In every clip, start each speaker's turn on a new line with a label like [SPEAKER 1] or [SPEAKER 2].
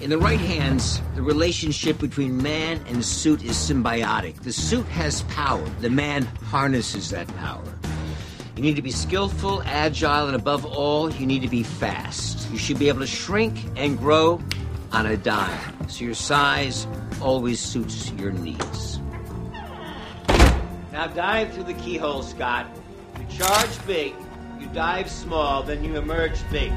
[SPEAKER 1] In the right hands, the relationship between man and suit is symbiotic. The suit has power, the man harnesses that power. You need to be skillful, agile, and above all, you need to be fast. You should be able to shrink and grow on a dime, so your size always suits your needs. Now dive through the keyhole, Scott. You charge big, you dive small, then you emerge big.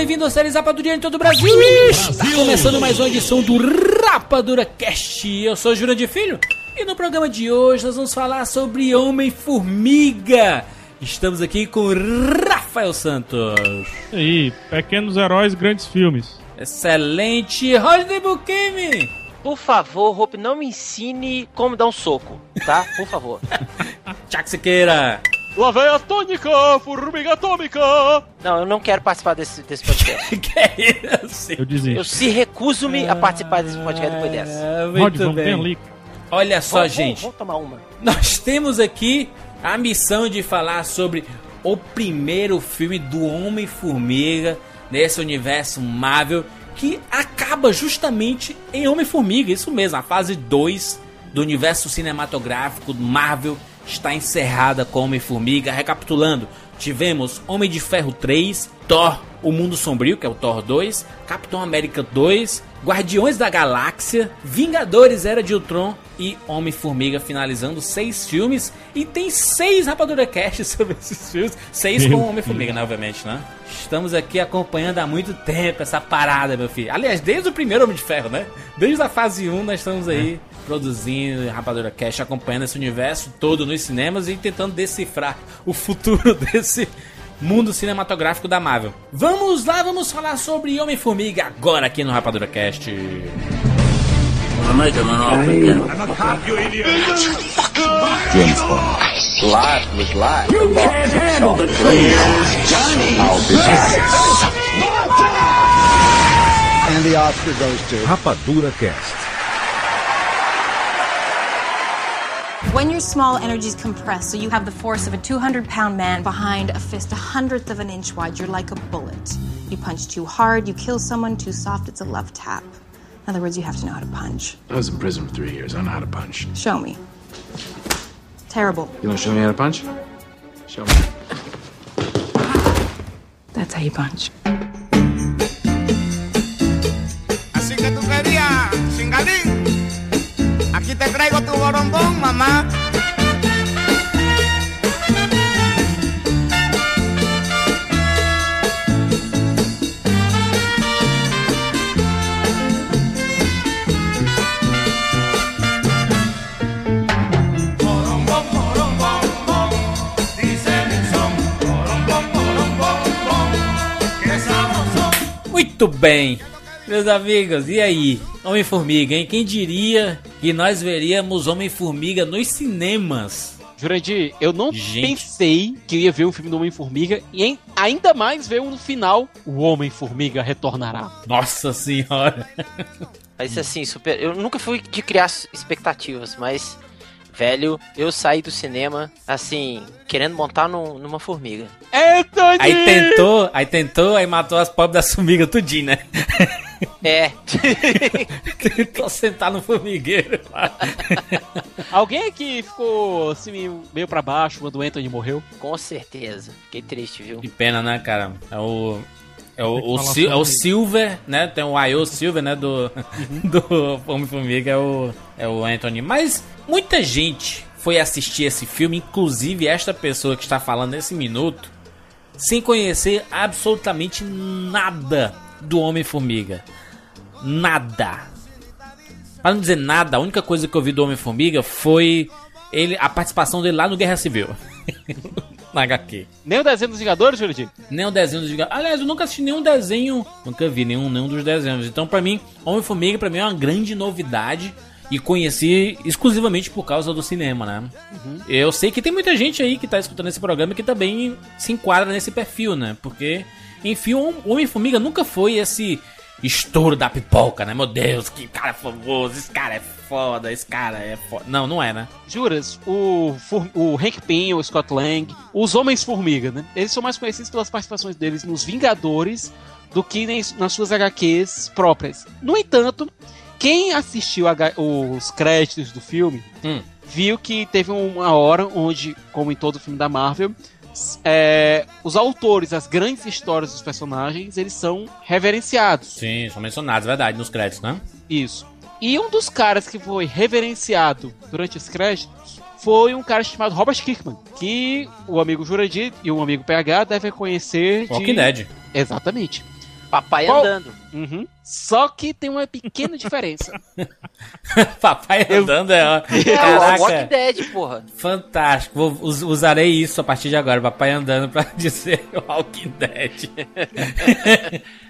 [SPEAKER 2] Sejam bem-vindos aos séries Rapadura em todo o Brasil. Está começando mais uma edição do Rapadura Cast. Eu sou o Júlio de Filho e no programa de hoje nós vamos falar sobre Homem-Formiga. Estamos aqui com Rafael Santos.
[SPEAKER 3] E aí, pequenos heróis, grandes filmes.
[SPEAKER 2] Excelente, Rodney Bukemi.
[SPEAKER 4] Por favor, Hope, não me ensine como dar um soco, tá? Por favor.
[SPEAKER 2] Tchak Siqueira.
[SPEAKER 3] Lá vem a tônica, formiga atômica!
[SPEAKER 4] Não, eu não quero participar desse, desse podcast.
[SPEAKER 2] que é isso?
[SPEAKER 3] Eu
[SPEAKER 4] Eu
[SPEAKER 3] desisto.
[SPEAKER 4] se recuso-me a participar desse podcast depois dessa.
[SPEAKER 2] Ah,
[SPEAKER 3] Rod,
[SPEAKER 2] muito
[SPEAKER 3] ter
[SPEAKER 2] bem.
[SPEAKER 3] ali.
[SPEAKER 2] Olha só,
[SPEAKER 4] Vamos-
[SPEAKER 2] gente.
[SPEAKER 4] Vamos, vamos tomar uma.
[SPEAKER 2] Nós temos aqui a missão de falar sobre o primeiro filme do Homem-Formiga nesse universo Marvel que acaba justamente em Homem-Formiga, isso mesmo, a fase 2 do universo cinematográfico Marvel está encerrada com Homem-Formiga. Recapitulando, tivemos Homem de Ferro 3, Thor, O Mundo Sombrio, que é o Thor 2, Capitão América 2, Guardiões da Galáxia, Vingadores Era de Ultron e Homem-Formiga finalizando seis filmes. E tem seis Rapadura Cast sobre esses filmes. Seis com Homem-Formiga, né? Obviamente, né? Estamos aqui acompanhando há muito tempo essa parada, meu filho. Aliás, desde o primeiro Homem de Ferro, né? Desde a fase 1 nós estamos aí produzindo Rapadura Cast, acompanhando esse universo todo nos cinemas e tentando decifrar o futuro desse mundo cinematográfico da Marvel. Vamos lá, vamos falar sobre Homem-Formiga agora aqui no Rapadura Cast.
[SPEAKER 5] Rapadura Cast.
[SPEAKER 6] When your small energies compressed, so you have the force of a 200 pound man behind a fist a hundredth of an inch wide, you're like a bullet. You punch too hard, you kill someone, too soft, it's a love tap. In other words, you have to know how to punch.
[SPEAKER 7] I was in prison for three years. I know how to punch.
[SPEAKER 6] Show me. Terrible.
[SPEAKER 7] You want to show me how to punch? Show me.
[SPEAKER 6] That's how you punch.
[SPEAKER 8] Aquí te traigo tu borombón, mamá.
[SPEAKER 2] Muito bem, meus amigos, e aí? Homem-Formiga, hein? Quem diria que nós veríamos Homem-Formiga nos cinemas?
[SPEAKER 9] Jurandir, eu não
[SPEAKER 2] Gente.
[SPEAKER 9] pensei que eu ia ver um filme do Homem-Formiga e em- ainda mais ver um no final, o Homem-Formiga retornará.
[SPEAKER 2] Nossa senhora!
[SPEAKER 4] Mas assim, super. Eu nunca fui de criar expectativas, mas. Velho, eu saí do cinema, assim, querendo montar num- numa formiga.
[SPEAKER 9] Anthony!
[SPEAKER 2] Aí tentou, aí tentou, aí matou as pobres da formiga tudinho, né?
[SPEAKER 4] É.
[SPEAKER 2] tentou sentar no formigueiro.
[SPEAKER 9] Alguém aqui ficou assim meio, pra baixo quando o Anthony morreu?
[SPEAKER 4] Com certeza. Fiquei triste, viu?
[SPEAKER 2] Que pena, né, cara? É o. É o, o, Sil- é o Silver, né? Tem o I.O. Silver, né? Do, do Homem-Formiga, é o, é o Anthony. Mas muita gente foi assistir esse filme, inclusive esta pessoa que está falando nesse minuto, sem conhecer absolutamente nada do Homem-Formiga. Nada. Pra não dizer nada, a única coisa que eu vi do Homem-Formiga foi ele, a participação dele lá no Guerra Civil. Na HQ.
[SPEAKER 9] Nem o desenho dos Vingadores, Jurandir?
[SPEAKER 2] Nem o desenho dos Vingadores. Aliás, eu nunca assisti nenhum desenho. Nunca vi nenhum, nenhum dos desenhos. Então, pra mim, Homem-Formiga pra mim é uma grande novidade. E conheci exclusivamente por causa do cinema, né? Eu sei que tem muita gente aí que tá escutando esse programa que também se enquadra nesse perfil, né? Porque, enfim, o Homem-Formiga nunca foi esse estouro da pipoca, né? Meu Deus, que cara famoso, esse cara é foda, esse cara é foda. Não, não é, né?
[SPEAKER 9] Juras, o, o Hank Pym, o Scott Lang, os Homens-Formiga, né? Eles são mais conhecidos pelas participações deles nos Vingadores do que nas suas HQs próprias. No entanto, quem assistiu H- os créditos do filme
[SPEAKER 2] Hum.
[SPEAKER 9] viu que teve uma hora onde, como em todo filme da Marvel, é, os autores, as grandes histórias dos personagens, eles são reverenciados.
[SPEAKER 2] Sim, são mencionados, verdade, nos créditos, né?
[SPEAKER 9] Isso. E um dos caras que foi reverenciado durante os créditos foi um cara chamado Robert Kirkman, que o amigo Jurandir e o amigo PH devem conhecer de...
[SPEAKER 2] Walking Dead.
[SPEAKER 9] Exatamente.
[SPEAKER 4] Papai
[SPEAKER 9] Qual-
[SPEAKER 4] andando.
[SPEAKER 9] Uhum. Só que tem uma pequena diferença.
[SPEAKER 2] Papai andando é. ó,
[SPEAKER 4] É, o
[SPEAKER 2] Caraca,
[SPEAKER 4] Walking Dead, porra.
[SPEAKER 2] fantástico. Vou, us- usarei isso a partir de agora. Papai andando pra dizer Walking Dead.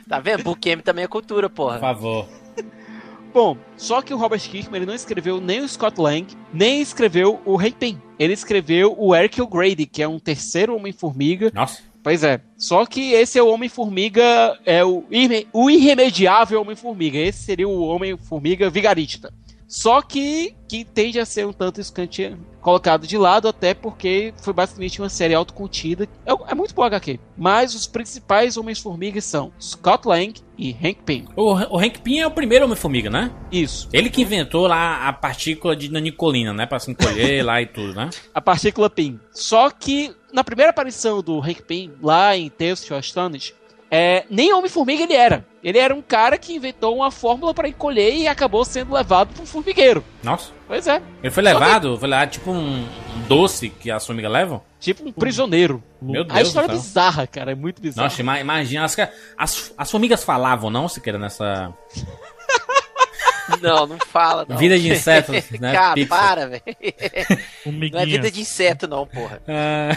[SPEAKER 4] Tá vendo? Bookame também é cultura,
[SPEAKER 2] Por
[SPEAKER 4] porra.
[SPEAKER 2] favor.
[SPEAKER 9] Bom, só que o Robert Kirkman ele não escreveu nem o Scott Lang, nem escreveu o Hank Pym. Ele escreveu o Eric O'Grady, que é um terceiro Homem-Formiga.
[SPEAKER 2] Nossa.
[SPEAKER 9] Pois é. Só que esse é o Homem-Formiga, é o, irre- o irremediável Homem-Formiga. Esse seria o Homem-Formiga vigarista. Só que, que tende a ser um tanto escante colocado de lado, até porque foi basicamente uma série autocontida. É, é muito boa HQ. Mas os principais Homens-Formigas são Scott Lang e Hank Pym.
[SPEAKER 2] O, o Hank Pym é o primeiro Homem-Formiga, né?
[SPEAKER 9] Isso.
[SPEAKER 2] Ele que inventou lá a partícula de nanicolina, né? Pra se encolher lá e tudo, né?
[SPEAKER 9] a partícula PIN. Só que na primeira aparição do Hank Pym, lá em Tales to Astonish, é, nem Homem-Formiga ele era. Ele era um cara que inventou uma fórmula para encolher e acabou sendo levado para um formigueiro.
[SPEAKER 2] Nossa.
[SPEAKER 9] Pois é,
[SPEAKER 2] Ele foi levado, foi lá tipo um, doce que as formigas levam?
[SPEAKER 9] tipo um prisioneiro.
[SPEAKER 2] Meu
[SPEAKER 9] A
[SPEAKER 2] Deus
[SPEAKER 9] história
[SPEAKER 2] do
[SPEAKER 9] é bizarra, cara, é muito bizarra.
[SPEAKER 2] Nossa, ima- imagina. As, as, as formigas falavam, não, Siqueira, nessa
[SPEAKER 4] Não, não fala, não.
[SPEAKER 2] vida de insetos, né?
[SPEAKER 4] Cara,
[SPEAKER 2] Pixar.
[SPEAKER 4] para, velho. Não é vida de inseto, não, porra.
[SPEAKER 2] Ah,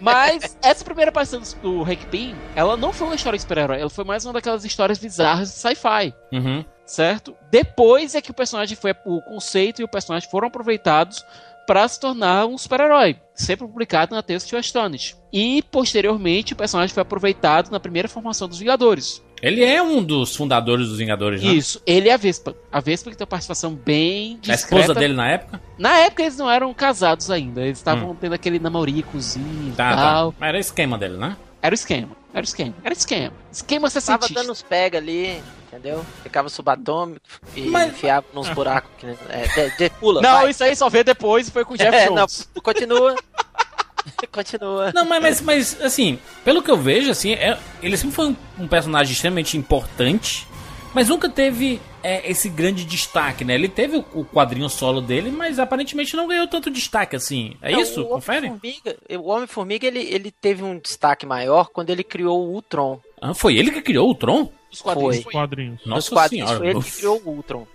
[SPEAKER 9] Mas essa primeira aparição do Hank Pym, ela não foi uma história de super-herói, ela foi mais uma daquelas histórias bizarras de sci-fi.
[SPEAKER 2] uhum.
[SPEAKER 9] certo? Depois é que o personagem foi o conceito e o personagem foram aproveitados para se tornar um super-herói, sempre publicado na Tales to Astonish. E posteriormente o personagem foi aproveitado na primeira formação dos Vingadores.
[SPEAKER 2] Ele é um dos fundadores dos Vingadores, né?
[SPEAKER 9] Isso, ele é a Vespa. A Vespa que tem uma participação bem
[SPEAKER 2] A
[SPEAKER 9] discreta.
[SPEAKER 2] esposa dele na época?
[SPEAKER 9] Na época eles não eram casados ainda, eles estavam tendo aquele namoricozinho e
[SPEAKER 2] Tá,
[SPEAKER 9] tal.
[SPEAKER 2] tá. Mas era o esquema dele, né?
[SPEAKER 9] Era o esquema, era o esquema, era o esquema. Esquema
[SPEAKER 4] Tava
[SPEAKER 9] sessentista.
[SPEAKER 4] dando uns pega ali, entendeu? Ficava subatômico e
[SPEAKER 2] Mas-
[SPEAKER 4] enfiava nos buracos. Que, é, de, de- pula,
[SPEAKER 9] Não,
[SPEAKER 4] vai.
[SPEAKER 9] isso aí só vê depois e foi com o Jeff
[SPEAKER 4] É,
[SPEAKER 9] Jones.
[SPEAKER 4] não, continua. continua.
[SPEAKER 2] Não, mas, mas, mas, assim, pelo que eu vejo, assim, é- ele sempre foi um, um personagem extremamente importante, mas nunca teve é, esse grande destaque, né? Ele teve o, o quadrinho solo dele, mas aparentemente não ganhou tanto destaque, assim. É
[SPEAKER 4] Não,
[SPEAKER 2] isso?
[SPEAKER 4] o
[SPEAKER 2] Confere?
[SPEAKER 4] Homem-Formiga- O Homem-Formiga, ele, ele teve um destaque maior quando ele criou o Ultron.
[SPEAKER 2] Ah, foi ele que criou o Tron?
[SPEAKER 9] Os quadrinhos
[SPEAKER 4] Foi.
[SPEAKER 3] Quadrinhos.
[SPEAKER 2] Nossa
[SPEAKER 4] Nos quadrinhos
[SPEAKER 2] senhora.
[SPEAKER 4] foi ele que criou o Ultron.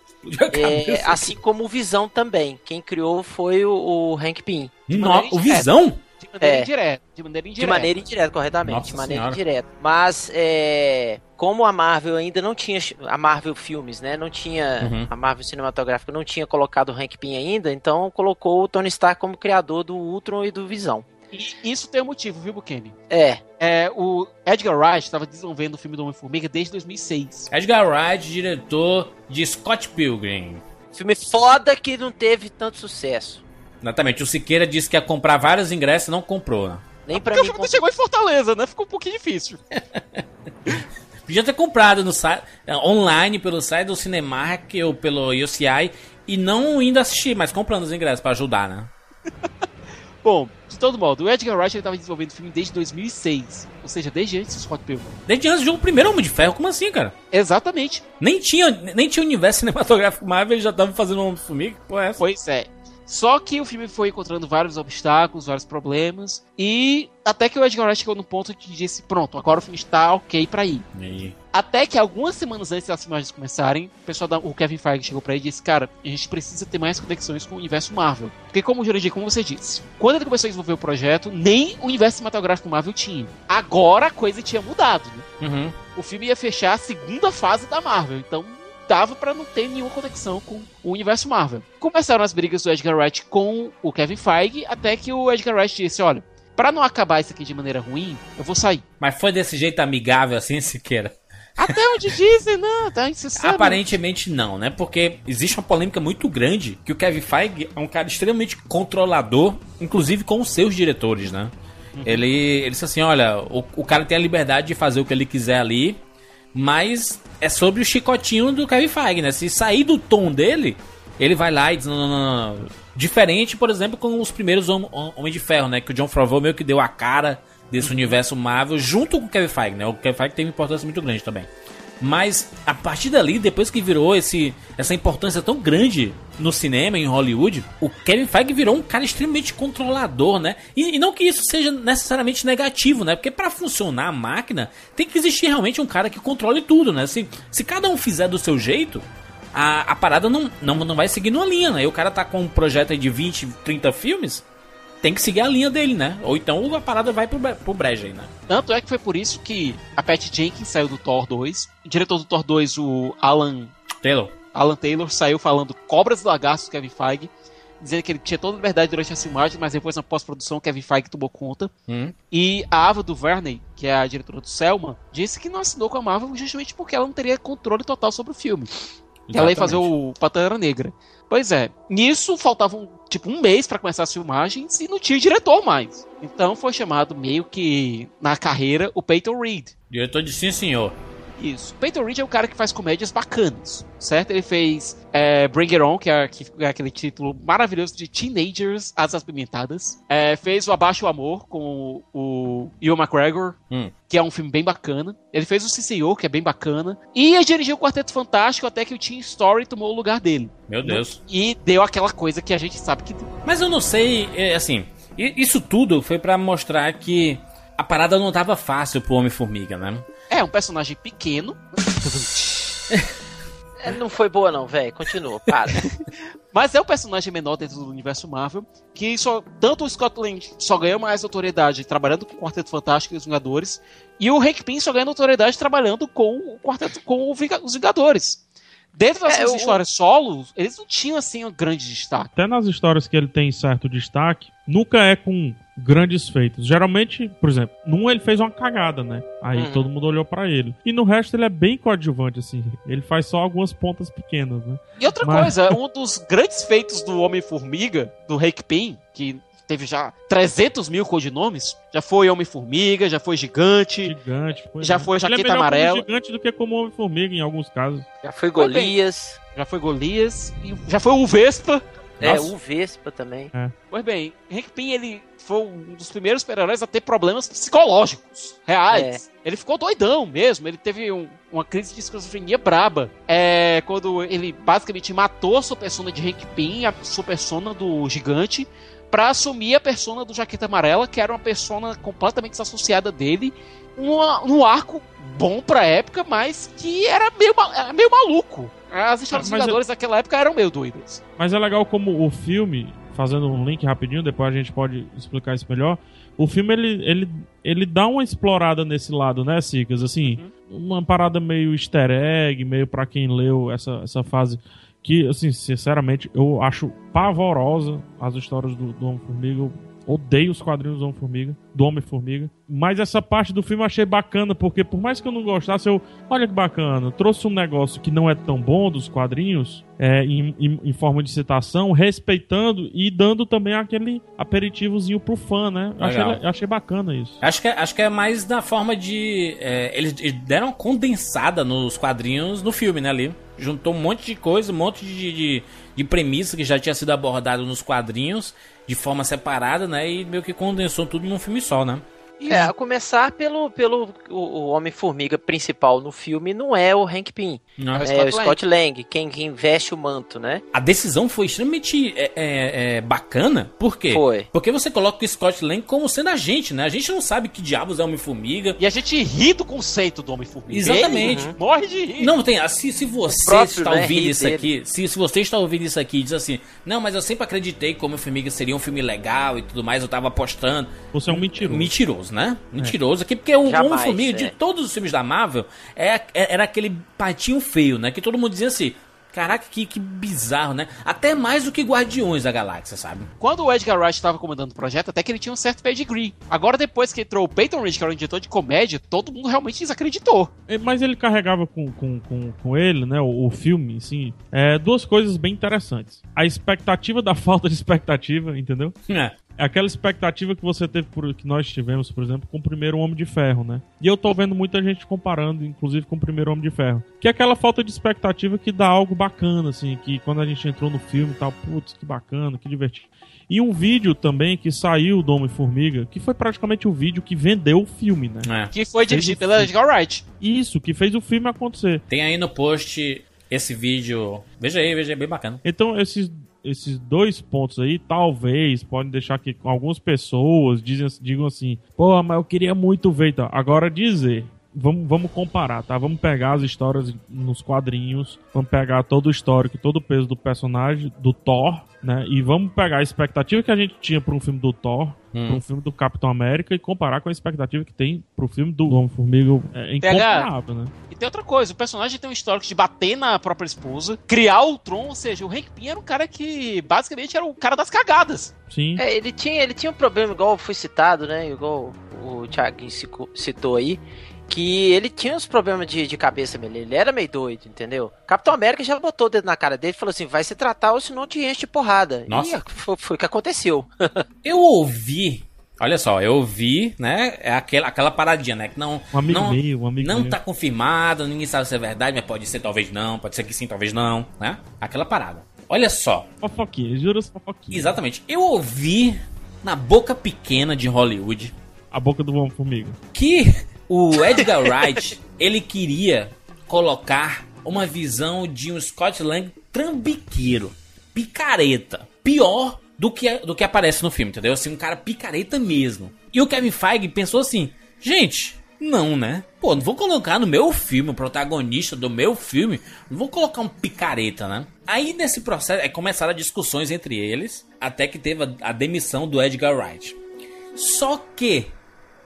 [SPEAKER 4] É, assim como o Visão também. Quem criou foi o, o Hank Pym.
[SPEAKER 2] No- o. Visão?
[SPEAKER 9] De maneira
[SPEAKER 4] É.
[SPEAKER 9] indireta. De maneira
[SPEAKER 4] De
[SPEAKER 9] indireta.
[SPEAKER 4] maneira indireta, corretamente.
[SPEAKER 2] Nossa
[SPEAKER 4] de maneira
[SPEAKER 2] Senhora.
[SPEAKER 4] indireta. Mas, é, como a Marvel ainda não tinha. A Marvel Filmes, né? Não tinha.
[SPEAKER 2] Uhum.
[SPEAKER 4] A Marvel Cinematográfica não tinha colocado o Hank Pym ainda, então colocou o Tony Stark como criador do Ultron e do Visão.
[SPEAKER 9] E isso tem um motivo, viu, Bukemi?
[SPEAKER 4] É,
[SPEAKER 9] É, o Edgar Wright estava desenvolvendo o filme do Homem-Formiga desde 2006.
[SPEAKER 2] Edgar Wright, diretor de Scott Pilgrim.
[SPEAKER 4] filme foda que não teve tanto sucesso.
[SPEAKER 2] Exatamente, o Siqueira disse que ia comprar vários ingressos e não comprou, né?
[SPEAKER 4] Nem pra
[SPEAKER 9] Porque o
[SPEAKER 4] mim.
[SPEAKER 9] filme não chegou em Fortaleza, né? Ficou um pouquinho difícil.
[SPEAKER 2] Podia ter comprado no site, online pelo site do Cinemark ou pelo UCI e não indo assistir, mas comprando os ingressos pra ajudar, né?
[SPEAKER 9] Bom, de todo modo, o Edgar Wright estava desenvolvendo o filme desde 2006, ou seja, desde antes do Scott Pilgrim.
[SPEAKER 2] Desde antes do primeiro Homem de Ferro, como assim, cara?
[SPEAKER 9] Exatamente.
[SPEAKER 2] Nem tinha, nem tinha universo cinematográfico Marvel, ele já tava fazendo um Homem-Formiga? Pô, é essa?
[SPEAKER 9] Pois é. Só que o filme foi encontrando vários obstáculos, vários problemas, e até que o Edgar Wright chegou no ponto que disse: pronto, agora o filme está ok pra ir.
[SPEAKER 2] E?
[SPEAKER 9] Até que algumas semanas antes das filmagens começarem, o pessoal da, o Kevin Feige chegou pra ele e disse: Cara, a gente precisa ter mais conexões com o universo Marvel. Porque, como o Jurandir, como você disse, quando ele começou a desenvolver o projeto, nem o universo cinematográfico Marvel tinha. Agora a coisa tinha mudado, né?
[SPEAKER 2] Uhum.
[SPEAKER 9] O filme ia fechar a segunda fase da Marvel, então dava pra não ter nenhuma conexão com o universo Marvel. Começaram as brigas do Edgar Wright com o Kevin Feige, até que o Edgar Wright disse: Olha, pra não acabar isso aqui de maneira ruim, eu vou sair.
[SPEAKER 2] Mas foi desse jeito amigável assim, Siqueira?
[SPEAKER 9] Até onde dizem, não, tá você sabe.
[SPEAKER 2] Aparentemente não, né? Porque existe uma polêmica muito grande que o Kevin Feige é um cara extremamente controlador, inclusive com os seus diretores, né? Ele, ele disse assim, olha, o, o cara tem a liberdade de fazer o que ele quiser ali, mas é sobre o chicotinho do Kevin Feige, né? Se sair do tom dele, ele vai lá e diz, não, não, não, não. Diferente, por exemplo, com os primeiros Hom- Hom- Homem de Ferro, né? Que o John Favreau meio que deu a cara desse universo Marvel junto com o Kevin Feige, né? O Kevin Feige tem uma importância muito grande também. Mas a partir dali, depois que virou esse, essa importância tão grande no cinema, em Hollywood, o Kevin Feige virou um cara extremamente controlador, né? E, e não que isso seja necessariamente negativo, né? Porque pra funcionar a máquina, tem que existir realmente um cara que controle tudo, né? Se, se cada um fizer do seu jeito, a, a parada não, não, não vai seguir numa linha, né? E o cara tá com um projeto de 20, 30 filmes, tem que seguir a linha dele, né? Ou então a parada vai pro, pro brejo aí, né?
[SPEAKER 9] Tanto é que foi por isso que a Patty Jenkins saiu do Thor 2. O diretor do Thor 2, o Alan,
[SPEAKER 2] Taylor.
[SPEAKER 9] Alan Taylor, saiu falando cobras e lagartos do Kevin Feige. Dizendo que ele tinha toda a liberdade durante a filmagem, mas depois na pós-produção o Kevin Feige tomou conta.
[SPEAKER 2] Hum.
[SPEAKER 9] E a Ava DuVernay, que é a diretora do Selma, disse que não assinou com a Marvel justamente porque ela não teria controle total sobre o filme. Que ela ia fazer o Pantera Negra. Pois é, nisso faltavam tipo um mês pra começar as filmagens e não tinha diretor mais. Então foi chamado meio que na carreira o Peyton Reed.
[SPEAKER 2] Diretor de sim, senhor.
[SPEAKER 9] Isso. Peyton Reed é um cara que faz comédias bacanas, certo? Ele fez é, Bring It On, que é, que é aquele título maravilhoso de Teenagers Asas Pimentadas. É, fez o Abaixo o Amor com o, o Ewan McGregor,
[SPEAKER 2] Hum.
[SPEAKER 9] que é um filme bem bacana. Ele fez o CCO, que é bem bacana. E dirigiu o Quarteto Fantástico até que o Teen Story tomou o lugar dele.
[SPEAKER 2] Meu Deus.
[SPEAKER 9] E deu aquela coisa que a gente sabe que.
[SPEAKER 2] Mas eu não sei, é, assim, isso tudo foi pra mostrar que a parada não tava fácil pro Homem-Formiga, né?
[SPEAKER 9] É um personagem pequeno.
[SPEAKER 4] É, não foi boa não, velho. Continua, para.
[SPEAKER 9] Mas é o personagem menor dentro do universo Marvel, que só tanto o Scott Lang só ganhou mais notoriedade trabalhando com o Quarteto Fantástico e os Vingadores, e o Hank Pym só ganhou notoriedade trabalhando com o Quarteto com os Vingadores. Dentro das
[SPEAKER 4] É,
[SPEAKER 9] suas
[SPEAKER 4] o-
[SPEAKER 9] histórias solos, eles não tinham assim um grande destaque.
[SPEAKER 3] Até nas histórias que ele tem certo destaque, nunca é com grandes feitos. Geralmente, por exemplo, num ele fez uma cagada, né? Aí
[SPEAKER 4] Uhum.
[SPEAKER 3] todo mundo olhou pra ele. E no resto ele é bem coadjuvante, assim. Ele faz só algumas pontas pequenas, né?
[SPEAKER 9] E outra
[SPEAKER 3] Mas-
[SPEAKER 9] coisa, um dos grandes feitos do Homem-Formiga, do Hank Pym, que teve já 300 mil codinomes, já foi Homem-Formiga, já foi Gigante,
[SPEAKER 3] Gigante. pois
[SPEAKER 9] Já
[SPEAKER 3] é.
[SPEAKER 9] foi
[SPEAKER 3] é
[SPEAKER 9] Jaqueta
[SPEAKER 3] como
[SPEAKER 9] Amarela.
[SPEAKER 3] gigante do que como Homem-Formiga em alguns casos.
[SPEAKER 4] Já foi
[SPEAKER 9] Foi bem.
[SPEAKER 4] Golias.
[SPEAKER 9] já foi Golias, e já foi o Vespa.
[SPEAKER 4] É,
[SPEAKER 9] Nossa.
[SPEAKER 4] o Vespa também.
[SPEAKER 9] Pois bem, Hank Pym, ele foi um dos primeiros super-heróis a ter problemas psicológicos, reais. Ele ficou doidão mesmo, ele teve um- uma crise de esquizofrenia braba. É, quando ele basicamente matou a sua persona de Hank Pym, a sua persona do gigante, pra assumir a persona do Jaqueta Amarela, que era uma persona completamente desassociada dele, uma, um arco bom pra época, mas que era meio, meio maluco. As histórias dos
[SPEAKER 3] Mas eu-
[SPEAKER 9] Vingadores daquela época eram meio doidas.
[SPEAKER 3] Mas é legal como o filme, fazendo um link rapidinho, depois a gente pode explicar isso melhor. O filme ele, ele, ele dá uma explorada nesse lado, né, Sicas? Assim, uma parada meio easter egg, meio pra quem leu essa, essa fase. Que, assim, sinceramente, eu acho pavorosa as histórias do, do Homem-Formiga. Odeio os quadrinhos do Homem-Formiga, do Homem-Formiga. Mas essa parte do filme eu achei bacana, porque por mais que eu não gostasse, eu. Olha que bacana, trouxe um negócio que não é tão bom dos quadrinhos, é, em, em- em forma de citação, respeitando e dando também aquele aperitivozinho pro fã, né? Eu achei, achei bacana isso.
[SPEAKER 2] Acho que, é- acho que é mais na forma de. é, eles, eles deram uma condensada nos quadrinhos no filme, né? Ali. Juntou um monte de coisa, um monte de, de, de premissa que já tinha sido abordado nos quadrinhos de forma separada, né? E meio que condensou tudo num filme só, né?
[SPEAKER 4] É, a começar pelo, pelo o, o Homem-Formiga principal no filme não é o Hank Pym.
[SPEAKER 2] Não.
[SPEAKER 4] É,
[SPEAKER 9] É o
[SPEAKER 4] o
[SPEAKER 9] Scott
[SPEAKER 4] Scott Lang, quem, quem veste o manto, né?
[SPEAKER 2] A decisão foi extremamente é, é, é, bacana, por quê?
[SPEAKER 4] Foi.
[SPEAKER 2] Porque você coloca o Scott Lang como sendo a gente, né? A gente não sabe que diabos é Homem-Formiga.
[SPEAKER 9] E a gente ri do conceito do Homem-Formiga.
[SPEAKER 2] Exatamente.
[SPEAKER 9] Ele morre de rir.
[SPEAKER 2] Não, tem. Se, se você
[SPEAKER 4] próprio,
[SPEAKER 2] está
[SPEAKER 4] né,
[SPEAKER 2] ouvindo isso
[SPEAKER 4] dele.
[SPEAKER 2] aqui, se, se você está ouvindo isso aqui e diz assim, não, mas eu sempre acreditei que Homem-Formiga seria um filme legal e tudo mais, eu tava apostando.
[SPEAKER 3] Você é um mentiroso.
[SPEAKER 2] Mentiroso, né? Mentiroso aqui, porque o
[SPEAKER 4] Jamais,
[SPEAKER 2] Homem-Formiga,
[SPEAKER 4] é.
[SPEAKER 2] de todos os filmes da Marvel, é, é- era aquele patinho feio, né? Que todo mundo dizia assim, caraca, que, que bizarro, né? Até mais do que Guardiões da Galáxia, sabe?
[SPEAKER 9] Quando o Edgar Wright estava comandando o projeto, até que ele tinha um certo pedigree. Agora, depois que entrou o Peyton Reed, que era o diretor de comédia, todo mundo realmente desacreditou.
[SPEAKER 3] É, Mas ele carregava com, com, com, com ele, né, o, o filme, assim, é, duas coisas bem interessantes. A expectativa da falta de expectativa, entendeu?
[SPEAKER 2] É.
[SPEAKER 3] É aquela expectativa que você teve, por, que nós tivemos, por exemplo, com o primeiro Homem de Ferro, né? E eu tô vendo muita gente comparando, inclusive, com o primeiro Homem de Ferro. Que é aquela falta de expectativa que dá algo bacana, assim, que quando a gente entrou no filme e tal, putz, que bacana, que divertido. E um vídeo também que saiu do Homem-Formiga, que foi praticamente o vídeo que vendeu o filme, né?
[SPEAKER 2] É.
[SPEAKER 9] Que foi dirigido pelo Edgar Wright.
[SPEAKER 3] Isso, que fez o filme acontecer.
[SPEAKER 2] Tem aí no post esse vídeo. Veja aí, veja aí, bem bacana.
[SPEAKER 3] Então, esses, esses dois pontos aí, talvez, podem deixar que algumas pessoas dizem, digam assim: pô, mas eu queria muito ver. Então, agora dizer. Vamos, vamos comparar, tá? Vamos pegar as histórias nos quadrinhos, vamos pegar todo o histórico, todo o peso do personagem, do Thor, né? E vamos pegar a expectativa que a gente tinha para um filme do Thor,
[SPEAKER 2] Hum.
[SPEAKER 3] para um filme do Capitão América e comparar com a expectativa que tem pro filme do Homem-Formiga. É incomparável, né?
[SPEAKER 9] E tem outra coisa, o personagem tem um histórico de bater na própria esposa, criar o Tron, ou seja, o Hank Pym era um cara que basicamente era o cara das cagadas.
[SPEAKER 3] Sim.
[SPEAKER 4] É, ele tinha, ele tinha um problema, igual foi citado, né? Igual o Thiago citou aí. Que ele tinha uns problemas de, de cabeça mesmo. Ele era meio doido, entendeu? Capitão América já botou o dedo na cara dele e falou assim: vai se tratar ou senão te enche de porrada.
[SPEAKER 2] Nossa.
[SPEAKER 4] E foi, foi o que aconteceu.
[SPEAKER 2] Eu ouvi. Olha só, eu ouvi, né? É aquela, aquela paradinha, né? Que não.
[SPEAKER 3] Um amigo
[SPEAKER 2] não,
[SPEAKER 3] meu, um amigo
[SPEAKER 2] Não
[SPEAKER 3] meu.
[SPEAKER 2] tá confirmado, ninguém sabe se é verdade, mas pode ser, talvez não. Pode ser que sim, talvez não, né? Aquela parada. Olha só,
[SPEAKER 3] Fofoquinha, juras fofoquinha.
[SPEAKER 2] exatamente. Eu ouvi na boca pequena de Hollywood
[SPEAKER 3] A boca do Homem-Formiga.
[SPEAKER 2] que o Edgar Wright ele queria colocar uma visão de um Scott Lang trambiqueiro, picareta, pior do que do que aparece no filme, entendeu? Assim, um cara picareta mesmo. E o Kevin Feige pensou assim: gente, não, né? Pô, não vou colocar no meu filme, o protagonista do meu filme, não vou colocar um picareta, né? Aí nesse processo, aí começaram discussões entre eles, até que teve a, a demissão do Edgar Wright. Só que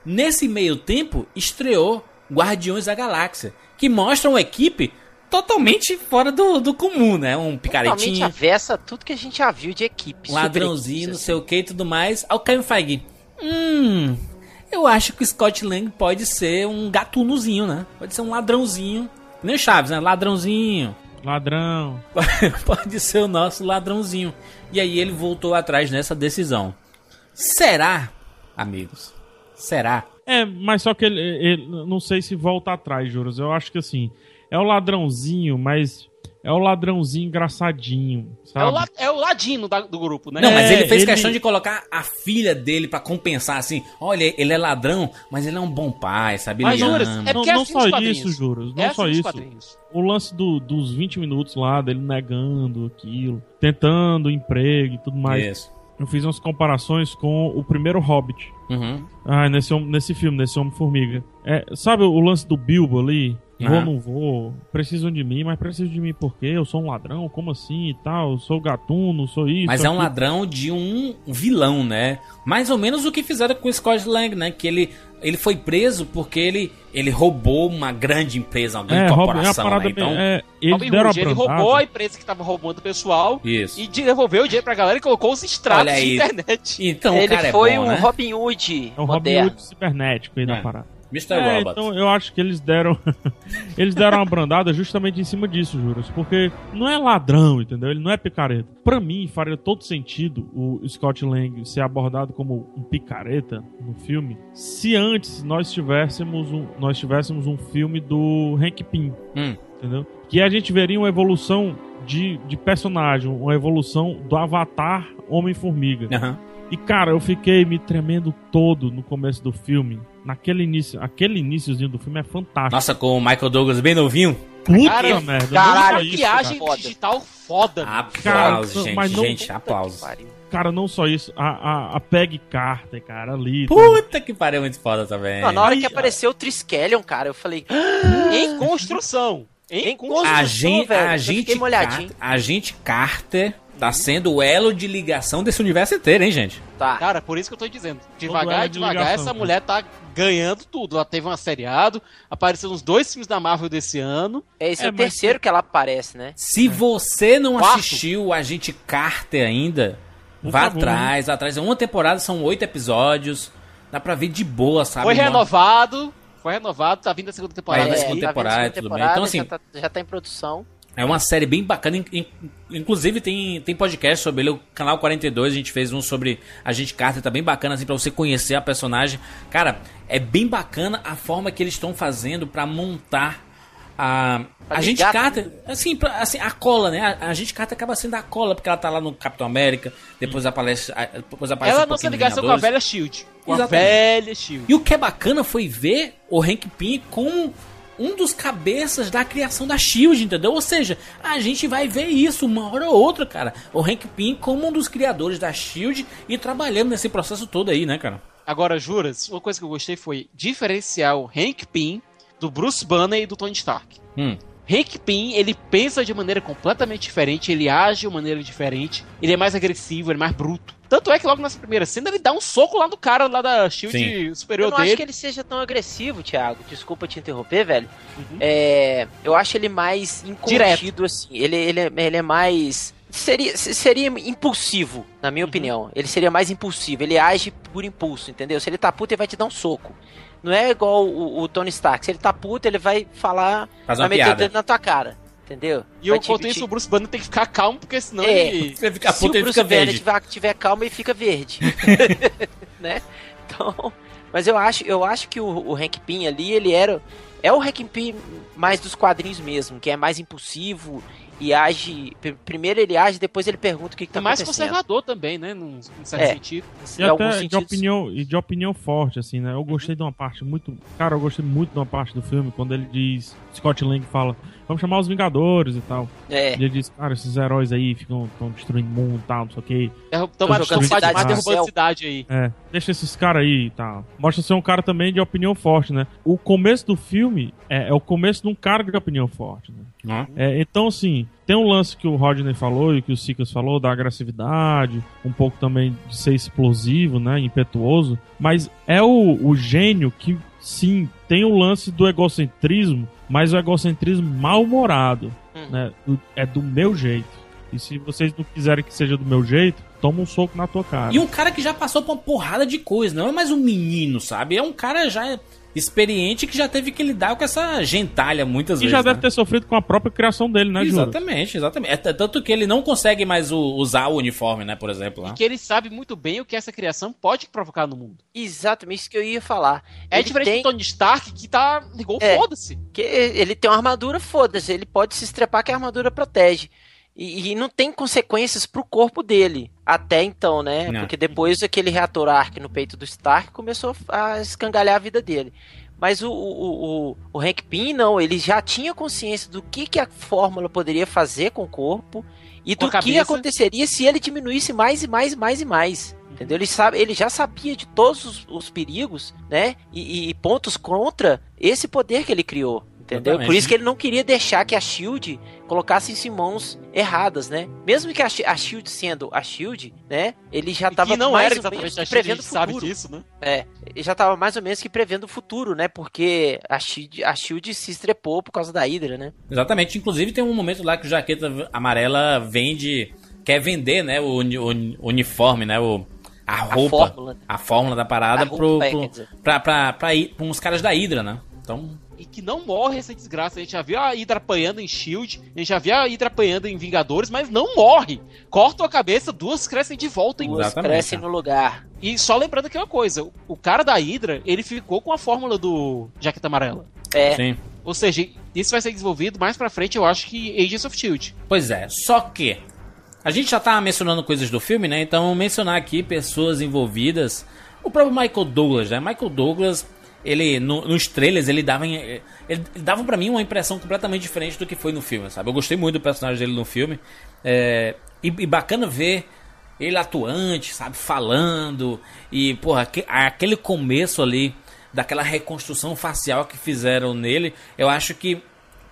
[SPEAKER 2] Nesse meio tempo, estreou Guardiões da Galáxia, que mostra uma equipe totalmente fora do, do comum, né? Um
[SPEAKER 4] Totalmente
[SPEAKER 2] picaretinho,
[SPEAKER 4] avessa a tudo que a gente já viu de equipe.
[SPEAKER 2] um ladrãozinho, não
[SPEAKER 4] equipes,
[SPEAKER 2] sei o que e tudo mais. Ao Kevin Feige, hum, eu acho que o Scott Lang pode ser um gatunozinho, né? Pode ser um ladrãozinho. Nem o Chaves, né? Ladrãozinho.
[SPEAKER 3] Ladrão.
[SPEAKER 2] pode ser o nosso ladrãozinho. E aí ele voltou atrás nessa decisão. Será, amigos? Será?
[SPEAKER 3] É, mas só que ele, ele- não sei se volta atrás, juros. Eu acho que assim, é o ladrãozinho, mas é o ladrãozinho engraçadinho,
[SPEAKER 9] É o,
[SPEAKER 3] sabe?
[SPEAKER 9] la- é o ladino da- do grupo, né?
[SPEAKER 2] Não, mas
[SPEAKER 3] É,
[SPEAKER 2] ele fez
[SPEAKER 3] ele-
[SPEAKER 2] questão de colocar a filha dele pra compensar assim. Olha, ele é ladrão, mas ele é um bom pai, sabe?
[SPEAKER 9] Mas,
[SPEAKER 2] ama.
[SPEAKER 9] é
[SPEAKER 3] não
[SPEAKER 9] porque é
[SPEAKER 3] não
[SPEAKER 9] assim
[SPEAKER 3] só isso, juros. Não
[SPEAKER 9] É
[SPEAKER 3] só
[SPEAKER 9] assim
[SPEAKER 3] isso. O lance do- dos 20 minutos lá, dele negando aquilo, tentando emprego e tudo mais.
[SPEAKER 2] Isso.
[SPEAKER 3] Eu fiz umas comparações com o primeiro Hobbit.
[SPEAKER 2] Uhum.
[SPEAKER 3] Ah, nesse, nesse filme, nesse Homem-Formiga. É, sabe o lance do Bilbo ali? Vou
[SPEAKER 2] Aham.
[SPEAKER 3] ou não vou? Precisam de mim, mas precisam de mim por quê? Eu sou um ladrão? Como assim e tal? Eu sou gatuno, sou isso.
[SPEAKER 2] Mas é um
[SPEAKER 3] aquilo.
[SPEAKER 2] ladrão de um vilão, né? Mais ou menos o que fizeram com o Scott Lang, né? Que ele, ele foi preso porque ele, ele roubou uma grande empresa, uma grande
[SPEAKER 3] É, é
[SPEAKER 2] corporação, né? Então,
[SPEAKER 3] bem- é, eles
[SPEAKER 9] Robin
[SPEAKER 3] deram
[SPEAKER 9] Hood, ele roubou a empresa que tava roubando o pessoal
[SPEAKER 2] isso.
[SPEAKER 9] e devolveu o dinheiro pra galera e colocou os extratos
[SPEAKER 2] Olha
[SPEAKER 9] de
[SPEAKER 2] aí.
[SPEAKER 9] internet.
[SPEAKER 2] Então
[SPEAKER 4] Ele
[SPEAKER 2] cara
[SPEAKER 4] foi
[SPEAKER 2] é bom,
[SPEAKER 4] um
[SPEAKER 2] né?
[SPEAKER 4] Robin Hood
[SPEAKER 3] É o Robin. Hood cibernético aí
[SPEAKER 2] É.
[SPEAKER 3] da parada.
[SPEAKER 2] Mr.
[SPEAKER 3] É,
[SPEAKER 2] Robot.
[SPEAKER 3] então eu acho que eles deram eles deram uma brandada justamente em cima disso, juros, porque não é ladrão, entendeu? Ele não é picareta. Pra mim faria todo sentido o Scott Lang ser abordado como um picareta no filme, se antes nós tivéssemos um nós tivéssemos um filme do Hank Pym,
[SPEAKER 2] Hum.
[SPEAKER 3] entendeu? Que a gente veria uma evolução de, de personagem, uma evolução do Avatar Homem-Formiga.
[SPEAKER 2] Aham.
[SPEAKER 3] E cara, eu fiquei me tremendo todo no começo do filme. Naquele início, aquele iníciozinho do filme é fantástico.
[SPEAKER 2] Nossa, com o Michael Douglas bem novinho.
[SPEAKER 3] Puta
[SPEAKER 9] Cara,
[SPEAKER 3] merda.
[SPEAKER 9] Caralho,
[SPEAKER 3] isso,
[SPEAKER 9] maquiagem
[SPEAKER 4] cara.
[SPEAKER 9] digital foda. mano.
[SPEAKER 2] Aplausos,
[SPEAKER 3] Cara,
[SPEAKER 2] gente.
[SPEAKER 3] mas não-
[SPEAKER 2] gente, aplausos.
[SPEAKER 3] cara. Cara, não só isso, a, a, a Peg Carter, cara, ali.
[SPEAKER 2] Puta que pariu, muito foda também.
[SPEAKER 4] Não, na hora
[SPEAKER 3] Aí,
[SPEAKER 4] que apareceu o Triskelion, cara, eu falei.
[SPEAKER 9] Em construção. Em construção.
[SPEAKER 2] A gente,
[SPEAKER 4] velho,
[SPEAKER 2] a gente. Carter, a gente Carter tá sendo o elo de ligação desse universo inteiro, hein, gente?
[SPEAKER 4] Tá.
[SPEAKER 9] Cara, por isso que eu tô dizendo. Devagar,
[SPEAKER 3] de
[SPEAKER 9] devagar,
[SPEAKER 3] ligação,
[SPEAKER 9] essa mulher tá ganhando tudo. Ela teve um seriado, apareceu nos dois filmes da Marvel desse ano.
[SPEAKER 4] É esse
[SPEAKER 3] É,
[SPEAKER 4] é, o
[SPEAKER 3] mas-
[SPEAKER 4] terceiro que ela aparece, né?
[SPEAKER 2] Se você não
[SPEAKER 9] Quarto.
[SPEAKER 2] assistiu o Agente Carter ainda,
[SPEAKER 3] Por
[SPEAKER 2] vá
[SPEAKER 3] favor,
[SPEAKER 2] atrás, vá atrás. É uma temporada, são oito episódios. Dá pra ver de boa, sabe?
[SPEAKER 9] Foi renovado. Foi renovado, tá vindo a segunda temporada.
[SPEAKER 4] É,
[SPEAKER 2] segunda
[SPEAKER 4] tá vendo
[SPEAKER 2] temporada,
[SPEAKER 4] segunda
[SPEAKER 2] tudo bem.
[SPEAKER 4] temporada,
[SPEAKER 2] Então, assim,
[SPEAKER 4] já tá, já tá em produção.
[SPEAKER 2] É uma série bem bacana. in- in- Inclusive tem, tem podcast sobre ele. O canal 42, a gente fez um sobre a gente Carter. Tá bem bacana, assim, pra você conhecer a personagem. Cara, é bem bacana a forma que eles estão fazendo pra montar a.
[SPEAKER 4] Pra
[SPEAKER 2] A gente Carter, assim, pra- assim, a cola, né? A, a gente Carter acaba sendo a cola, porque ela tá lá no Capitão América, depois aparece. a- Depois aparece
[SPEAKER 9] Ela
[SPEAKER 2] um
[SPEAKER 9] não tem
[SPEAKER 2] pouquinho no
[SPEAKER 9] ligação com a velha Shield. Com a velha Shield.
[SPEAKER 2] E o que é bacana foi ver o Hank Pym como um dos cabeças da criação da Shield, entendeu? Ou seja, a gente vai ver isso uma hora ou outra, cara. O Hank Pym como um dos criadores da Shield e trabalhando nesse processo todo aí, né, cara?
[SPEAKER 9] Agora, juras, uma coisa que eu gostei foi diferenciar o Hank Pym do Bruce Banner e do Tony Stark.
[SPEAKER 2] Hum.
[SPEAKER 9] Hank Pym, ele pensa de maneira completamente diferente, ele age de maneira diferente, ele é mais agressivo, ele é mais bruto. Tanto é que logo nessa primeira cena ele dá um soco lá do cara lá da shield
[SPEAKER 2] Sim.
[SPEAKER 9] superior
[SPEAKER 4] Eu não
[SPEAKER 9] dele.
[SPEAKER 4] acho que ele seja tão agressivo, Thiago. Desculpa te interromper, velho.
[SPEAKER 9] Uhum.
[SPEAKER 4] É, eu acho ele mais incontido, assim. Ele, ele, é- ele é mais. Seria, seria impulsivo, na
[SPEAKER 9] Uhum.
[SPEAKER 4] minha opinião. Ele seria mais impulsivo. Ele age por impulso, entendeu? Se ele tá puto, ele vai te dar um soco. Não é igual o, o Tony Stark. Se ele tá puto, ele vai falar.
[SPEAKER 2] Faz
[SPEAKER 4] vai meter o dedo na tua cara. Entendeu?
[SPEAKER 9] E eu
[SPEAKER 4] Vai te-
[SPEAKER 9] enquanto
[SPEAKER 4] te-
[SPEAKER 9] isso, o Bruce Banner tem que ficar calmo, porque senão
[SPEAKER 4] É.
[SPEAKER 9] ele.
[SPEAKER 2] Você fica
[SPEAKER 4] se
[SPEAKER 2] puto
[SPEAKER 4] o
[SPEAKER 2] e
[SPEAKER 4] Bruce
[SPEAKER 2] fica
[SPEAKER 4] Banner
[SPEAKER 2] verde.
[SPEAKER 4] tiver, tiver calmo, ele fica verde. né? Então, mas eu acho, eu acho que o, o Hank Pym ali, ele era é o Hank Pym mais dos quadrinhos mesmo, que é mais impulsivo e age, pr- primeiro ele age, depois ele pergunta o que, que tá
[SPEAKER 9] É mais
[SPEAKER 4] acontecendo.
[SPEAKER 9] conservador também, né? Num, num certo
[SPEAKER 4] É.
[SPEAKER 9] sentido.
[SPEAKER 3] E até de
[SPEAKER 4] sentidos.
[SPEAKER 3] opinião, e de opinião forte, assim, né? Eu gostei de uma parte muito. Cara, eu gostei muito de uma parte do filme quando ele diz. Scott Lang fala, vamos chamar os Vingadores e tal.
[SPEAKER 4] É.
[SPEAKER 3] E ele diz, cara, esses heróis aí ficam tão destruindo o mundo e tal, não sei o que.
[SPEAKER 9] Estão
[SPEAKER 4] jogando
[SPEAKER 9] mais
[SPEAKER 4] cidade
[SPEAKER 9] mais
[SPEAKER 3] no
[SPEAKER 9] derrubando cidade aí.
[SPEAKER 3] É, deixa esses caras aí e tal. Mostra ser um cara também de opinião forte, né? O começo do filme é, é o começo de um cara de opinião forte, né? É, então, assim, tem um lance que o Rodney falou e que o Sikas falou da agressividade, um pouco também de ser explosivo, né? Impetuoso. Mas é o, o gênio que, sim, tem o lance do egocentrismo, mas o egocentrismo mal-humorado,
[SPEAKER 4] Hum.
[SPEAKER 3] né? É do meu jeito. E se vocês não quiserem que seja do meu jeito, toma um soco na tua cara.
[SPEAKER 2] E um cara que já passou por uma porrada de coisa, não é mais um menino, sabe? É um cara já experiente que já teve que lidar com essa gentalha muitas
[SPEAKER 3] E
[SPEAKER 2] vezes.
[SPEAKER 3] já
[SPEAKER 2] né?
[SPEAKER 3] deve ter sofrido com a própria criação dele, né, Júlio?
[SPEAKER 2] Exatamente, exatamente. É tanto que ele não consegue mais o- usar o uniforme, né, por exemplo. Lá.
[SPEAKER 9] E que ele sabe muito bem o que essa criação pode provocar no mundo.
[SPEAKER 4] Exatamente isso que eu ia falar.
[SPEAKER 9] É
[SPEAKER 4] Ele
[SPEAKER 9] diferente
[SPEAKER 4] tem-
[SPEAKER 9] do Tony Stark, que tá igual
[SPEAKER 4] É.
[SPEAKER 9] foda-se.
[SPEAKER 4] Que ele tem uma armadura, foda-se, ele pode se estrepar que a armadura protege. E, e não tem consequências pro corpo dele. Até então, né?
[SPEAKER 2] Não.
[SPEAKER 4] Porque depois aquele reator Ark no peito do Stark começou a escangalhar a vida dele. Mas o, o, o, o Hank Pym, não, ele já tinha consciência do que, que a fórmula poderia fazer com o corpo e
[SPEAKER 9] Com
[SPEAKER 4] do que aconteceria se ele diminuísse mais e mais e mais e mais. Entendeu? Ele, sabe, ele já sabia de todos os, os perigos, né? E, e pontos contra esse poder que ele criou. Entendeu?
[SPEAKER 2] Exatamente.
[SPEAKER 4] Por isso que ele não queria deixar que a Shield colocasse em mãos erradas, né? Mesmo que a, a Shield sendo a Shield, né? Ele já estava
[SPEAKER 9] não
[SPEAKER 4] mais
[SPEAKER 9] era
[SPEAKER 4] ou menos
[SPEAKER 9] exatamente a Shield, a
[SPEAKER 4] prevendo
[SPEAKER 9] gente
[SPEAKER 4] o
[SPEAKER 9] sabe
[SPEAKER 4] futuro.
[SPEAKER 9] disso, né?
[SPEAKER 4] É, ele já estava mais ou menos que prevendo o futuro, né? Porque a Shield, a Shield se estrepou por causa da Hydra, né?
[SPEAKER 2] Exatamente. Inclusive tem um momento lá que o Jaqueta Amarela vende. Quer vender, né? O, o uniforme, né? O, a roupa.
[SPEAKER 4] fórmula, né?
[SPEAKER 2] A fórmula da parada
[SPEAKER 4] A
[SPEAKER 2] pro,
[SPEAKER 4] é, dizer.
[SPEAKER 2] pra, pra, pra, ir, pra uns caras da Hydra, né? Então.
[SPEAKER 9] E que não morre essa desgraça. A gente já viu a Hydra apanhando em Shield, a gente já viu a Hydra apanhando em Vingadores, mas não morre. Cortam a cabeça, duas crescem de volta. Em...
[SPEAKER 4] Duas
[SPEAKER 2] Exatamente,
[SPEAKER 4] crescem no lugar.
[SPEAKER 9] E só lembrando aqui uma coisa: o cara da Hydra, ele ficou com a fórmula do Jaqueta Amarela.
[SPEAKER 4] É,
[SPEAKER 2] Sim.
[SPEAKER 9] Ou seja, isso vai ser desenvolvido mais pra frente, eu acho que Agents of Shield.
[SPEAKER 2] Pois é, só que a gente já tá mencionando coisas do filme, né? Então mencionar aqui pessoas envolvidas. O próprio Michael Douglas, né? Michael Douglas, ele no, nos trailers ele dava ele, ele dava para mim uma impressão completamente diferente do que foi no filme, sabe? Eu gostei muito do personagem dele no filme. É, e, e bacana ver ele atuante, sabe, falando e porra, aquele começo ali daquela reconstrução facial que fizeram nele, eu acho que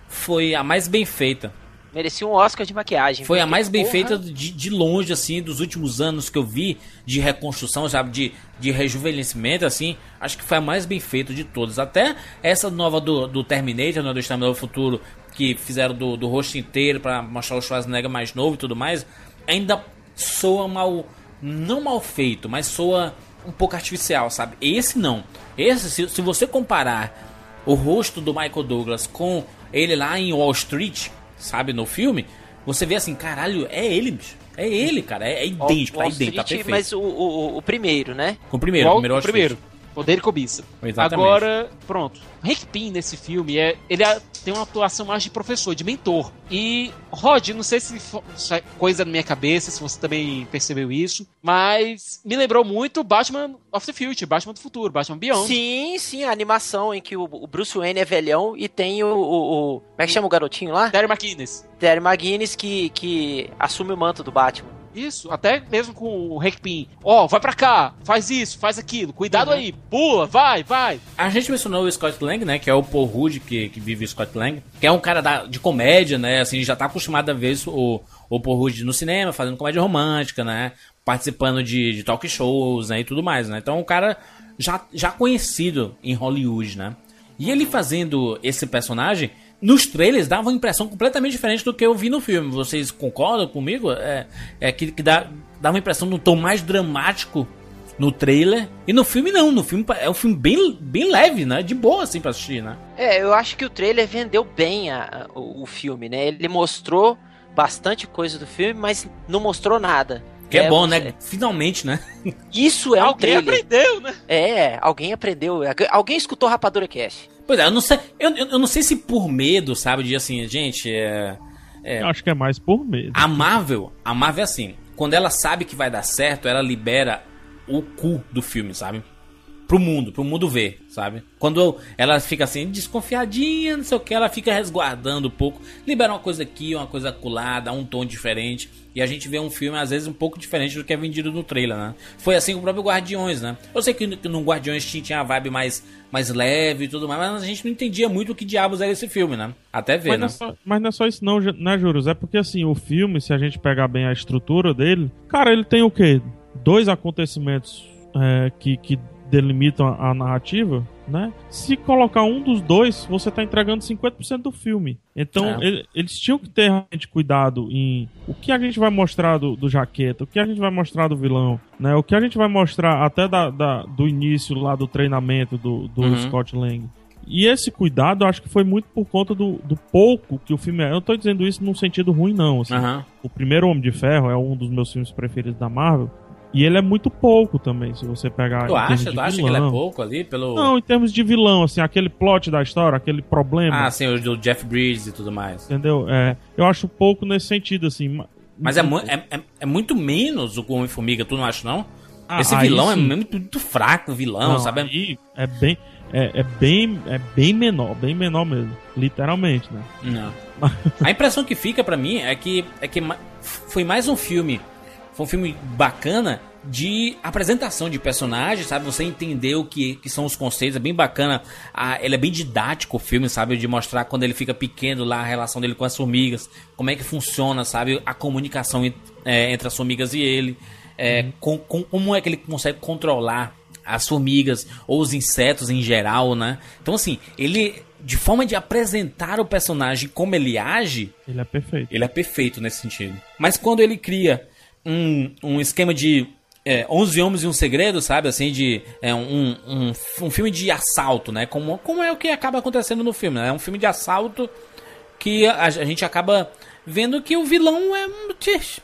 [SPEAKER 2] foi a mais bem feita.
[SPEAKER 4] Merecia um Oscar de maquiagem.
[SPEAKER 2] Foi a mais bem porra. feita de, de longe, assim, dos últimos anos que eu vi de reconstrução, sabe? De, de rejuvenescimento, assim. Acho que foi a mais bem feita de todas. Até essa nova do, do Terminator, né, do Exterminador do Futuro, que fizeram do, do rosto inteiro para mostrar o Schwarzenegger mais novo e tudo mais, ainda soa mal. Não mal feito, mas soa um pouco artificial, sabe? Esse não. Esse, se, se você comparar o rosto do Michael Douglas com ele lá em Wall Street, sabe, no filme, você vê assim, caralho, é ele, bicho. É ele, cara. É, é idêntico, tá idêntico, tá perfeito.
[SPEAKER 4] Mas o, o, o primeiro, né?
[SPEAKER 2] Com o primeiro,
[SPEAKER 9] o
[SPEAKER 2] primeiro,
[SPEAKER 9] o primeiro. Poder e cobiça.
[SPEAKER 2] Exatamente.
[SPEAKER 9] Agora, pronto. Hank Pym nesse filme é ele é, tem uma atuação mais de professor, de mentor. E Rod, não sei se, se é coisa na minha cabeça, se você também percebeu isso, mas me lembrou muito Batman of the Future, Batman do futuro, Batman Beyond.
[SPEAKER 4] Sim, sim, a animação em que o, o Bruce Wayne é velhão e tem o, o, o, como é que chama o garotinho lá?
[SPEAKER 9] Terry McGuinness.
[SPEAKER 4] Terry McGuinness que que assume o manto do Batman.
[SPEAKER 9] Isso, até mesmo com o Hank Pym. Ó, oh, vai pra cá, faz isso, faz aquilo, cuidado uhum. aí, pula, vai, vai.
[SPEAKER 2] A gente mencionou o Scott Lang, né, que é o Paul Rudd que, que vive o Scott Lang, que é um cara da, de comédia, né, assim, já tá acostumado a ver o, o Paul Rudd no cinema, fazendo comédia romântica, né, participando de, de talk shows, né, e tudo mais, né. Então, um cara já, já conhecido em Hollywood, né. E ele fazendo esse personagem nos trailers dava uma impressão completamente diferente do que eu vi no filme. Vocês concordam comigo? É, é que, que dá, dá uma impressão de um tom mais dramático no trailer. E no filme não, no filme é um filme bem, bem leve, né? De boa assim pra assistir, né?
[SPEAKER 4] É, eu acho que o trailer vendeu bem a, a, o, o filme, né? Ele mostrou bastante coisa do filme, mas não mostrou nada.
[SPEAKER 2] Que é, é bom, né? Finalmente, né?
[SPEAKER 4] Isso é
[SPEAKER 9] alguém
[SPEAKER 4] um
[SPEAKER 9] trailer. aprendeu, né?
[SPEAKER 4] É, alguém aprendeu. Alguém escutou Rapadura Cast.
[SPEAKER 2] Pois é, eu não sei, eu, eu não sei se por medo, sabe, de assim, gente, é,
[SPEAKER 3] é, Eu acho que é mais por medo.
[SPEAKER 2] A Marvel, a Marvel é assim, quando ela sabe que vai dar certo, ela libera o cu do filme, sabe? Pro mundo, pro mundo ver, sabe? Quando ela fica assim, desconfiadinha, não sei o que, ela fica resguardando um pouco, libera uma coisa aqui, uma coisa acolá, dá um tom diferente. E a gente vê um filme, às vezes, um pouco diferente do que é vendido no trailer, né? Foi assim com o próprio Guardiões, né? Eu sei que no Guardiões tinha a vibe mais, mais leve e tudo mais, mas a gente não entendia muito o que diabos era esse filme, né? Até ver,
[SPEAKER 3] mas
[SPEAKER 2] né?
[SPEAKER 3] Não é só, mas não é só isso não, né, Juros? É porque, assim, o filme, se a gente pegar bem a estrutura dele, cara, ele tem o quê? Dois acontecimentos é, que, que delimitam a, a narrativa, né? Se colocar um dos dois, você está entregando 50% do filme. Então, é. ele, eles tinham que ter realmente cuidado em o que a gente vai mostrar do, do jaqueta, o que a gente vai mostrar do vilão, né? O que a gente vai mostrar até da, da do início lá do treinamento do, do uhum. Scott Lang. E esse cuidado, eu acho que foi muito por conta do, do pouco que o filme é. Eu não tô dizendo isso num sentido ruim, não. Assim.
[SPEAKER 2] Uhum.
[SPEAKER 3] O primeiro Homem de Ferro é um dos meus filmes preferidos da Marvel. E ele é muito pouco também, se você pegar.
[SPEAKER 2] Tu acha? Tu acha que ele é pouco ali? Pelo...
[SPEAKER 3] Não, em termos de vilão, assim, aquele plot da história, aquele problema.
[SPEAKER 2] Ah, sim, o do Jeff Bridges e tudo mais.
[SPEAKER 3] Entendeu? É, eu acho pouco nesse sentido, assim.
[SPEAKER 2] Mas é, é, é, é, muito menos o Homem-Formiga, tu não acha, não? Ah, Esse vilão é muito, muito, fraco, vilão, não, sabe?
[SPEAKER 3] Aí é bem. É, é, bem, é bem menor, bem menor mesmo. Literalmente, né?
[SPEAKER 2] Não. A impressão que fica para mim é que, é que foi mais um filme foi um filme bacana de apresentação de personagens, sabe? Você entender o que, que são os conceitos, é bem bacana. Ah, ele é bem didático o filme, sabe? De mostrar quando ele fica pequeno lá, a relação dele com as formigas, como é que funciona, sabe? A comunicação é, entre as formigas e ele. É, uhum. com, com, como é que ele consegue controlar as formigas ou os insetos em geral, né? Então, assim, ele de forma de apresentar o personagem como ele age,
[SPEAKER 3] ele é perfeito.
[SPEAKER 2] Ele é perfeito nesse sentido. Mas quando ele cria um, um esquema de é, 11 Homens e um Segredo, sabe? Assim, de é, um, um, um filme de assalto, né? Como, como é o que acaba acontecendo no filme, né? É um filme de assalto que a, a gente acaba vendo que o vilão é.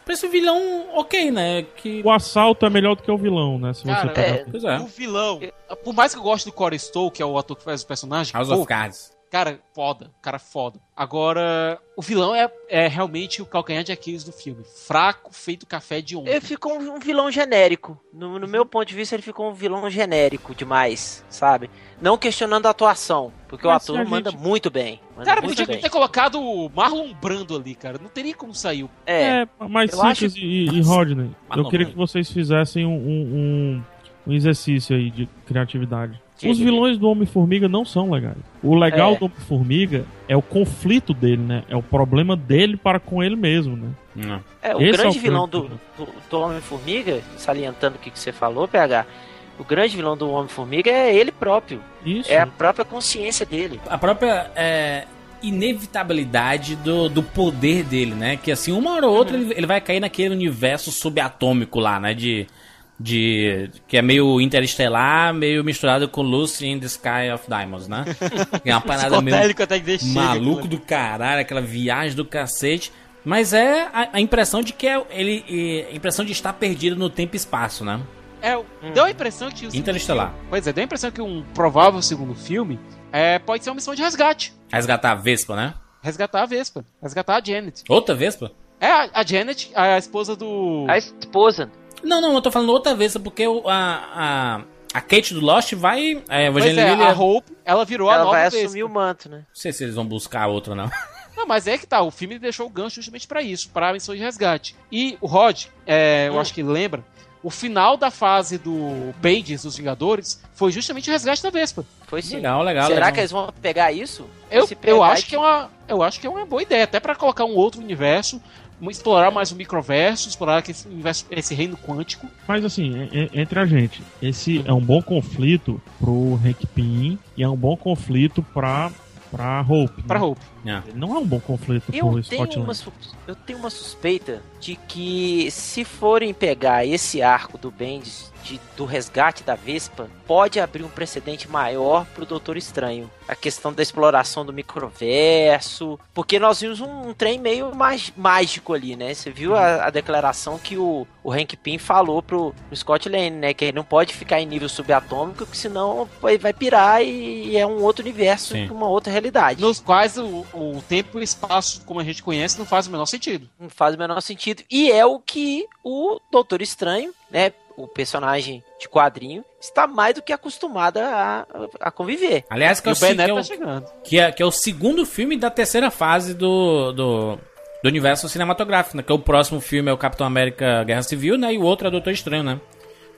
[SPEAKER 2] Parece um vilão ok, né? Que...
[SPEAKER 3] O assalto é melhor do que o vilão, né? Se
[SPEAKER 9] Cara,
[SPEAKER 3] você
[SPEAKER 9] é, é. O vilão. Por mais que eu goste do Corey Stowe, que é o ator que faz o personagem.
[SPEAKER 2] House pô, of Cards.
[SPEAKER 9] Cara, foda. Cara, foda. Agora, o vilão é, é realmente o calcanhar de Aquiles do filme. Fraco, feito café de ontem.
[SPEAKER 4] Ele ficou um, um vilão genérico. No, no meu ponto de vista, ele ficou um vilão genérico demais, sabe? Não questionando a atuação, porque
[SPEAKER 3] Mas
[SPEAKER 4] o ator manda
[SPEAKER 3] gente-
[SPEAKER 4] muito bem. Manda
[SPEAKER 9] Cara,
[SPEAKER 4] muito
[SPEAKER 9] podia
[SPEAKER 4] bem.
[SPEAKER 9] ter colocado o Marlon Brando ali, cara. Não teria como sair.
[SPEAKER 4] É,
[SPEAKER 3] É, mas
[SPEAKER 4] eu
[SPEAKER 3] Cicas
[SPEAKER 4] acho-
[SPEAKER 3] e, e Rodney,
[SPEAKER 2] Mas
[SPEAKER 3] eu queria
[SPEAKER 2] não.
[SPEAKER 3] que vocês fizessem um, um, um- um exercício aí de criatividade. Os vilões do Homem-Formiga não são legais. O legal
[SPEAKER 4] É.
[SPEAKER 3] do Homem-Formiga é o conflito dele, né? É o problema dele para com ele mesmo, né?
[SPEAKER 2] Não.
[SPEAKER 4] É, o
[SPEAKER 3] Esse é
[SPEAKER 4] grande
[SPEAKER 3] o
[SPEAKER 4] vilão do, do, do Homem-Formiga, salientando o que, que você falou, PH, o grande vilão do Homem-Formiga é ele próprio.
[SPEAKER 3] Isso.
[SPEAKER 4] É a própria consciência dele.
[SPEAKER 2] A própria é, inevitabilidade do, do poder dele, né? Que assim, uma hora ou outra ele, ele vai cair naquele universo subatômico lá, né? De, de. que é meio interestelar, meio misturado com Lucy in the Sky of Diamonds, né? É uma parada meio
[SPEAKER 9] Psicodélico até que deixa
[SPEAKER 2] maluco do caralho, aquela viagem do cacete. Mas é a, a impressão de que é ele. A impressão de estar perdido no tempo e espaço, né?
[SPEAKER 9] É, deu a impressão que o segundo
[SPEAKER 2] Interestelar.
[SPEAKER 9] filme- Pois é, deu a impressão que um provável segundo filme é, pode ser uma missão de resgate.
[SPEAKER 2] Resgatar a Vespa, né?
[SPEAKER 9] Resgatar a Vespa. Resgatar a Janet.
[SPEAKER 2] Outra Vespa?
[SPEAKER 9] É, a, a Janet, a esposa do.
[SPEAKER 4] A esposa.
[SPEAKER 2] Não, não, eu tô falando outra Vespa, porque o- a, a, a Kate do Lost vai. É,
[SPEAKER 9] Pois
[SPEAKER 2] Evangeline
[SPEAKER 9] é, a Hope, ela virou a
[SPEAKER 4] Ela
[SPEAKER 9] nova
[SPEAKER 4] vai
[SPEAKER 9] Vespa.
[SPEAKER 4] assumir o manto, né?
[SPEAKER 2] Não sei se eles vão buscar outra, não.
[SPEAKER 9] Não, mas é que tá, o filme deixou o gancho justamente pra isso, pra missão de resgate. E o Rod, é, eu
[SPEAKER 4] Hum.
[SPEAKER 9] acho que ele lembra, o final da fase do Bendis dos Vingadores foi justamente o resgate da Vespa.
[SPEAKER 4] Foi sim.
[SPEAKER 2] Legal, legal.
[SPEAKER 4] Será
[SPEAKER 2] legal.
[SPEAKER 4] que eles vão pegar isso?
[SPEAKER 9] Eu,
[SPEAKER 4] Se
[SPEAKER 9] eu,
[SPEAKER 4] pegar
[SPEAKER 9] acho que é uma, eu acho que é uma boa ideia, até pra colocar um outro universo, explorar mais o microverso, explorar esse, universo, esse reino quântico.
[SPEAKER 3] Mas assim, entre a gente, esse é um bom conflito pro Hank Pym e é um bom conflito pra, pra Hope. né?
[SPEAKER 9] Pra Hope.
[SPEAKER 2] É.
[SPEAKER 3] Não é um bom conflito
[SPEAKER 4] Eu
[SPEAKER 3] pro
[SPEAKER 4] tenho,
[SPEAKER 3] Scott
[SPEAKER 4] uma,
[SPEAKER 3] Lang.
[SPEAKER 4] su- eu tenho uma suspeita de que se forem pegar esse arco do Bendis de- do resgate da Vespa, pode abrir um precedente maior pro Doutor Estranho. A questão da exploração do microverso, porque nós vimos um, um trem meio mais mágico ali, né? Você viu a, a declaração que o, o Hank Pym falou pro, pro Scott Lane, né? Que ele não pode ficar em nível subatômico, que senão vai, vai pirar e, e é um outro universo,
[SPEAKER 2] Sim.
[SPEAKER 4] uma outra realidade.
[SPEAKER 9] Nos quais o, o tempo e o espaço, como a gente conhece, não faz o menor sentido.
[SPEAKER 4] Não faz o menor sentido. E é o que o Doutor Estranho, né? O personagem de quadrinho, está mais do que acostumado a, a conviver.
[SPEAKER 2] Aliás, que é,
[SPEAKER 9] o
[SPEAKER 2] que, é
[SPEAKER 9] Neto
[SPEAKER 2] o,
[SPEAKER 9] tá chegando.
[SPEAKER 2] que, é, que é o segundo filme da terceira fase do, do, do universo cinematográfico, né? Que é o próximo filme é o Capitão América Guerra Civil, né? E o outro é o Doutor Estranho, né?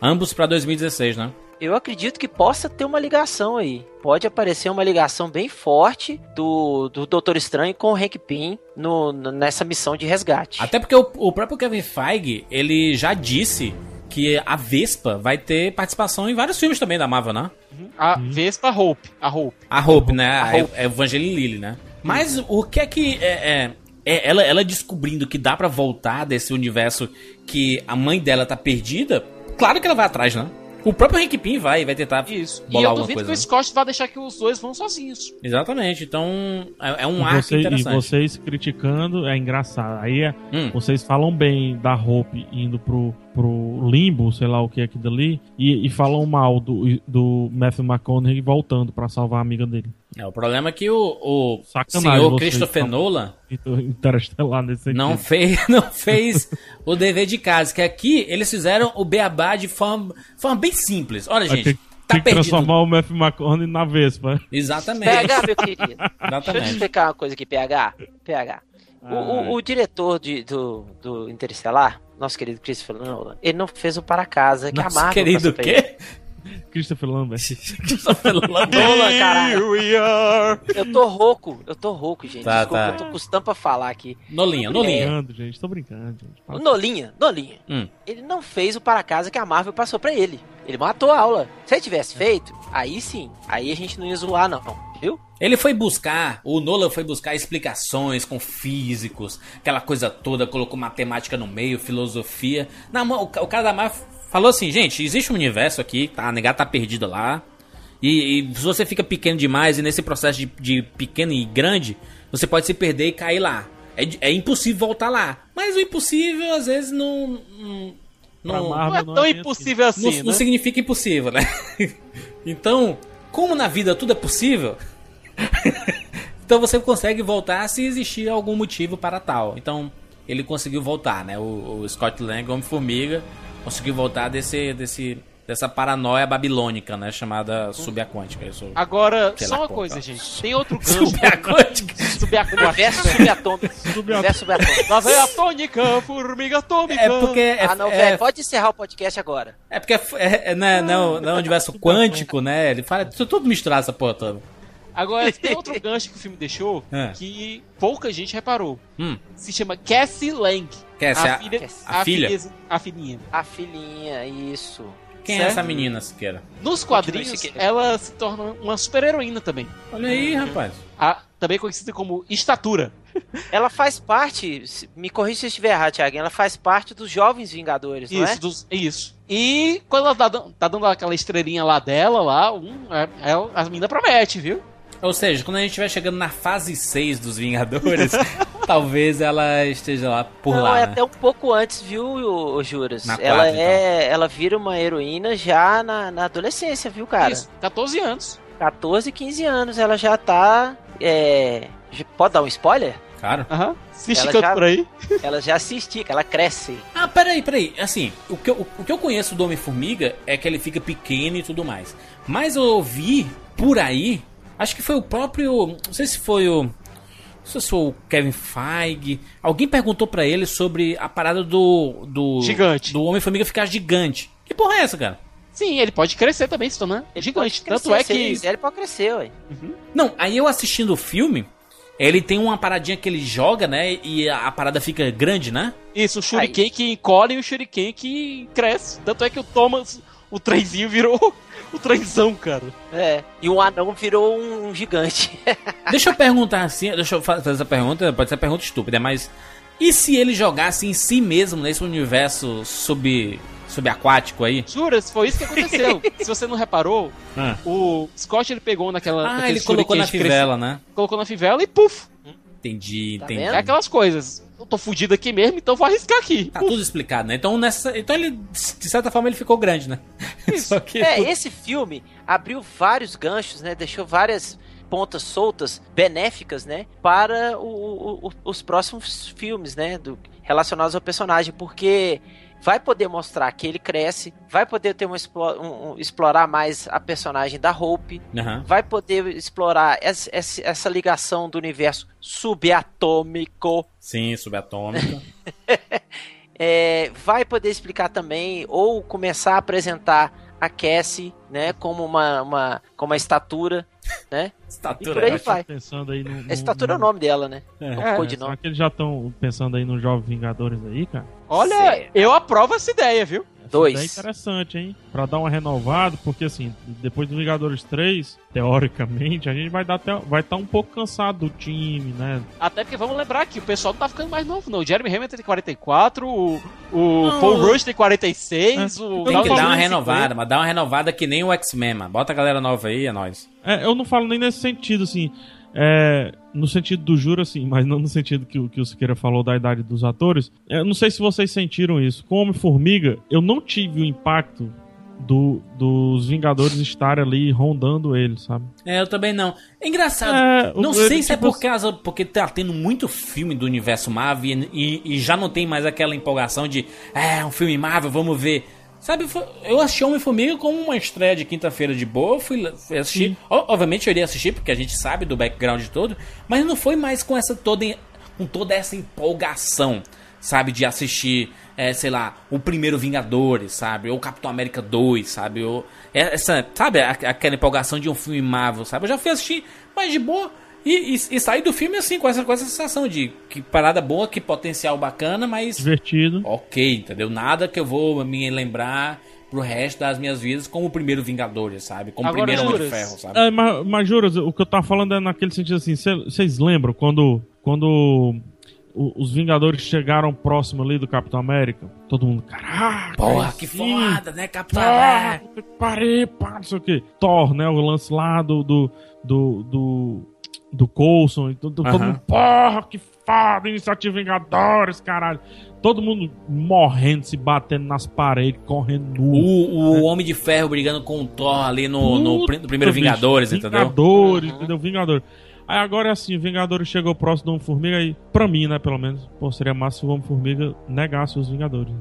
[SPEAKER 2] Ambos pra 2016, né?
[SPEAKER 4] Eu acredito que possa ter uma ligação aí. Pode aparecer uma ligação bem forte do, do Doutor Estranho com o Hank Pym no, no- nessa missão de resgate.
[SPEAKER 2] Até porque o, o próprio Kevin Feige, ele já disse que a Vespa vai ter participação em vários filmes também da Marvel, né?
[SPEAKER 9] A Vespa Hope. A Hope.
[SPEAKER 2] A Hope, né? A,
[SPEAKER 4] Hope.
[SPEAKER 2] é Evangeline Lilly, né? Mas o que é que é, é- é ela, ela descobrindo que dá pra voltar desse universo que a mãe dela tá perdida? Claro que ela vai atrás, né? O próprio Hank Pym vai, vai tentar
[SPEAKER 9] Isso. E
[SPEAKER 2] bolar
[SPEAKER 9] eu
[SPEAKER 2] alguma
[SPEAKER 9] duvido
[SPEAKER 2] coisa.
[SPEAKER 9] que o
[SPEAKER 2] né?
[SPEAKER 9] Scott vai deixar que os dois vão sozinhos.
[SPEAKER 2] Exatamente. Então é, é um
[SPEAKER 3] E,
[SPEAKER 2] arco
[SPEAKER 3] você- e
[SPEAKER 2] interessante.
[SPEAKER 3] vocês criticando é engraçado. Aí é-
[SPEAKER 2] Hum.
[SPEAKER 3] vocês falam bem da Hope indo pro, pro limbo, sei lá o que é aquilo ali, e, e falam mal do, do Matthew McConaughey voltando pra salvar a amiga dele.
[SPEAKER 2] É, o problema é que o, o
[SPEAKER 3] Sacanagem
[SPEAKER 2] senhor Christopher. Nolan
[SPEAKER 3] Interestelar nesse
[SPEAKER 2] não fez, não fez o dever de casa. Que aqui eles fizeram o beabá de forma, forma bem simples. Olha, gente, tá
[SPEAKER 3] tem que
[SPEAKER 2] perdido.
[SPEAKER 3] transformar o Matthew McConaughey na Vespa.
[SPEAKER 4] PH,
[SPEAKER 2] Exatamente.
[SPEAKER 4] meu querido. Deixa eu te
[SPEAKER 2] Exatamente.
[SPEAKER 4] explicar uma coisa aqui, PH. PH. O, o- o diretor de- do, do Interestelar, nosso querido Christopher Nolan, ele não fez o para casa que a
[SPEAKER 2] Nosso
[SPEAKER 4] Marvel
[SPEAKER 2] querido quê?
[SPEAKER 3] Christopher Lambert.
[SPEAKER 2] Christopher. Nolan,
[SPEAKER 4] caralho.
[SPEAKER 9] are.
[SPEAKER 4] Eu tô rouco, eu tô rouco, gente.
[SPEAKER 2] Tá,
[SPEAKER 4] Desculpa,
[SPEAKER 2] tá.
[SPEAKER 4] eu tô custando pra falar aqui.
[SPEAKER 2] Nolinha,
[SPEAKER 3] Tô
[SPEAKER 2] Nolinha.
[SPEAKER 3] brincando, gente. Tô brincando, gente.
[SPEAKER 4] O Nolinha, Nolinha,
[SPEAKER 2] Hum.
[SPEAKER 4] ele não fez o para casa que a Marvel passou pra ele. Ele matou a aula. Se ele tivesse feito, aí sim, aí a gente não ia zoar, não. Viu?
[SPEAKER 2] Ele foi buscar, o Nolan foi buscar explicações com físicos, aquela coisa toda, colocou matemática no meio, filosofia. Na mão, o cara da Marvel falou assim, gente, existe um universo aqui, tá? A negada tá perdida lá. E, e se você fica pequeno demais e nesse processo de, de pequeno e grande, você pode se perder e cair lá. É, é impossível voltar lá. Mas o impossível, às vezes, não. não não-
[SPEAKER 9] Não é
[SPEAKER 3] não
[SPEAKER 9] tão
[SPEAKER 3] bem
[SPEAKER 9] impossível
[SPEAKER 2] não,
[SPEAKER 9] assim,
[SPEAKER 2] não
[SPEAKER 9] né?
[SPEAKER 2] significa impossível, né? então, como na vida tudo é possível, Então você consegue voltar se existir algum motivo para tal. Então ele conseguiu voltar, né? O, o Scott Lang, Homem-Formiga, conseguiu voltar desse, desse, dessa paranoia babilônica, né? Chamada subaquântica. Isso,
[SPEAKER 9] Agora, só uma coisa,
[SPEAKER 2] tá.
[SPEAKER 9] gente. Tem outro gancho.
[SPEAKER 2] Subaquântica.
[SPEAKER 9] Subaquântica.
[SPEAKER 4] Universo subatômico. Universo subatômico.
[SPEAKER 9] Lá vem a tônica, formiga atômica.
[SPEAKER 2] É porque é,
[SPEAKER 4] Ah, não,
[SPEAKER 2] é,
[SPEAKER 4] velho. Pode encerrar o podcast agora.
[SPEAKER 2] é porque é, é, é, né, não, não é um universo quântico, né? Ele fala tudo tudo misturado essa porra toda.
[SPEAKER 9] Agora, tem outro gancho que o filme deixou
[SPEAKER 2] É.
[SPEAKER 9] que pouca gente reparou.
[SPEAKER 2] Hum.
[SPEAKER 9] Se chama Cassie Lang.
[SPEAKER 2] Cassie, a-
[SPEAKER 9] a, filha,
[SPEAKER 2] a filha?
[SPEAKER 9] filha- A filhinha.
[SPEAKER 4] A filhinha, isso.
[SPEAKER 2] Quem é
[SPEAKER 9] Certo?
[SPEAKER 2] essa menina, Siqueira?
[SPEAKER 9] Nos quadrinhos,
[SPEAKER 4] Siqueira.
[SPEAKER 9] ela se torna uma super-heroína também.
[SPEAKER 2] Olha aí, rapaz.
[SPEAKER 9] A- também conhecida como Estatura.
[SPEAKER 4] Ela faz parte, me corrija se eu estiver errado, Thiago, ela faz parte dos Jovens Vingadores, não
[SPEAKER 9] Isso,
[SPEAKER 4] é?
[SPEAKER 9] dos- isso. E quando ela tá, tá dando aquela estrelinha lá dela, lá, um, é- é- a menina promete, viu?
[SPEAKER 2] Ou seja, quando a gente estiver chegando na fase 6 dos Vingadores, talvez ela esteja lá por
[SPEAKER 4] não,
[SPEAKER 2] lá.
[SPEAKER 4] é
[SPEAKER 2] né?
[SPEAKER 4] até um pouco antes, viu, Juras?
[SPEAKER 2] Na
[SPEAKER 4] ela
[SPEAKER 2] quatro,
[SPEAKER 4] é, ela vira uma heroína já na, na adolescência, viu, cara?
[SPEAKER 9] Isso, 14 anos.
[SPEAKER 4] 14, 15 anos, ela já tá, é... Pode dar um spoiler?
[SPEAKER 2] Claro.
[SPEAKER 9] Aham. Se
[SPEAKER 4] Ela
[SPEAKER 9] esticando
[SPEAKER 4] já-
[SPEAKER 9] por aí.
[SPEAKER 4] Ela já se estica, ela cresce.
[SPEAKER 2] Ah, peraí, peraí. Assim, o que, eu, o que eu conheço do Homem-Formiga é que ele fica pequeno e tudo mais. Mas eu ouvi por aí, acho que foi o próprio. Não sei se foi o. Não sei se foi o Kevin Feige. Alguém perguntou pra ele sobre a parada do. do
[SPEAKER 9] Gigante.
[SPEAKER 2] Do Homem-Formiga ficar gigante. Que porra é essa, cara?
[SPEAKER 9] Sim, ele pode crescer também, se tornar gigante.
[SPEAKER 4] Pode
[SPEAKER 9] Tanto é
[SPEAKER 4] crescer, se ele
[SPEAKER 9] que.
[SPEAKER 4] quiser, ele pode crescer, ué.
[SPEAKER 2] Não, aí eu assistindo o filme, ele tem uma paradinha que ele joga, né? E a, parada fica grande, né?
[SPEAKER 9] Isso, o Shuriken que encolhe e o Shuriken que cresce. Tanto é que o Thomas, o trenzinho virou o trenzão, cara.
[SPEAKER 4] É. E um anão virou um, um gigante.
[SPEAKER 2] Deixa eu perguntar assim, deixa eu fa- fazer essa pergunta, pode ser uma pergunta estúpida, mas e se ele jogasse em si mesmo nesse universo sub subaquático aí?
[SPEAKER 9] Juras, foi isso que aconteceu. Se você não reparou,
[SPEAKER 2] Ah,
[SPEAKER 9] o Scott ele pegou naquela.
[SPEAKER 2] Ah, ele colocou na fivela, né?
[SPEAKER 9] Colocou na fivela e puf!
[SPEAKER 2] Entendi,
[SPEAKER 4] Tá
[SPEAKER 2] entendi.
[SPEAKER 9] É aquelas coisas. Tô fudido aqui mesmo, então vou arriscar aqui.
[SPEAKER 2] Tá tudo explicado, né? Então, nessa, então ele, de certa forma, ele ficou grande, né? Só que
[SPEAKER 4] É, esse filme abriu vários ganchos, né? Deixou várias pontas soltas, benéficas, né? Para o- o- o- os próximos filmes, né? Do, relacionados ao personagem, porque vai poder mostrar que ele cresce, vai poder ter uma, explo- um- um- explorar mais a personagem da Hope,
[SPEAKER 2] Aham.
[SPEAKER 4] vai poder explorar essa, essa- ligação do universo subatômico,
[SPEAKER 2] Sim, subatômica.
[SPEAKER 4] é, vai poder explicar também ou começar a apresentar a Cassie, né, como uma, uma como uma estatura, né? E
[SPEAKER 2] Estatura.
[SPEAKER 4] por aí
[SPEAKER 2] né?
[SPEAKER 4] vai.
[SPEAKER 3] Pensando aí no, no,
[SPEAKER 4] estatura é o nome dela, né?
[SPEAKER 2] É.
[SPEAKER 4] É um
[SPEAKER 3] É,
[SPEAKER 4] codinome.
[SPEAKER 3] será que eles já estão pensando aí nos Jovens Vingadores aí, cara?
[SPEAKER 9] Olha,
[SPEAKER 4] Sério?
[SPEAKER 9] eu aprovo essa ideia, viu?
[SPEAKER 3] Essa
[SPEAKER 4] Dois.
[SPEAKER 3] ideia É interessante, hein? Pra dar uma renovada, porque assim, depois do Vingadores 3, teoricamente, a gente vai dar até, vai estar um pouco cansado do time, né?
[SPEAKER 9] Até porque vamos lembrar que o pessoal não tá ficando mais novo, não. O Jeremy Hamilton tem 44, o, o
[SPEAKER 2] Não,
[SPEAKER 9] Paul Rush tem 46, o
[SPEAKER 2] Tem que dar uma renovada, mas dá uma renovada que nem o X-Men, mano. Bota a galera nova aí, é nóis.
[SPEAKER 3] É, eu não falo nem nesse sentido, assim. É, no sentido do juro, assim, mas não no sentido que, o- que o Siqueira falou da idade dos atores. Eu não sei se vocês sentiram isso. Com Homem-Formiga, eu não tive o impacto do, dos Vingadores estarem ali rondando ele, sabe?
[SPEAKER 2] É, eu também não. É engraçado.
[SPEAKER 3] É,
[SPEAKER 2] não
[SPEAKER 3] ele,
[SPEAKER 2] sei se é
[SPEAKER 3] tipo,
[SPEAKER 2] por causa, porque tá tendo muito filme do universo Marvel e, e já não tem mais aquela empolgação de é, um filme Marvel, vamos ver. Sabe, eu assisti Homem-Formiga como uma estreia de quinta-feira de boa, fui, assistir. O- obviamente eu iria assistir, porque a gente sabe do background todo, mas não foi mais com essa toda, com toda essa empolgação, sabe, de assistir, é, sei lá, o primeiro Vingadores, sabe, ou Capitão América 2, sabe, ou é, essa, sabe, aquela empolgação de um filme Marvel, sabe, eu já fui assistir mais de boa. E, e, e saí do filme assim, com essa, com essa sensação de que parada boa, que potencial bacana, mas
[SPEAKER 3] Divertido.
[SPEAKER 2] ok, entendeu? Nada que eu vou me lembrar pro resto das minhas vidas como o primeiro Vingadores, sabe? Como o primeiro Homem de. Ferro, sabe?
[SPEAKER 3] É, mas, mas juras, o que eu tava falando é naquele sentido assim, vocês lembram quando, quando os Vingadores chegaram próximo ali do Capitão América? Todo mundo, caraca!
[SPEAKER 2] Porra, que
[SPEAKER 3] sim,
[SPEAKER 2] foda, né, Capitão
[SPEAKER 3] Porra,
[SPEAKER 2] América?
[SPEAKER 3] pariu, pá, não sei o que. Thor, né? O lance lá do. do. do. do, do Coulson. E todo, mundo, porra, que foda, iniciativa Vingadores, caralho. Todo mundo morrendo, se batendo nas paredes, correndo nu.
[SPEAKER 2] O, o Homem de Ferro brigando com o Thor ali no, no, no primeiro Vingadores,
[SPEAKER 3] bicho,
[SPEAKER 2] entendeu?
[SPEAKER 3] Vingadores, entendeu? Vingadores. Aí agora é assim, Vingadores chegou próximo do Homem-Formiga aí, pra mim, né, pelo menos, pô, seria massa se o Homem-Formiga negasse os Vingadores.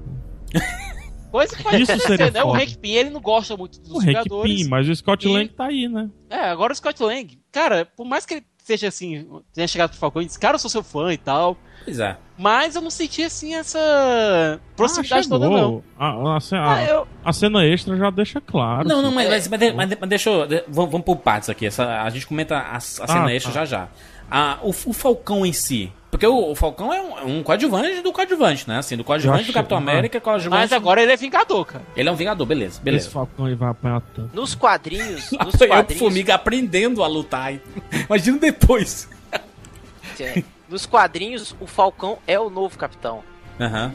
[SPEAKER 9] Coisa que pode
[SPEAKER 3] Isso
[SPEAKER 9] acontecer,
[SPEAKER 3] seria
[SPEAKER 9] né? O. Hank Pym, ele não gosta muito dos
[SPEAKER 3] O Hank
[SPEAKER 9] Vingadores.
[SPEAKER 3] Pym, mas o Scott
[SPEAKER 9] E-
[SPEAKER 3] Lang tá aí, né?
[SPEAKER 9] É, agora o Scott Lang, cara, por mais que ele seja assim, tenha chegado pro Falcão e disse, cara, eu sou seu fã e tal,
[SPEAKER 2] Pois é.
[SPEAKER 9] mas eu não senti assim essa proximidade
[SPEAKER 3] Ah,
[SPEAKER 9] toda, não.
[SPEAKER 3] A, a ce- a-
[SPEAKER 9] Ah, eu-
[SPEAKER 3] a cena extra já deixa claro.
[SPEAKER 2] Não, não,
[SPEAKER 3] assim.
[SPEAKER 2] mas, mas, mas, mas mas deixa eu. de- Vamos, vamos por partes aqui. Essa, a gente comenta a, a cena
[SPEAKER 3] Ah,
[SPEAKER 2] extra
[SPEAKER 3] tá.
[SPEAKER 2] já já. Ah, o, o Falcão em si. Porque o, o Falcão é um, é um coadjuvante do coadjuvante, né? Assim, do coadjuvante do Capitão
[SPEAKER 3] ah.
[SPEAKER 2] América, coadjuvante.
[SPEAKER 9] Mas agora ele é Vingador, cara.
[SPEAKER 2] Ele é um Vingador, beleza,
[SPEAKER 3] Esse
[SPEAKER 2] beleza.
[SPEAKER 3] Falcão aí vai apanhar tanto.
[SPEAKER 4] Nos quadrinhos, nos
[SPEAKER 2] Foi eu,
[SPEAKER 4] quadrinhos,
[SPEAKER 2] Formiga, aprendendo a lutar. Imagina depois.
[SPEAKER 4] é, nos quadrinhos, o Falcão é o novo capitão.
[SPEAKER 2] Aham.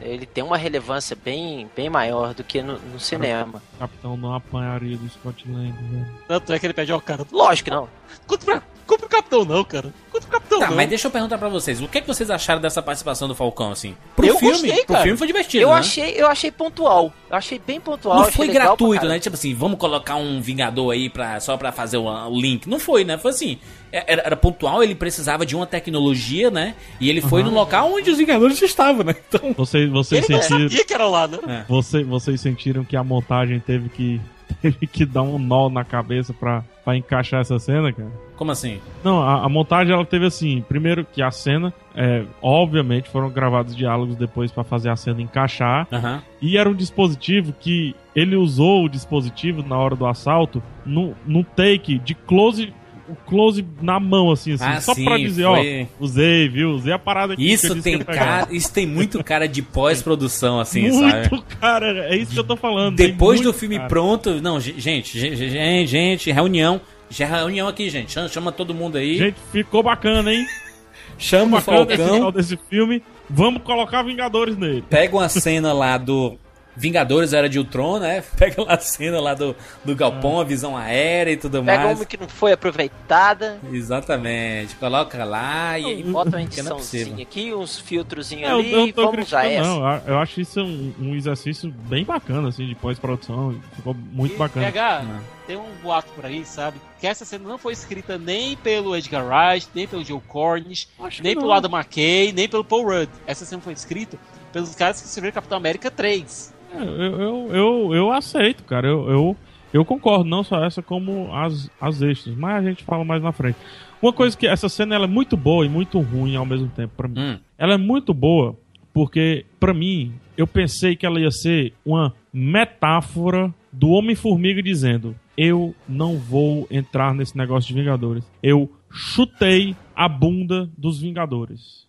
[SPEAKER 4] Ele tem uma relevância bem, bem maior do que no, no cinema.
[SPEAKER 3] O capitão não apanharia do Scott Lang, velho.
[SPEAKER 9] Tanto é que ele pede ao cara.
[SPEAKER 4] Lógico que não.
[SPEAKER 9] Contra, contra o Capitão, não, cara. Contra o Capitão,
[SPEAKER 2] Tá,
[SPEAKER 9] não.
[SPEAKER 2] mas deixa eu perguntar pra vocês. O que, é que vocês acharam dessa participação do Falcão, assim? Pro
[SPEAKER 4] Eu
[SPEAKER 2] filme,
[SPEAKER 4] gostei,
[SPEAKER 2] pro filme foi divertido,
[SPEAKER 4] Eu
[SPEAKER 2] né?
[SPEAKER 4] achei, eu achei pontual. Eu achei bem pontual.
[SPEAKER 2] Não foi gratuito, né? Tipo assim, vamos colocar um Vingador aí pra, só pra fazer o, link. Não foi, né? Foi assim, é- era, era pontual, ele precisava de uma tecnologia, né? E ele foi no local onde os Vingadores estavam, né? Então,
[SPEAKER 3] Vocês, vocês
[SPEAKER 9] Ele não
[SPEAKER 3] sentiram.
[SPEAKER 9] sabia que era lá, né?
[SPEAKER 2] É.
[SPEAKER 3] Você, vocês sentiram que a montagem teve que. Teve que dar um nó na cabeça pra, pra encaixar essa cena, cara?
[SPEAKER 2] como assim?
[SPEAKER 3] Não, a, a montagem ela teve assim: primeiro que a cena, é, obviamente, foram gravados diálogos depois pra fazer a cena encaixar.
[SPEAKER 2] Aham.
[SPEAKER 3] E era um dispositivo que ele usou o dispositivo na hora do assalto no, no take de close. O close na mão, assim, assim
[SPEAKER 2] Ah,
[SPEAKER 3] só
[SPEAKER 2] sim,
[SPEAKER 3] pra dizer,
[SPEAKER 2] foi-
[SPEAKER 3] ó, usei, viu? Usei a parada aqui. que
[SPEAKER 2] Isso
[SPEAKER 3] disse
[SPEAKER 2] tem
[SPEAKER 3] que
[SPEAKER 2] cara, isso tem muito cara de pós-produção, assim, sabe?
[SPEAKER 3] Muito, cara, é isso que eu tô falando.
[SPEAKER 2] Depois do
[SPEAKER 3] muito,
[SPEAKER 2] filme
[SPEAKER 3] cara.
[SPEAKER 2] pronto, não, ge- gente, ge- ge- gente, gente, reunião. Já é reunião aqui, gente. Chama, chama todo mundo aí.
[SPEAKER 3] Gente, ficou bacana, hein?
[SPEAKER 2] chama o Falcão.
[SPEAKER 3] desse filme. Vamos colocar Vingadores nele.
[SPEAKER 2] Pega uma cena lá do Vingadores Era de Ultron, né? Pega lá a cena lá do, do Galpão, a visão aérea e tudo
[SPEAKER 4] Pega
[SPEAKER 2] mais.
[SPEAKER 4] uma que não foi aproveitada,
[SPEAKER 2] Exatamente. Coloca lá e aí.
[SPEAKER 4] bota uma
[SPEAKER 2] é
[SPEAKER 4] ediçãozinha aqui, uns filtrozinhos
[SPEAKER 3] É, eu,
[SPEAKER 4] ali
[SPEAKER 3] eu não
[SPEAKER 4] e
[SPEAKER 3] tô
[SPEAKER 4] vamos usar
[SPEAKER 3] criticando,
[SPEAKER 4] essa.
[SPEAKER 3] não. Eu- Eu acho isso um, um exercício bem bacana, assim, de pós-produção. Ficou muito
[SPEAKER 9] E,
[SPEAKER 3] bacana.
[SPEAKER 9] PH,
[SPEAKER 2] Não.
[SPEAKER 9] tem um boato por aí, sabe? Que essa cena não foi escrita nem pelo Edgar Wright, nem pelo Joe Cornish, nem
[SPEAKER 3] não.
[SPEAKER 9] pelo Adam McKay, nem pelo Paul Rudd. Essa cena foi escrita pelos caras que escreveram Capitão América 3.
[SPEAKER 3] É, Eu, eu, eu, eu aceito, cara. Eu, eu, eu concordo, não só essa, como as, as extras. Mas a gente fala mais na frente. Uma coisa que essa cena ela é muito boa e muito ruim ao mesmo tempo pra mim.
[SPEAKER 2] Hum.
[SPEAKER 3] Ela é muito boa porque, pra mim, eu pensei que ela ia ser uma metáfora do Homem-Formiga dizendo: Eu não vou entrar nesse negócio de Vingadores. Eu chutei a bunda dos Vingadores.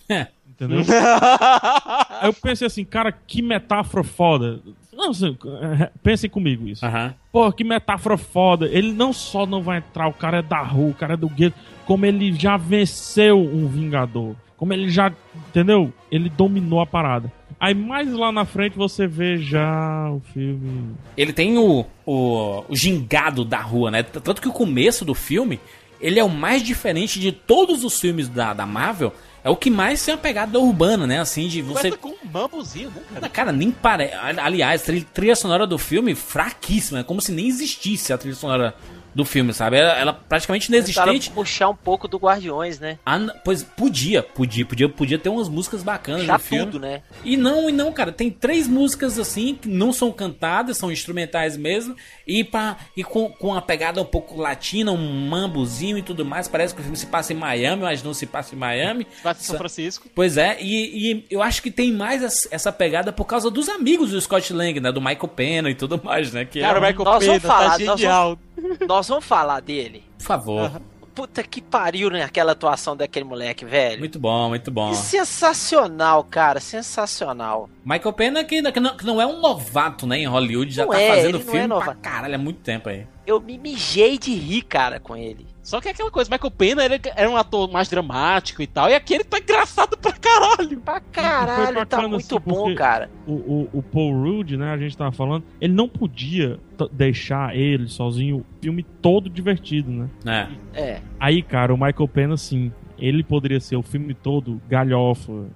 [SPEAKER 3] Entendeu? Aí eu pensei assim, cara, que metáfora foda. Não, assim, é, pensem comigo isso.
[SPEAKER 2] Aham.
[SPEAKER 3] Pô, que metáfora foda. Ele não só não vai entrar, o cara é da rua, o cara é do gueto, como ele já venceu um Vingador. Como ele já, entendeu? Ele dominou a parada. Aí mais lá na frente você vê já o filme.
[SPEAKER 2] Ele tem o, o, o gingado da rua, né? Tanto que o começo do filme, ele é o mais diferente de todos os filmes da, da Marvel. É o que mais tem a pegada urbana, né? Assim, de você.
[SPEAKER 9] Começa com um mambozinho, né, cara?
[SPEAKER 2] Cara, nem parece. Aliás, a trilha sonora do filme fraquíssima. É como se nem existisse a trilha sonora do filme, sabe? Ela, ela praticamente
[SPEAKER 4] Tentaram
[SPEAKER 2] inexistente.
[SPEAKER 4] puxar um pouco do Guardiões, né?
[SPEAKER 2] Ah, pois podia, podia, podia, podia ter umas músicas bacanas
[SPEAKER 4] Já
[SPEAKER 2] no filme.
[SPEAKER 4] tudo, né?
[SPEAKER 2] E não, e não, cara, tem três músicas assim que não são cantadas, são instrumentais mesmo, e, pra, e com, com uma pegada um pouco latina, um mambozinho e tudo mais. Parece que o filme se passa em Miami, mas não se passa em Miami.
[SPEAKER 9] Vai em São Francisco.
[SPEAKER 2] Pois é, e, e eu acho que tem mais es- essa pegada por causa dos amigos do Scott Lang, né? Do Michael Pena e tudo mais, né? Que
[SPEAKER 9] Cara, o
[SPEAKER 2] é, um-
[SPEAKER 9] Michael
[SPEAKER 4] Nós
[SPEAKER 9] Pena
[SPEAKER 4] vamos falar,
[SPEAKER 9] tá
[SPEAKER 4] nós
[SPEAKER 9] genial.
[SPEAKER 4] Nós vamos falar dele.
[SPEAKER 2] por favor.
[SPEAKER 4] Puta que pariu naquela atuação daquele moleque, velho.
[SPEAKER 2] Muito bom, muito bom.
[SPEAKER 4] Que sensacional, cara, sensacional.
[SPEAKER 2] Michael Pena que, que, não, que não é um novato, né, em Hollywood, já
[SPEAKER 4] Não
[SPEAKER 2] tá
[SPEAKER 4] é,
[SPEAKER 2] fazendo
[SPEAKER 4] não
[SPEAKER 2] filme
[SPEAKER 4] é
[SPEAKER 2] pra
[SPEAKER 4] novato.
[SPEAKER 2] caralho há muito tempo aí.
[SPEAKER 4] Eu me mijei de rir, cara, com ele.
[SPEAKER 9] Só que é aquela coisa, Michael Pena ele era um ator mais dramático e tal, e aqui ele tá engraçado pra caralho.
[SPEAKER 4] Pra caralho, tá muito
[SPEAKER 3] assim,
[SPEAKER 4] bom, cara.
[SPEAKER 3] O, o, o Paul Rudd, né, a gente tava falando, ele não podia deixar ele sozinho o filme todo divertido, né?
[SPEAKER 2] É.
[SPEAKER 4] É.
[SPEAKER 3] Aí, cara, o Michael Pena, assim, ele poderia ser o filme todo galhofa.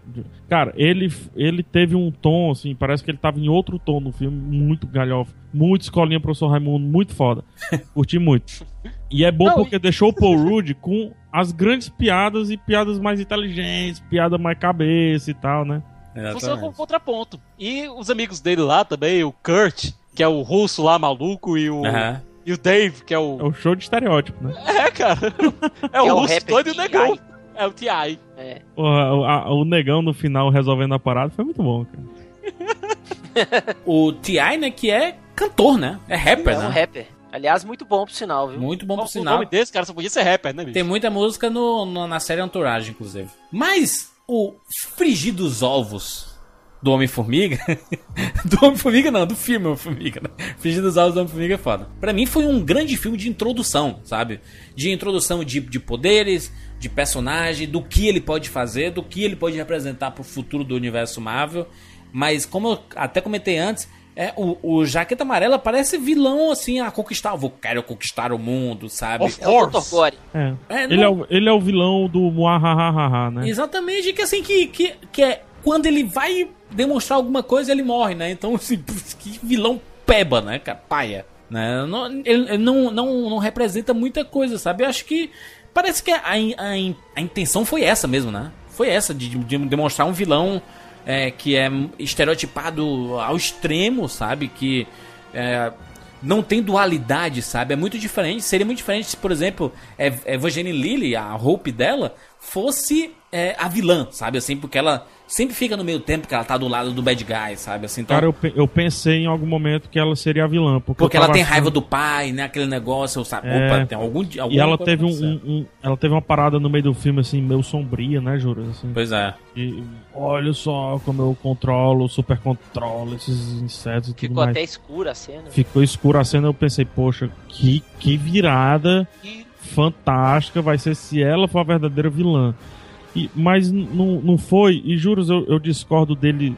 [SPEAKER 3] Cara, ele, ele teve um tom, assim, parece que ele tava em outro tom no filme, muito galhofa. Muito escolinha professor Raimundo, muito foda. Curti muito. E é bom
[SPEAKER 9] Não,
[SPEAKER 3] porque deixou o Paul Rudd com as grandes piadas e piadas mais inteligentes, piada mais cabeça e tal, né?
[SPEAKER 9] Funciona como contraponto. E os amigos dele lá também, o Kurt, que é o russo lá maluco, e o.
[SPEAKER 2] Aham.
[SPEAKER 9] E o Dave, que é o.
[SPEAKER 3] É o show de estereótipo, né?
[SPEAKER 9] É, cara. É o
[SPEAKER 4] É o
[SPEAKER 9] russo doido e o negão. É o T.I.
[SPEAKER 4] É.
[SPEAKER 3] Porra, o, a- o negão no final resolvendo a parada foi muito bom, cara.
[SPEAKER 2] O T.I., né, que é cantor, né? É rapper,
[SPEAKER 4] É
[SPEAKER 2] né?
[SPEAKER 4] um rapper. Aliás, muito bom pro sinal, viu?
[SPEAKER 2] Muito bom pro
[SPEAKER 9] O
[SPEAKER 2] sinal.
[SPEAKER 9] nome desse cara só podia ser rapper, né, bicho?
[SPEAKER 2] Tem muita música no, no- na série Entourage, inclusive. Mas o frigir dos ovos do Homem-Formiga. do Homem-Formiga, não, do filme Homem-Formiga, né? Dos ovos do Homem-Formiga é foda. Pra mim foi um grande filme de introdução, sabe? De introdução de, de poderes, de personagem, do que ele pode fazer, do que ele pode representar pro futuro do universo Marvel. Mas como eu até comentei antes. É, o, o Jaqueta Amarela parece vilão, assim, a conquistar. Eu vou, quero conquistar o mundo, sabe?
[SPEAKER 9] Of
[SPEAKER 4] É
[SPEAKER 9] course.
[SPEAKER 3] É.
[SPEAKER 2] É,
[SPEAKER 3] ele,
[SPEAKER 2] não-
[SPEAKER 3] é o, ele é o vilão do Muahahaha, né?
[SPEAKER 2] Exatamente, que assim, que, que, que é quando ele vai demonstrar alguma coisa, ele morre, né? Então, assim, que vilão peba, né, cara? Paia. Né? Não, ele não, não, não representa muita coisa, sabe? Eu acho que parece que a, a, a intenção foi essa mesmo, né? Foi essa, de, de demonstrar um vilão é, que é estereotipado ao extremo, sabe? Que é, não tem dualidade, sabe? É muito diferente. Seria muito diferente se, por exemplo, Ev- Evangeline Lilly, a Hope dela, fosse é, a vilã, sabe? Assim, porque ela sempre fica no meio tempo que ela tá do lado do bad guy, sabe? Assim, então,
[SPEAKER 3] Cara, eu, pe- eu pensei em algum momento que ela seria a vilã. Porque,
[SPEAKER 2] porque ela tem
[SPEAKER 3] achando-
[SPEAKER 2] raiva do pai, né? Aquele negócio, sabe?
[SPEAKER 3] É.
[SPEAKER 2] Opa, tem algum, di- alguma
[SPEAKER 3] E ela teve um, um- um- Ela teve uma parada no meio do filme, assim, meio sombria, né, Jura? Assim,
[SPEAKER 2] Pois é.
[SPEAKER 3] E olha só como eu controlo, super controlo esses insetos e tudo
[SPEAKER 4] Ficou
[SPEAKER 3] mais.
[SPEAKER 4] até escura a cena.
[SPEAKER 3] Ficou escuro a cena, eu pensei, poxa, que, que virada fantástica vai ser se ela for a verdadeira vilã. E, mas não não foi, e juros, eu, eu discordo dele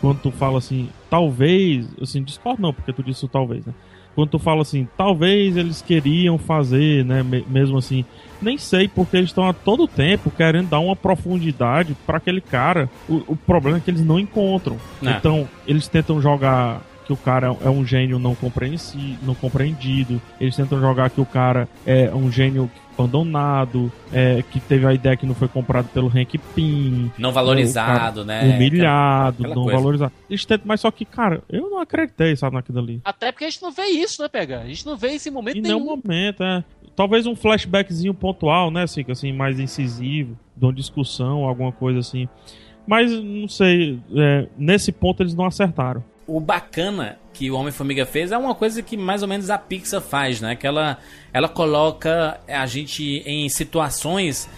[SPEAKER 3] quando tu fala assim, talvez, assim, discordo não, porque tu disse o talvez, né? Quando tu fala assim, talvez eles queriam fazer, né, me- mesmo assim, nem sei, porque eles estão a todo tempo querendo dar uma profundidade para aquele cara. O, o problema é que eles não encontram.
[SPEAKER 2] É.
[SPEAKER 3] Então, eles tentam jogar que o cara é um gênio não, compreensi, não compreendido. Eles tentam jogar que o cara é um gênio abandonado, é, que teve a ideia que não foi comprado pelo Hank Pym.
[SPEAKER 2] Não valorizado,
[SPEAKER 3] o
[SPEAKER 2] né?
[SPEAKER 3] Humilhado,
[SPEAKER 2] Aquela
[SPEAKER 3] não
[SPEAKER 2] coisa.
[SPEAKER 3] valorizado. Eles tentam, mas só que, cara, eu não acreditei, sabe, naquilo ali.
[SPEAKER 9] Até porque a gente não vê isso, né, Pega? A gente não vê esse momento
[SPEAKER 3] Em
[SPEAKER 9] nenhum.
[SPEAKER 3] nenhum momento, é. Talvez um flashbackzinho pontual, né, assim, assim mais incisivo, de uma discussão, alguma coisa assim. Mas, não sei, é, nesse ponto eles não acertaram.
[SPEAKER 2] O bacana que o Homem-Formiga fez é uma coisa que mais ou menos a Pixar faz, né? Que ela, ela coloca a gente em situações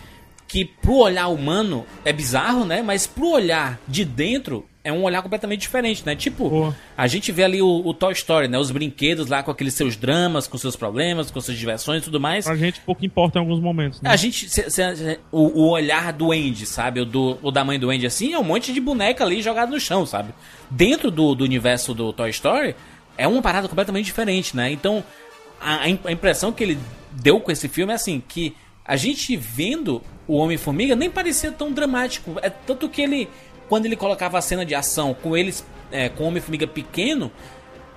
[SPEAKER 2] que pro olhar humano é bizarro, né? Mas pro olhar de dentro é um olhar completamente diferente, né? Tipo, a gente vê ali o, o Toy Story, né? Os brinquedos lá com aqueles seus dramas, com seus problemas, com suas diversões e tudo mais.
[SPEAKER 3] Pra gente pouco importa em alguns momentos, né?
[SPEAKER 2] A gente. cê- cê- o, o olhar do Andy, sabe? O, do, o da mãe do Andy assim, é um monte de boneca ali jogada no chão, sabe? Dentro do, do universo do Toy Story, é uma parada completamente diferente, né? Então, a, a a impressão que ele deu com esse filme é assim, que a gente vendo o Homem-Formiga nem parecia tão dramático. É tanto que ele, quando ele colocava a cena de ação com eles, é, com Homem-Formiga pequeno,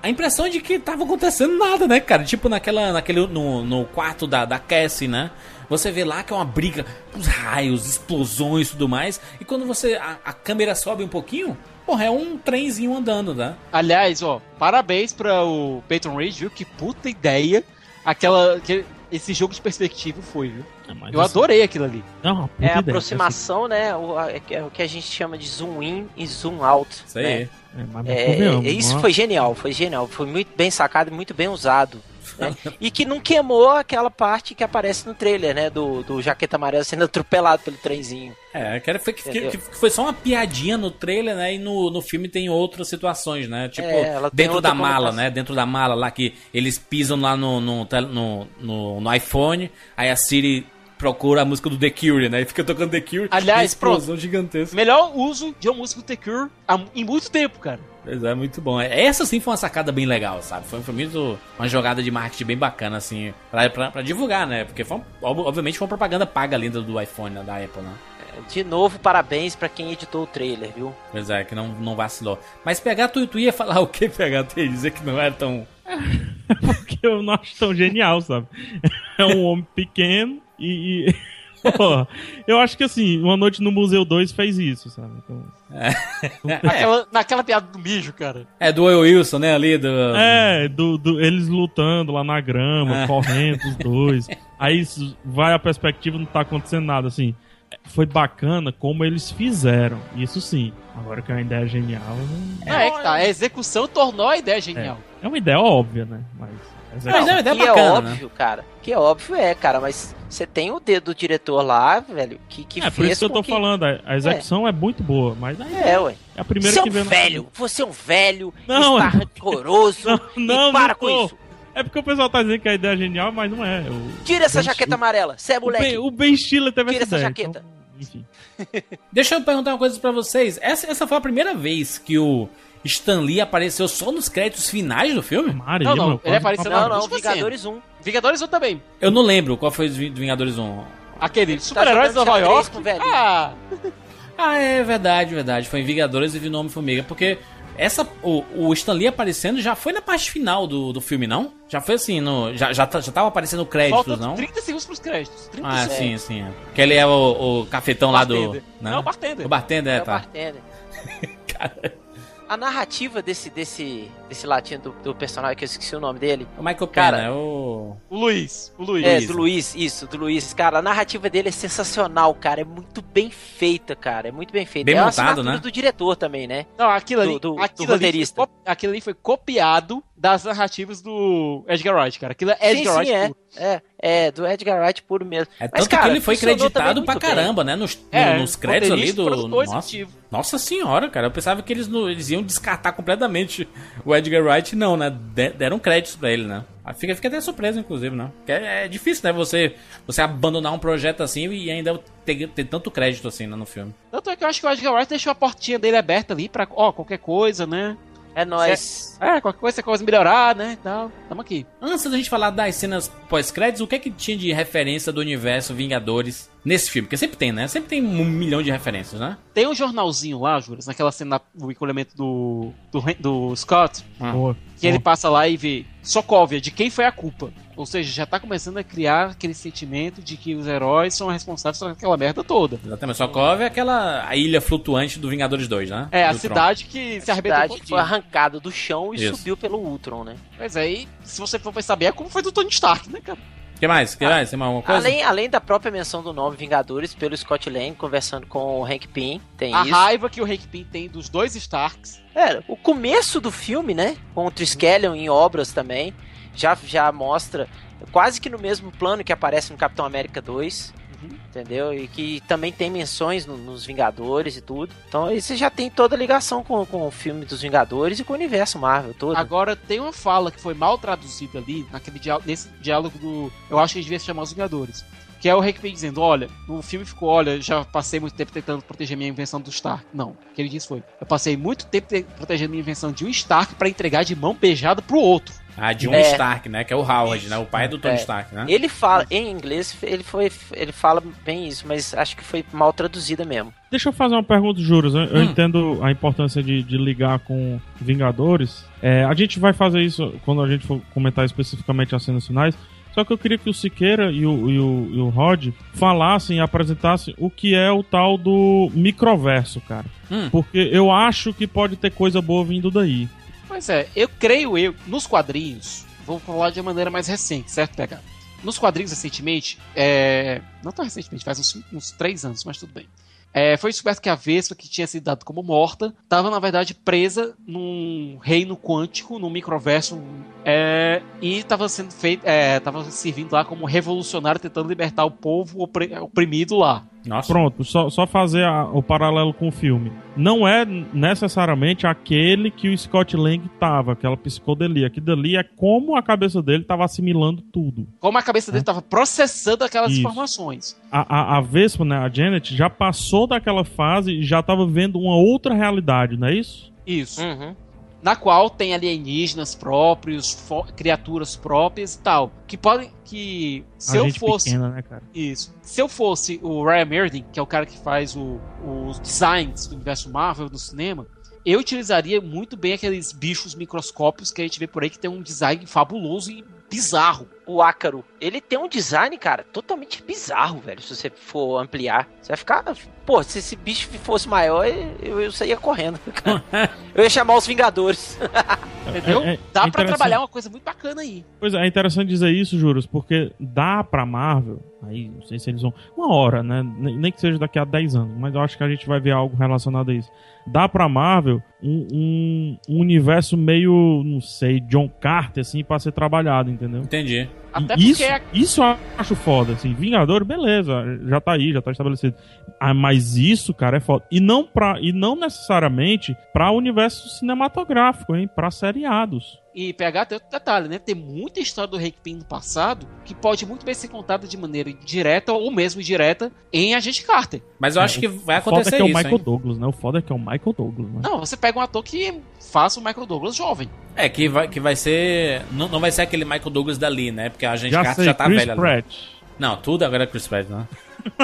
[SPEAKER 2] a impressão é de que tava acontecendo nada, né, cara? Tipo naquela, naquele, no, no quarto da, da Cassie, né? Você vê lá que é uma briga, os raios, explosões e tudo mais. E quando você a, a câmera sobe um pouquinho, porra, é um trenzinho andando, né?
[SPEAKER 9] Aliás, ó, parabéns para o Peyton Reed, viu? Que puta ideia aquela, que esse jogo de perspectiva foi, viu?
[SPEAKER 3] mas
[SPEAKER 9] Eu
[SPEAKER 3] assim-
[SPEAKER 9] adorei aquilo ali.
[SPEAKER 3] É puta
[SPEAKER 4] É a
[SPEAKER 3] ideia,
[SPEAKER 4] aproximação, né? O, a- é o que a gente chama de zoom in e zoom out.
[SPEAKER 2] Isso aí.
[SPEAKER 4] né?
[SPEAKER 3] assim. É, mas
[SPEAKER 4] É, isso
[SPEAKER 3] não é?
[SPEAKER 4] foi genial, foi genial. Foi muito bem sacado e muito bem usado. Né? E que não queimou aquela parte que aparece no trailer, né? Do, do Jaqueta Amarela sendo atropelado pelo trenzinho.
[SPEAKER 2] É, que foi, que, que- foi só uma piadinha no trailer, né? E no, no filme tem outras situações, né? Tipo,
[SPEAKER 4] É,
[SPEAKER 2] dentro da mala, né? Dentro da mala lá que eles pisam lá no, no, no, no, no iPhone, aí a Siri procura a música do The Cure, né? E fica tocando The Cure.
[SPEAKER 9] Aliás,
[SPEAKER 2] explosão gigantesca.
[SPEAKER 9] Melhor uso de uma música do The Cure em muito tempo, cara.
[SPEAKER 2] Pois é, muito bom. Essa sim foi uma sacada bem legal, sabe? Foi, foi muito uma jogada de marketing bem bacana, assim, pra, pra, pra divulgar, né? Porque foi, ob- obviamente foi uma propaganda paga ali do, iPhone, né? da Apple, né?
[SPEAKER 4] De novo, parabéns pra quem editou o trailer, viu?
[SPEAKER 2] Pois é, que não, não vacilou. Mas pegar tu, tu ia falar o que pegar? Tu ia dizer que não era tão.
[SPEAKER 3] Porque eu não acho tão genial, sabe? É um homem pequeno e. Porra, eu acho que assim, Uma Noite no Museu 2 fez isso, sabe? Então,
[SPEAKER 9] Aquela- naquela piada do mijo, cara.
[SPEAKER 2] É do Will Wilson, né? Ali do.
[SPEAKER 3] É, do, do- eles lutando lá na grama,
[SPEAKER 2] É.
[SPEAKER 3] correndo os dois. Aí isso vai a perspectiva, não tá acontecendo nada, assim. Foi bacana como eles fizeram, isso sim. Agora que é uma ideia genial, não...
[SPEAKER 9] É, é que tá. A execução tornou a ideia genial.
[SPEAKER 3] é uma ideia óbvia, né? Mas. mas é-
[SPEAKER 2] Mas é uma ideia
[SPEAKER 4] que
[SPEAKER 2] bacana,
[SPEAKER 4] é
[SPEAKER 2] né?
[SPEAKER 4] óbvio, cara. Que é óbvio, é, cara, mas você tem o dedo do diretor lá, velho, que, que
[SPEAKER 3] É,
[SPEAKER 4] fez
[SPEAKER 3] por isso que eu tô
[SPEAKER 4] que...
[SPEAKER 3] falando, a, execução é. muito boa, mas a ideia
[SPEAKER 4] É, ué.
[SPEAKER 3] é a primeira
[SPEAKER 4] você é
[SPEAKER 3] que
[SPEAKER 4] um
[SPEAKER 3] vem na-
[SPEAKER 4] velho, você é um velho,
[SPEAKER 3] Não,
[SPEAKER 4] está rancoroso,
[SPEAKER 3] Não, não,
[SPEAKER 4] e para
[SPEAKER 3] não
[SPEAKER 4] com isso.
[SPEAKER 3] É porque o pessoal tá dizendo que a ideia é genial, mas não é. O,
[SPEAKER 4] Tira essa
[SPEAKER 3] Ben-
[SPEAKER 4] jaqueta amarela, você é
[SPEAKER 3] o
[SPEAKER 4] moleque.
[SPEAKER 3] Ben, o ben Stiller teve
[SPEAKER 4] Tira
[SPEAKER 3] essa
[SPEAKER 4] essa
[SPEAKER 3] ideia.
[SPEAKER 4] jaqueta.
[SPEAKER 3] então, enfim.
[SPEAKER 2] Deixa eu perguntar uma coisa pra vocês. Essa, essa foi a primeira vez que o Stan Lee apareceu só nos créditos finais do filme?
[SPEAKER 3] Maria,
[SPEAKER 9] Não, não,
[SPEAKER 3] mano,
[SPEAKER 9] ele apareceu
[SPEAKER 4] Não, não,
[SPEAKER 9] Última
[SPEAKER 4] Vingadores 1.
[SPEAKER 9] Vingadores 1 também.
[SPEAKER 2] Eu não lembro qual foi Vi- Vingadores 1.
[SPEAKER 9] Aquele super-heróis de
[SPEAKER 4] jogando
[SPEAKER 9] Nova York.
[SPEAKER 4] o velho.
[SPEAKER 9] Ah,
[SPEAKER 2] Ah, é verdade, verdade. Foi em Vingadores e vi o nome Formiga. Porque essa, o, o Stan Lee aparecendo já foi na parte final do, do filme, não? Já foi assim, no, já, já, tá- já tava aparecendo créditos,
[SPEAKER 9] faltam
[SPEAKER 2] não?
[SPEAKER 9] 30 segundos pros créditos. 30
[SPEAKER 2] Ah,
[SPEAKER 9] segundos.
[SPEAKER 2] sim, sim. É. Que ele é o, o cafetão lá do.
[SPEAKER 9] Bartender.
[SPEAKER 2] Né?
[SPEAKER 9] Não, o bartender.
[SPEAKER 2] O bartender, é,
[SPEAKER 4] É o
[SPEAKER 2] tá.
[SPEAKER 4] bartender. A narrativa desse, desse, desse latino do, do personagem, que eu esqueci o nome dele.
[SPEAKER 2] O Michael
[SPEAKER 4] Cara,
[SPEAKER 2] Pena, é o.
[SPEAKER 9] O Luiz. O Luiz.
[SPEAKER 4] É, do Luiz, isso, do Luiz. Cara, a narrativa dele é sensacional, cara. É muito bem feita, cara. É muito bem feita.
[SPEAKER 2] Bem
[SPEAKER 4] é
[SPEAKER 2] montado, né?
[SPEAKER 4] do diretor também, né?
[SPEAKER 9] Não, aquilo ali,
[SPEAKER 4] Do- do-
[SPEAKER 9] aquilo,
[SPEAKER 4] do
[SPEAKER 9] ali foi, aquilo ali foi copiado das narrativas do Edgar Wright, cara. Aquilo é
[SPEAKER 4] sim,
[SPEAKER 9] Edgar
[SPEAKER 4] sim,
[SPEAKER 9] Wright
[SPEAKER 4] é. É, é, do Edgar Wright puro mesmo.
[SPEAKER 2] É
[SPEAKER 4] Mas,
[SPEAKER 2] tanto
[SPEAKER 4] cara,
[SPEAKER 2] que ele foi creditado pra
[SPEAKER 4] muito bem.
[SPEAKER 2] caramba, né? Nos,
[SPEAKER 9] É,
[SPEAKER 2] no- nos créditos ali do. Nossa, nossa senhora, cara. Eu pensava que eles, não- eles iam descartar completamente o Edgar Wright, não, né? De- deram créditos pra ele, né? Fica, fica até surpreso, inclusive, né? Porque é, é difícil, né? Você, você abandonar um projeto assim e ainda ter, ter tanto crédito assim né, no filme.
[SPEAKER 9] Tanto é que eu acho que o Edgar Wright deixou a portinha dele aberta ali pra, ó, qualquer coisa, né?
[SPEAKER 4] É nóis.
[SPEAKER 9] É, qualquer coisa, você coisa melhorar, né? Então, tamo aqui.
[SPEAKER 2] Antes da gente falar das cenas pós-créditos, o que é que tinha de referência do universo Vingadores nesse filme? Porque sempre tem, né? Sempre tem um milhão de referências, né?
[SPEAKER 9] Tem um jornalzinho lá, Juras, naquela cena do encolhimento do, do, do Scott,
[SPEAKER 3] Boa.
[SPEAKER 9] que ele passa lá e vê Sokovia, de quem foi a culpa. Ou seja, já tá começando a criar aquele sentimento de que os heróis são responsáveis por aquela merda toda.
[SPEAKER 2] Exatamente. Sokovia é aquela a ilha flutuante do Vingadores 2, né?
[SPEAKER 9] É, a
[SPEAKER 2] Do Tron.
[SPEAKER 9] cidade que se arrebentou
[SPEAKER 4] cidade que foi arrancada do chão e
[SPEAKER 2] Isso.
[SPEAKER 4] subiu pelo Ultron, né?
[SPEAKER 9] Mas aí, se você for bem, é como foi do Tony Stark, né, cara?
[SPEAKER 2] O que mais? O que mais? Tem mais alguma coisa?
[SPEAKER 4] Além, além da própria menção do nome Vingadores pelo Scott Lang conversando com o Hank Pym, tem
[SPEAKER 9] A
[SPEAKER 4] isso.
[SPEAKER 9] raiva que o Hank Pym tem dos dois Starks.
[SPEAKER 4] É, o começo do filme, né? Com o Triskelion em obras também, já, já mostra quase que no mesmo plano que aparece no Capitão América 2. Entendeu? E que também tem menções no- nos Vingadores e tudo. Então você já tem toda a ligação com, com o filme dos Vingadores e com o universo Marvel todo.
[SPEAKER 9] Agora, tem uma fala que foi mal traduzida ali, naquele diá- nesse diálogo do. Eu acho que devia se chamar Os Vingadores. Que é o Hank Pym dizendo: Olha, no filme ficou, olha, já passei muito tempo tentando proteger minha invenção do Stark. Não, o que ele disse foi: Eu passei muito tempo te- protegendo minha invenção de um Stark pra entregar de mão beijada pro outro.
[SPEAKER 2] Ah, de um
[SPEAKER 4] É.
[SPEAKER 2] Stark, né? Que é o Howard, né? O pai do Tony
[SPEAKER 4] É.
[SPEAKER 2] Stark, né?
[SPEAKER 4] Ele fala, em inglês, ele foi. Ele fala bem isso, mas acho que foi mal traduzida mesmo.
[SPEAKER 3] Deixa eu fazer uma pergunta, Juros. Eu, eu
[SPEAKER 2] Hum.
[SPEAKER 3] entendo a importância de, de ligar com Vingadores. É, a gente vai fazer isso quando a gente for comentar especificamente as cenas finais. Só que eu queria que o Siqueira e o, e o, e o Rod falassem e apresentassem o que é o tal do microverso, cara.
[SPEAKER 2] Hum.
[SPEAKER 3] Porque eu acho que pode ter coisa boa vindo daí.
[SPEAKER 9] Pois é, eu creio eu, nos quadrinhos, vou falar de uma maneira mais recente, certo, PH? Nos quadrinhos, recentemente, é... não tão recentemente, faz uns, uns três anos, mas tudo bem. É, foi descoberto que a Vespa, que tinha sido dada como morta, estava, na verdade, presa num reino quântico, num microverso, é, e estava sendo feito, estava servindo lá como revolucionário, tentando libertar o povo opri- oprimido lá.
[SPEAKER 2] Nossa.
[SPEAKER 3] Pronto, só, só fazer a- o paralelo com o filme. Não é necessariamente aquele que o Scott Lang tava, aquela psicodelia. Aquilo dali é como a cabeça dele tava assimilando tudo.
[SPEAKER 9] Como a cabeça dele estava processando aquelas
[SPEAKER 3] Isso.
[SPEAKER 9] informações.
[SPEAKER 3] A, a, a Vespa, né, a Janet, já passou daquela fase e já tava vendo uma outra realidade, não é isso?
[SPEAKER 9] Isso.
[SPEAKER 4] Uhum.
[SPEAKER 9] Na qual tem alienígenas próprios, criaturas próprias e tal, que podem que se eu fosse
[SPEAKER 3] pequena, né, cara?
[SPEAKER 9] isso, se eu fosse o Ryan Murden, que é o cara que faz o- os designs do universo Marvel no cinema, eu utilizaria muito bem aqueles bichos microscópios que a gente vê por aí que tem um design fabuloso e bizarro.
[SPEAKER 4] O ácaro, ele tem um design, cara, totalmente bizarro, velho. Se você for ampliar, você vai ficar. Pô, se esse bicho fosse maior, eu, eu saía correndo. cara. eu ia chamar os Vingadores.
[SPEAKER 9] Entendeu?
[SPEAKER 3] É- é-
[SPEAKER 9] Dá
[SPEAKER 3] é
[SPEAKER 9] pra
[SPEAKER 3] interessante.
[SPEAKER 9] trabalhar uma coisa muito bacana aí.
[SPEAKER 3] Pois é, é interessante dizer isso, Juros, porque dá pra Marvel, aí não sei se eles vão. Uma hora, né? Nem nem que seja daqui a 10 anos, mas eu acho que a gente vai ver algo relacionado a isso. Dá pra Marvel um, um- um universo meio, não sei, John Carter, assim, pra ser trabalhado, entendeu?
[SPEAKER 2] Entendi.
[SPEAKER 9] Até
[SPEAKER 3] E isso,
[SPEAKER 9] porque é-
[SPEAKER 3] isso eu acho foda, assim. Vingador, beleza, já tá aí, já tá estabelecido. Ah, mas isso, cara, é foda. E não, pra, e não necessariamente pra universo cinematográfico, hein? Pra seriados.
[SPEAKER 9] E pegar tem outro detalhe, né? Tem muita história do Pym no passado que pode muito bem ser contada de maneira direta ou mesmo indireta em Agente Carter.
[SPEAKER 2] Mas eu acho que vai
[SPEAKER 3] O foda é
[SPEAKER 2] acontecer
[SPEAKER 3] que é o
[SPEAKER 2] isso,
[SPEAKER 3] Michael
[SPEAKER 2] hein?
[SPEAKER 3] Douglas, né? O foda é que é o Michael Douglas, né?
[SPEAKER 9] Não, você pega um ator que faça o Michael Douglas jovem.
[SPEAKER 2] É, que vai, que vai ser. Não, não vai ser aquele Michael Douglas dali, né? Porque a gente
[SPEAKER 3] já
[SPEAKER 2] Carter
[SPEAKER 3] sei,
[SPEAKER 2] já tá
[SPEAKER 3] Chris
[SPEAKER 2] velha. ali.
[SPEAKER 3] Pratt.
[SPEAKER 2] Não, tudo agora é Chris Pratt, né?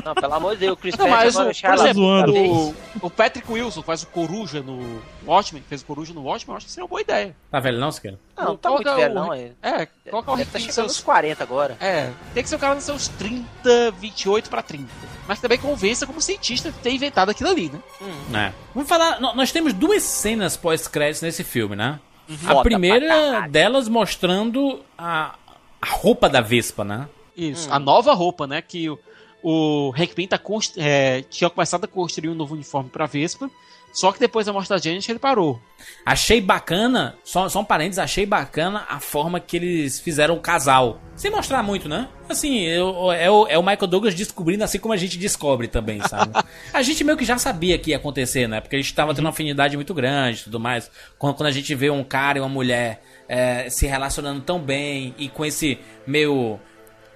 [SPEAKER 4] Não, pelo amor de Deus, o Chris
[SPEAKER 9] Não,
[SPEAKER 4] Pratt
[SPEAKER 9] mas, o,
[SPEAKER 4] agora
[SPEAKER 9] por
[SPEAKER 4] Charla
[SPEAKER 9] exemplo,
[SPEAKER 3] zoando.
[SPEAKER 9] o, o Patrick Wilson faz o Coruja no Watchmen, fez o Coruja no Watchmen, eu acho que seria uma boa ideia.
[SPEAKER 2] Tá velho não, Siqueira?
[SPEAKER 4] Não, tá muito velho,
[SPEAKER 9] o-
[SPEAKER 4] não. É,
[SPEAKER 9] É, coloca o Hank
[SPEAKER 4] tá
[SPEAKER 9] nos
[SPEAKER 4] chegando nos
[SPEAKER 9] seus...
[SPEAKER 4] 40 agora.
[SPEAKER 9] É, tem que ser o cara nos seus 30, 28 pra 30. Mas também convença como cientista de ter inventado aquilo ali, né?
[SPEAKER 2] É. Vamos falar. nó- Nós temos duas cenas pós-créditos nesse filme, né?
[SPEAKER 4] Uhum. Foda
[SPEAKER 2] A primeira delas mostrando a, a roupa da Vespa, né?
[SPEAKER 9] Isso,
[SPEAKER 4] Hum.
[SPEAKER 9] a nova roupa, né? Que o, o Hank Pym tá const- é, tinha começado a construir um novo uniforme pra Vespa, só que depois da morte da Janet ele parou.
[SPEAKER 2] Achei bacana, só, só um parênteses, achei bacana a forma que eles fizeram o casal. Sem mostrar muito, né? Assim, eu- é, o, é o Michael Douglas descobrindo assim como a gente descobre também, sabe? a gente meio que já sabia que ia acontecer, né? Porque a gente tava tendo uma afinidade muito grande e tudo mais. Quando, quando a gente vê um cara e uma mulher é, se relacionando tão bem e com esse meio.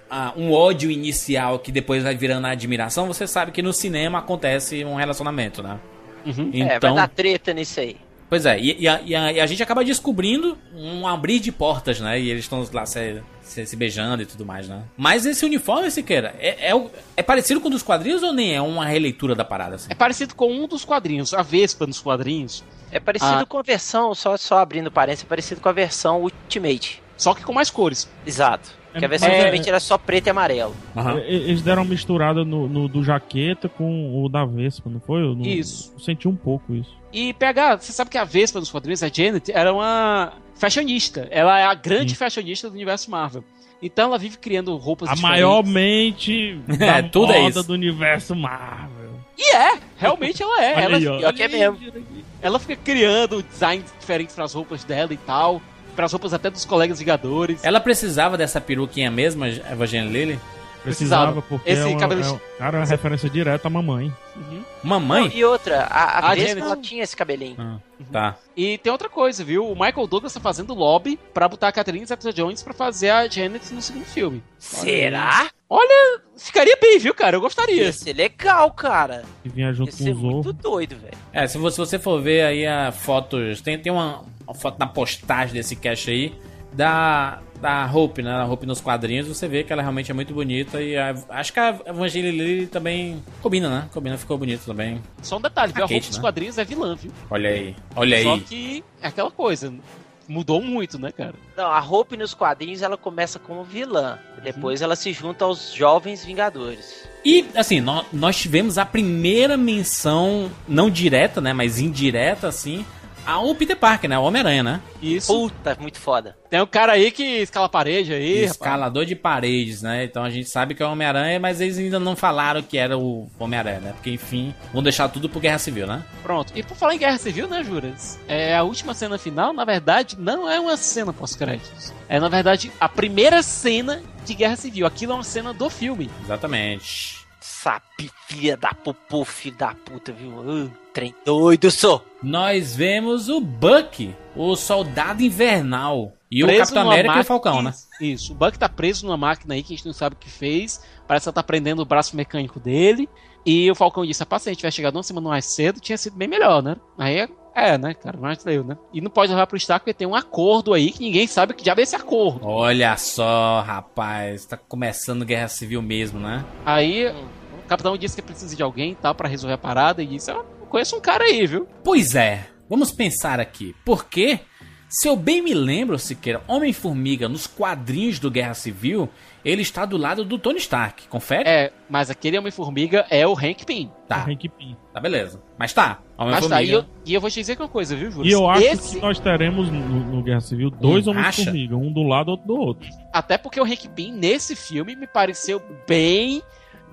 [SPEAKER 2] Ah, um ódio inicial que depois vai virando a admiração, você sabe que no cinema acontece um relacionamento, né?
[SPEAKER 9] Uhum.
[SPEAKER 4] É, vai dar treta nisso aí.
[SPEAKER 2] Pois é, e, e a, e a- e a gente acaba descobrindo um abrir de portas, né? E eles estão lá se, se, se beijando e tudo mais, né? Mas esse uniforme, Siqueira, é, é, é parecido com o dos quadrinhos ou nem é uma releitura da parada? Assim?
[SPEAKER 9] É parecido com um dos quadrinhos, a Vespa nos quadrinhos,
[SPEAKER 4] É parecido
[SPEAKER 9] Ah.
[SPEAKER 4] com a versão, só, só abrindo parênteses, é parecido com a versão Ultimate.
[SPEAKER 9] só que com mais cores.
[SPEAKER 4] Exato. Porque a versão
[SPEAKER 3] É-
[SPEAKER 4] era só preto e amarelo.
[SPEAKER 3] E- Eles deram uma misturada no, no- do jaqueta com o da Vespa, não foi? Eu não-
[SPEAKER 9] Isso.
[SPEAKER 3] eu senti um pouco isso.
[SPEAKER 9] E PH, você sabe que a Vespa nos quadrinhos, a Janet, era uma fashionista. Ela é a grande
[SPEAKER 3] Sim.
[SPEAKER 9] fashionista do universo Marvel. Então ela vive criando roupas
[SPEAKER 3] A
[SPEAKER 9] diferentes.
[SPEAKER 3] maior mente da
[SPEAKER 2] É, tudo é
[SPEAKER 3] moda
[SPEAKER 2] isso.
[SPEAKER 3] do universo Marvel.
[SPEAKER 9] E é, realmente ela é. Ela,
[SPEAKER 4] que é mesmo.
[SPEAKER 9] ela fica criando designs diferentes pras roupas dela e tal. Pras roupas até dos colegas Vingadores.
[SPEAKER 2] Ela precisava dessa peruquinha mesmo, a Evangeline Lily?
[SPEAKER 3] Precisava,
[SPEAKER 9] Precisava.
[SPEAKER 3] porque
[SPEAKER 9] Esse
[SPEAKER 3] é uma,
[SPEAKER 9] cabelo-
[SPEAKER 3] é um- cara, é uma referência direta à mamãe.
[SPEAKER 9] Uhum.
[SPEAKER 2] Mamãe?
[SPEAKER 4] Não, e outra, a, a,
[SPEAKER 9] A
[SPEAKER 4] Vespa
[SPEAKER 9] Janet.
[SPEAKER 4] ela tinha esse cabelinho.
[SPEAKER 2] Ah, tá.
[SPEAKER 9] E tem outra coisa, viu? O Michael Douglas tá fazendo lobby pra botar a Catherine Zeta-Jones pra fazer a Janet no segundo filme.
[SPEAKER 4] Será?
[SPEAKER 9] Olha, ficaria bem, viu, cara? Eu gostaria.
[SPEAKER 4] Ia ser legal, cara.
[SPEAKER 3] Que vinha
[SPEAKER 4] Ia
[SPEAKER 3] junto com
[SPEAKER 4] ser
[SPEAKER 3] o Zorro.
[SPEAKER 4] muito doido, velho.
[SPEAKER 2] É, se você, se você for ver aí a fotos. Tem, tem uma, uma foto na postagem desse cast aí da, da Hope, né? A Hope nos quadrinhos, você vê que ela realmente é muito bonita e a- acho que a Evangeline Lily também combina, né? Combina, ficou bonito também.
[SPEAKER 9] Só um detalhe, viu?
[SPEAKER 2] A
[SPEAKER 9] A roupa
[SPEAKER 2] Kate,
[SPEAKER 9] dos
[SPEAKER 2] né?
[SPEAKER 9] quadrinhos é vilã, viu?
[SPEAKER 2] Olha aí, olha
[SPEAKER 9] Só
[SPEAKER 2] aí.
[SPEAKER 9] que é aquela coisa. Mudou muito, né, cara?
[SPEAKER 4] Não, a Hope nos quadrinhos ela começa como vilã. Depois ela se junta aos jovens Vingadores.
[SPEAKER 2] E, assim, nó- nós tivemos a primeira menção, não direta, né? Mas indireta, assim, ao Peter Parker, né? O Homem-Aranha, né?
[SPEAKER 9] Isso.
[SPEAKER 4] Puta, muito foda.
[SPEAKER 9] Tem um cara aí que escala a parede aí, rapaz.
[SPEAKER 2] Escalador de paredes, né? Então a gente sabe que é o Homem-Aranha, mas eles ainda não falaram que era o Homem-Aranha, né? Porque, enfim, vão deixar tudo pro Guerra Civil, né?
[SPEAKER 9] Pronto. E por falar em Guerra Civil, né, Juras? É, a última cena final, na verdade, não é uma cena pós-créditos. É, na verdade, a primeira cena de Guerra Civil. Aquilo é uma cena do filme.
[SPEAKER 2] Exatamente.
[SPEAKER 4] Filha da popô, filho da puta, viu? Uh, trem doido, sou.
[SPEAKER 2] Nós vemos o Buck, o Soldado Invernal. E o
[SPEAKER 9] Preso
[SPEAKER 2] Capitão
[SPEAKER 9] numa
[SPEAKER 2] América e o
[SPEAKER 9] máquina-
[SPEAKER 2] Falcão, né?
[SPEAKER 9] Isso. O Buck tá preso numa máquina aí que a gente não sabe o que fez. Parece que ela tá prendendo o braço mecânico dele. E o Falcão disse: rapaz, se a gente tivesse chegado uma semana mais cedo, tinha sido bem melhor, né? Aí é, é, né, cara? Mas deu, né? E não pode levar pro Stark porque tem um acordo aí que ninguém sabe que diabo é esse acordo.
[SPEAKER 2] Olha só, rapaz, tá começando Guerra Civil mesmo, né?
[SPEAKER 9] Aí o capitão disse que precisa de alguém e tal pra resolver a parada. E disse: "Ah, eu conheço um cara aí, viu?
[SPEAKER 2] Pois é, vamos pensar aqui. Por que Se eu bem me lembro, Siqueira, Homem-Formiga nos quadrinhos do Guerra Civil, ele está do lado do Tony Stark, confere?
[SPEAKER 9] É, mas aquele Homem-Formiga é o Hank Pym.
[SPEAKER 2] Tá,
[SPEAKER 3] Hank Pym.
[SPEAKER 2] tá beleza. Mas tá,
[SPEAKER 9] Mas tá, e eu, e eu vou te dizer uma coisa, viu, Júlio?
[SPEAKER 3] E eu acho
[SPEAKER 9] Esse-
[SPEAKER 3] que nós teremos no, no Guerra Civil dois
[SPEAKER 2] Hum,
[SPEAKER 3] Homens-Formiga, um do lado outro do outro.
[SPEAKER 9] Até porque o Hank Pym, nesse filme, me pareceu bem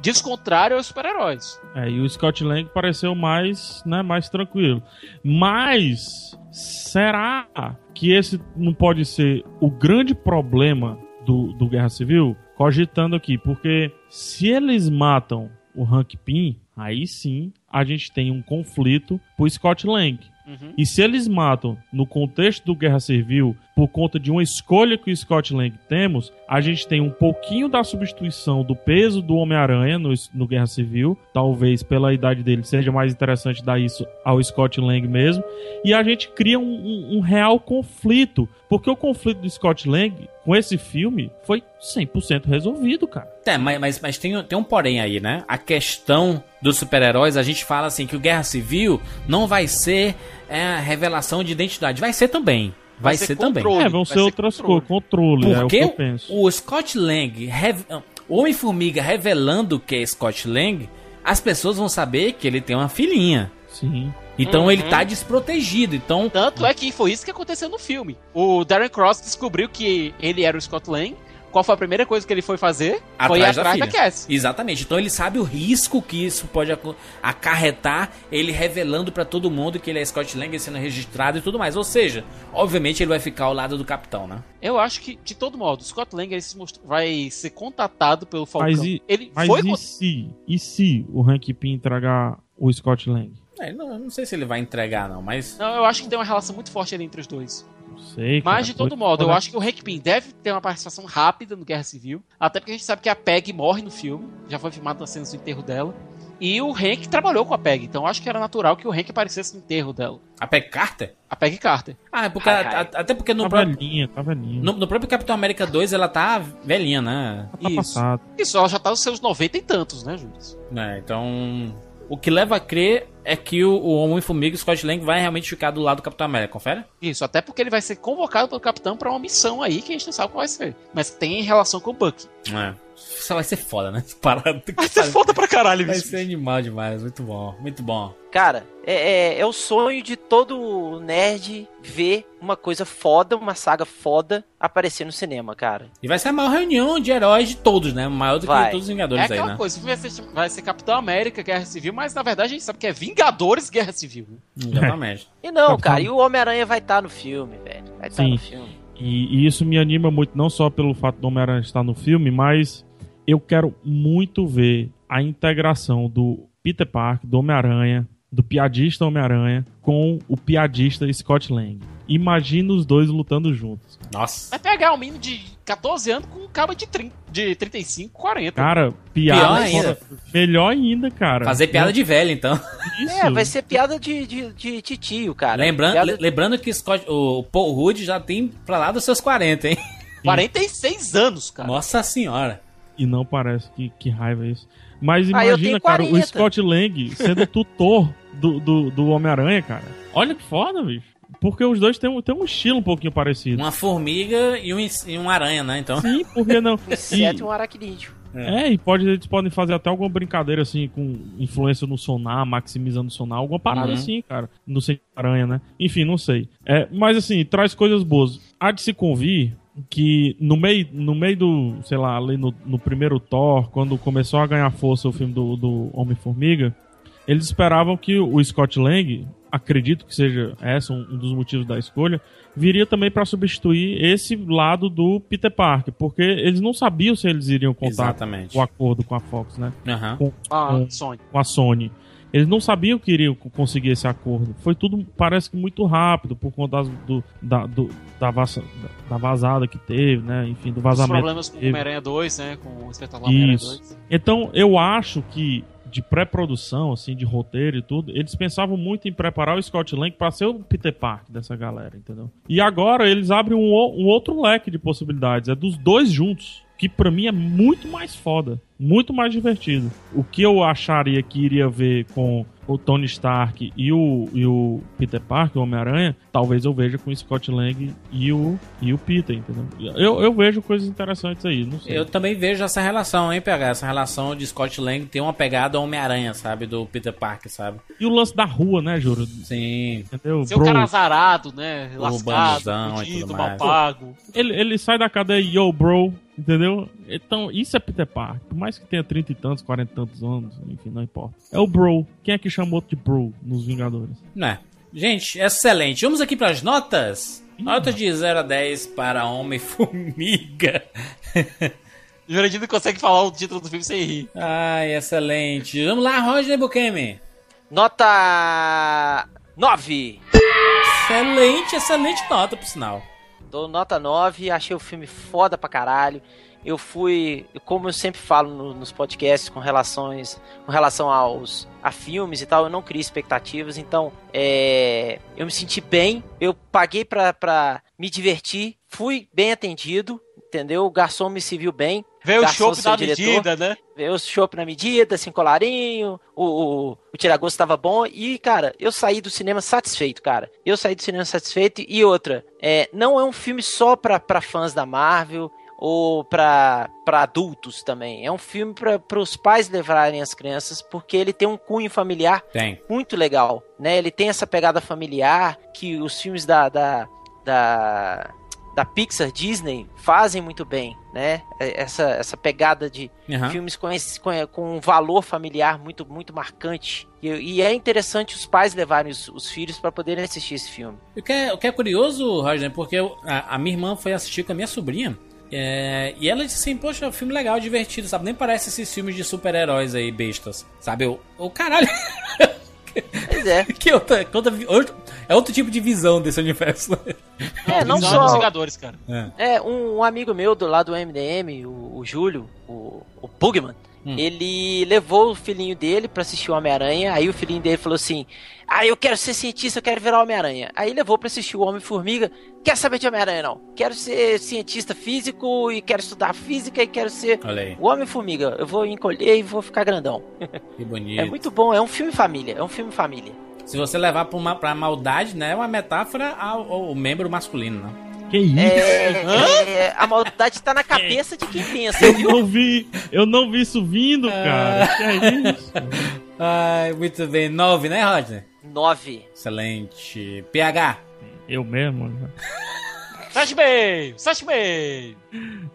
[SPEAKER 9] descontrário aos super-heróis.
[SPEAKER 3] É, e o Scott Lang pareceu mais, né, mais tranquilo. Mas será que esse não pode ser o grande problema do, do Guerra Civil? Cogitando aqui, porque se eles matam o Hank Pym, aí sim a gente tem um conflito pro Scott Lang.
[SPEAKER 9] Uhum.
[SPEAKER 3] E se eles matam no contexto do Guerra Civil por conta de uma escolha que o Scott Lang temos, a gente tem um pouquinho da substituição do peso do Homem-Aranha no, no Guerra Civil. Talvez pela idade dele seja mais interessante dar isso ao Scott Lang mesmo. E a gente cria um, um- um real conflito. Porque o conflito do Scott Lang com esse filme foi 100% resolvido, cara.
[SPEAKER 2] É, mas, mas, mas tem, tem um porém aí, né? A questão dos super-heróis, a gente fala assim que o Guerra Civil não vai ser é, a revelação de identidade. Vai ser também. Vai,
[SPEAKER 9] Vai
[SPEAKER 2] ser,
[SPEAKER 9] ser
[SPEAKER 2] também.
[SPEAKER 9] controle.
[SPEAKER 3] É, vão
[SPEAKER 9] vai
[SPEAKER 3] ser
[SPEAKER 9] ser
[SPEAKER 3] outras
[SPEAKER 9] controle.
[SPEAKER 3] coisas. Controle, é o que
[SPEAKER 2] Porque
[SPEAKER 3] eu penso.
[SPEAKER 2] o Scott Lang, rev- Homem-Formiga revelando que é Scott Lang, as pessoas vão saber que ele tem uma filhinha.
[SPEAKER 3] Sim.
[SPEAKER 2] Então
[SPEAKER 9] Uhum.
[SPEAKER 2] ele tá desprotegido. Então,
[SPEAKER 9] Tanto é que foi isso que aconteceu no filme. O Darren Cross descobriu que ele era o Scott Lang. Qual foi a primeira coisa que ele foi fazer? foi
[SPEAKER 2] Atrás da
[SPEAKER 9] atrás da,
[SPEAKER 2] filha.
[SPEAKER 9] Cassie.
[SPEAKER 2] Exatamente. Então ele sabe o risco que isso pode acarretar, ele revelando pra todo mundo que ele é Scott Lang sendo registrado e tudo mais. Ou seja, obviamente ele vai ficar ao lado do capitão, né?
[SPEAKER 9] Eu acho que, de todo modo, o Scott Lang ele se mostrou- vai ser contatado pelo Falcão.
[SPEAKER 3] Mas e-
[SPEAKER 9] ele
[SPEAKER 3] Mas
[SPEAKER 9] foi
[SPEAKER 3] e se, e se o Hank Pym entregar o Scott Lang?
[SPEAKER 2] É, não, não sei se ele vai entregar, não, mas.
[SPEAKER 9] Não, eu acho que tem uma relação muito forte ali entre os dois.
[SPEAKER 3] Não sei. cara.
[SPEAKER 9] Mas, de todo modo, eu acho que o Hank Pym deve ter uma participação rápida no Guerra Civil. Até porque a gente sabe que a Peg morre no filme. Já foi filmado nas cenas do enterro dela. E o Hank trabalhou com a Peg. Então eu acho que era natural que o Hank aparecesse no enterro dela.
[SPEAKER 2] A Peg Carter?
[SPEAKER 9] A Peg Carter.
[SPEAKER 2] Ah, é porque.
[SPEAKER 9] Ai, ai.
[SPEAKER 2] a- até porque no
[SPEAKER 3] Tá
[SPEAKER 2] próprio.
[SPEAKER 3] velhinha, tá velhinha.
[SPEAKER 2] No, no próprio Capitão América 2 ela tá velhinha, né?
[SPEAKER 3] Tá
[SPEAKER 9] Isso.
[SPEAKER 3] passado.
[SPEAKER 9] Isso, ela já tá nos seus 90 e tantos, né, Júlio?
[SPEAKER 2] É, então. O que leva a crer é que o, o Homem-Formiga, o Scott Lang, vai realmente ficar do lado do Capitão América, confere?
[SPEAKER 9] Isso, até porque ele vai ser convocado pelo capitão pra uma missão aí que a gente não sabe qual vai ser. Mas que tem relação com o Bucky.
[SPEAKER 2] É. Isso vai ser foda, né? Parado.
[SPEAKER 9] Vai ser foda pra caralho,
[SPEAKER 2] Vai
[SPEAKER 9] bicho.
[SPEAKER 2] ser animal demais, muito bom, muito bom.
[SPEAKER 4] Cara, é, é, é o sonho de todo nerd ver uma coisa foda, uma saga foda aparecer no cinema, cara.
[SPEAKER 2] E vai ser a maior reunião de heróis de todos, né? Maior do
[SPEAKER 4] Vai.
[SPEAKER 2] que todos os
[SPEAKER 9] É
[SPEAKER 2] Vingadores aí,
[SPEAKER 9] aquela
[SPEAKER 2] né?
[SPEAKER 9] coisa, vai ser, vai ser Capitão América, Guerra Civil, mas na verdade a gente sabe que é Vingadores Guerra Civil. né?
[SPEAKER 2] Exatamente.
[SPEAKER 4] E não, cara, e o Homem-Aranha vai estar no filme, velho. Vai estar
[SPEAKER 3] Sim.
[SPEAKER 4] no filme.
[SPEAKER 3] E, e isso me anima muito, não só pelo fato do Homem-Aranha estar no filme, mas eu quero muito ver a integração do Peter Parker, do Homem-Aranha, do piadista Homem-Aranha, com o piadista Scott Lang. Imagina os dois lutando juntos.
[SPEAKER 2] Nossa.
[SPEAKER 9] Vai pegar um menino de 14 anos com um cabo de, 30, de 35, 40.
[SPEAKER 3] Cara, piada.
[SPEAKER 2] Pior ainda.
[SPEAKER 3] Melhor ainda, cara.
[SPEAKER 2] Fazer piada de velho, então.
[SPEAKER 3] Isso.
[SPEAKER 4] É, vai ser piada de, de, de titio, cara.
[SPEAKER 2] Lembrando,
[SPEAKER 4] Piada-
[SPEAKER 2] le- lembrando que Scott, o Paul Rudd já tem pra lá dos seus 40, hein?
[SPEAKER 9] 46 anos, cara.
[SPEAKER 2] Nossa senhora.
[SPEAKER 3] E não parece que, que raiva é isso. Mas
[SPEAKER 4] Ah,
[SPEAKER 3] imagina,
[SPEAKER 4] tenho
[SPEAKER 3] cara, o
[SPEAKER 4] 40.
[SPEAKER 3] Scott Lang sendo tutor do, do, do Homem-Aranha, cara. Olha que foda, bicho. Porque os dois têm, um- têm um estilo um pouquinho parecido.
[SPEAKER 2] Uma formiga e um, e um aranha, né? Então.
[SPEAKER 3] Sim, por que não?
[SPEAKER 4] Exceto um aracnídeo.
[SPEAKER 3] É, e pode, eles podem fazer até alguma brincadeira assim, com influência no sonar, maximizando o sonar, alguma parada
[SPEAKER 2] Uhum.
[SPEAKER 3] assim, cara. No sem aranha, né? Enfim, não sei. É, mas assim, traz coisas boas. Há de se convir que no meio, no meio do, sei lá, ali no, no primeiro Thor, quando começou a ganhar força o filme do, do Homem-Formiga, eles esperavam que o Scott Lang, acredito que seja esse um, dos motivos da escolha, viria também para substituir esse lado do Peter Parker, porque eles não sabiam se eles iriam contar
[SPEAKER 2] Exatamente.
[SPEAKER 3] o acordo com a Fox, né?
[SPEAKER 2] Aham.
[SPEAKER 3] Com,
[SPEAKER 9] Ah,
[SPEAKER 3] com-
[SPEAKER 9] Sony.
[SPEAKER 3] com a Sony. Eles não sabiam que iriam co- conseguir esse acordo. Foi tudo, parece que muito rápido, por conta das- do, da, do- da, vaza- da vazada que teve, né? Enfim, do
[SPEAKER 9] Os
[SPEAKER 3] vazamento.
[SPEAKER 9] problemas com o. Homem-Aranha 2, né? Com o espetacular Homem-Aranha
[SPEAKER 3] Isso.
[SPEAKER 9] 2.
[SPEAKER 3] Então, eu acho que de pré-produção, assim, de roteiro e tudo, eles pensavam muito em preparar o Scott Lang para ser o Peter Parker dessa galera, entendeu? E agora eles abrem um, um outro leque de possibilidades, é dos dois juntos, que pra mim é muito mais foda, muito mais divertido. O que eu acharia que iria ver com o Tony Stark e o, e o Peter Parker, o Homem-Aranha, talvez eu veja com o Scott Lang e o, e o Peter, entendeu? Eu, eu vejo coisas interessantes aí, não sei.
[SPEAKER 2] Eu também vejo essa relação, hein, PH? Essa relação de Scott Lang ter uma pegada Homem-Aranha, sabe? Do Peter Parker, sabe?
[SPEAKER 3] E o lance da rua, né, Juro?
[SPEAKER 2] Sim.
[SPEAKER 3] Entendeu?
[SPEAKER 9] Seu cara azarado, né? Lascado,
[SPEAKER 2] e tudo
[SPEAKER 9] mal pago.
[SPEAKER 3] Ele, ele sai da cadeia, yo, bro, entendeu? Então, isso é Peter Parker. Por mais que tenha 30 e tantos, 40 e tantos anos, enfim, não importa. É o bro. Quem é que chamou de bro nos Vingadores?
[SPEAKER 2] Né? Gente, excelente. Vamos aqui para as notas. Nota de 0 a 10 para Homem-Formiga.
[SPEAKER 9] Jurandir não consegue falar o título do filme sem rir.
[SPEAKER 2] Ai, excelente. Vamos lá, Roger Bukemi.
[SPEAKER 4] Nota 9.
[SPEAKER 2] Excelente, excelente nota, por sinal.
[SPEAKER 4] Dou nota 9, achei o filme foda pra caralho. Eu fui, como eu sempre falo no- nos podcasts com relações, com relação aos a filmes e tal, eu não criei expectativas, então é, eu me senti bem, eu paguei pra, pra me divertir, fui bem atendido, entendeu? O garçom me serviu bem.
[SPEAKER 9] Veio o chopp
[SPEAKER 4] seu
[SPEAKER 9] da
[SPEAKER 4] diretor.
[SPEAKER 9] medida, né?
[SPEAKER 4] Veio o chopp na medida, assim, colarinho, o, o, o tiragosto tava bom e, cara, eu saí do cinema satisfeito, cara. Eu saí do cinema satisfeito e outra, é, não é um filme só pra, pra fãs da Marvel ou pra, pra adultos também. É um filme pra, pra os pais levarem as crianças porque ele tem um cunho familiar
[SPEAKER 2] Tem.
[SPEAKER 4] muito legal, né? Ele tem essa pegada familiar que os filmes da, da, da, da Pixar, Disney fazem muito bem, né? Essa, essa pegada de
[SPEAKER 2] Aham.
[SPEAKER 4] filmes com, esse, com, com um valor familiar muito, muito marcante. E, e é interessante os pais levarem os, os filhos para poderem assistir esse filme.
[SPEAKER 2] O que é, o que é curioso, Roger, porque eu- a, a minha irmã foi assistir com a minha sobrinha. é, e ela disse assim, poxa, filme legal, divertido, sabe? Nem parece esses filmes de super-heróis aí, bestas. Sabe? Eu, o caralho.
[SPEAKER 4] Pois é.
[SPEAKER 2] que outra, que outra outro- é outro tipo de visão desse universo.
[SPEAKER 4] É, não
[SPEAKER 9] Visão dos
[SPEAKER 4] só.
[SPEAKER 9] Vingadores, cara.
[SPEAKER 2] É.
[SPEAKER 4] É, um, um amigo meu do lado do MDM, o, o Júlio, o, o Bugman,
[SPEAKER 2] Hum.
[SPEAKER 4] ele levou o filhinho dele pra assistir o Homem-Aranha. Aí o filhinho dele falou assim: Ah, eu quero ser cientista, eu quero virar Homem-Aranha. Aí levou pra assistir o Homem-Formiga. Quer saber de Homem-Aranha, não? Quero ser cientista físico e quero estudar física e quero ser o Homem-Formiga. Eu vou encolher e vou ficar grandão.
[SPEAKER 2] que bonito.
[SPEAKER 4] É muito bom, é um filme família. É um filme família.
[SPEAKER 2] Se você levar pra, uma, pra maldade, né? É uma metáfora ao, ao membro masculino, né?
[SPEAKER 3] Que isso?
[SPEAKER 4] É, é, a maldade tá na cabeça de quem pensa,
[SPEAKER 3] Eu
[SPEAKER 4] viu?
[SPEAKER 3] não vi, eu não vi isso vindo, cara. Que é isso?
[SPEAKER 2] Ai, muito bem. Nove, né, Roger?
[SPEAKER 4] Nove.
[SPEAKER 2] Excelente. PH.
[SPEAKER 3] Eu mesmo.
[SPEAKER 9] Sete meio! Sete meio!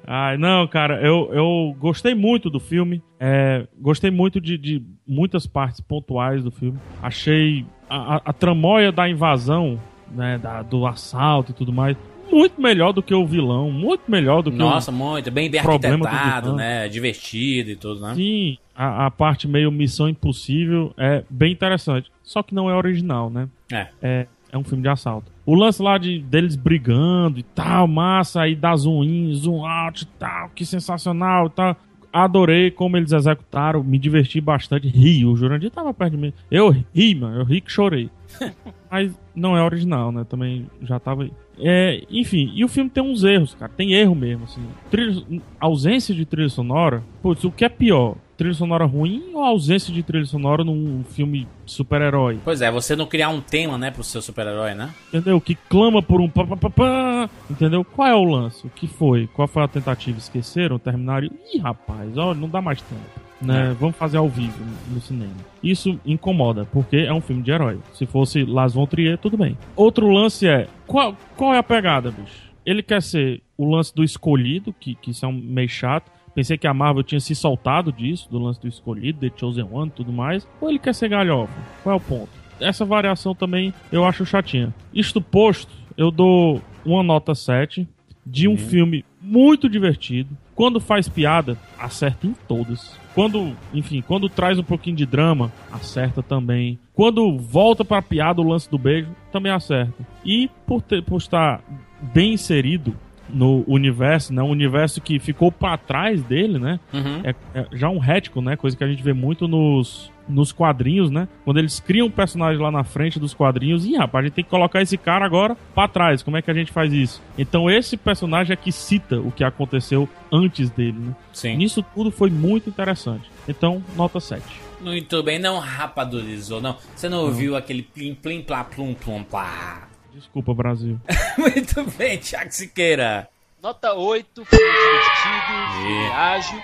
[SPEAKER 3] Ai, não, cara, eu, eu gostei muito do filme. É, gostei muito de, de muitas partes pontuais do filme. Achei a, a, a tramóia da invasão, né, da- do assalto e tudo mais, muito melhor do que o vilão. Muito melhor do que
[SPEAKER 2] Nossa, muito. Bem, bem arquitetado, né? Divertido e tudo, né?
[SPEAKER 3] o. Sim, a, a parte meio Missão Impossível é bem interessante. Só que não é original, né?
[SPEAKER 2] É.
[SPEAKER 3] É, é um filme de assalto. O lance lá de deles brigando e tal, massa, aí dá zoom in, zoom out e tal, que sensacional e tal. Adorei como eles executaram, me diverti bastante, ri. O Jurandir tava perto de mim. Eu ri, mano, eu ri que chorei. Mas não é original, né? Também já tava aí. É, enfim, e o filme tem uns erros, cara. Tem erro mesmo, assim. Trilha- ausência de trilha sonora. Putz, o que é pior? Trilha sonora ruim ou ausência de trilha sonora num filme super-herói?
[SPEAKER 2] Pois é, você não criar um tema, né, pro seu super-herói, né?
[SPEAKER 3] entendeu? Que clama por um pá, pá, pá, pá, entendeu? Qual é o lance? O que foi? Qual foi a tentativa? Esqueceram? Terminaram? Ih, rapaz, olha, não dá mais tempo. Né? Vamos fazer ao vivo no- cinema. Isso incomoda, porque é um filme de herói. Se fosse Las Von Trier, tudo bem. Outro lance é, qual, qual é a pegada, bicho? Ele quer ser o lance do escolhido, que, que isso é um meio chato. Pensei que a Marvel tinha se soltado disso, do lance do escolhido, The Chosen One e tudo mais. Ou ele quer ser galhofa? Qual é o ponto? Essa variação também eu acho chatinha. Isto posto, eu dou uma nota 7 de um filme muito divertido. Quando faz piada, acerta em todas. Quando, enfim, quando traz um pouquinho de drama, acerta também. Quando volta pra piada o lance do beijo, também acerta. E por, ter, por estar bem inserido no universo, né? Um universo que ficou pra trás dele, né?
[SPEAKER 2] Uhum.
[SPEAKER 3] É, é já um rético, né? Coisa que a gente vê muito nos, nos quadrinhos, né? Quando eles criam um personagem lá na frente dos quadrinhos, e rapaz, a gente tem que colocar esse cara agora pra trás. Como é que a gente faz isso? Então esse personagem é que cita o que aconteceu antes dele, né?
[SPEAKER 2] Sim.
[SPEAKER 3] Nisso tudo foi muito interessante. Então, nota 7.
[SPEAKER 2] Muito bem, não rapadurizou, não. Você não ouviu aquele plim plim plá plum plum plá.
[SPEAKER 3] Desculpa, Brasil.
[SPEAKER 2] Muito bem, Thiago Siqueira.
[SPEAKER 9] Nota 8, filme divertido, filme ágil.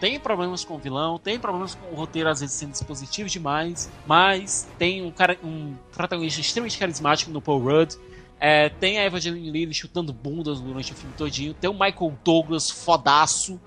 [SPEAKER 9] Tem problemas com o vilão, tem problemas com o roteiro às vezes sendo dispositivo demais, mas tem um, cara, um protagonista extremamente carismático no Paul Rudd. É, tem a Evangeline Lilly chutando bundas durante o filme todinho. Tem o Michael Douglas fodaço.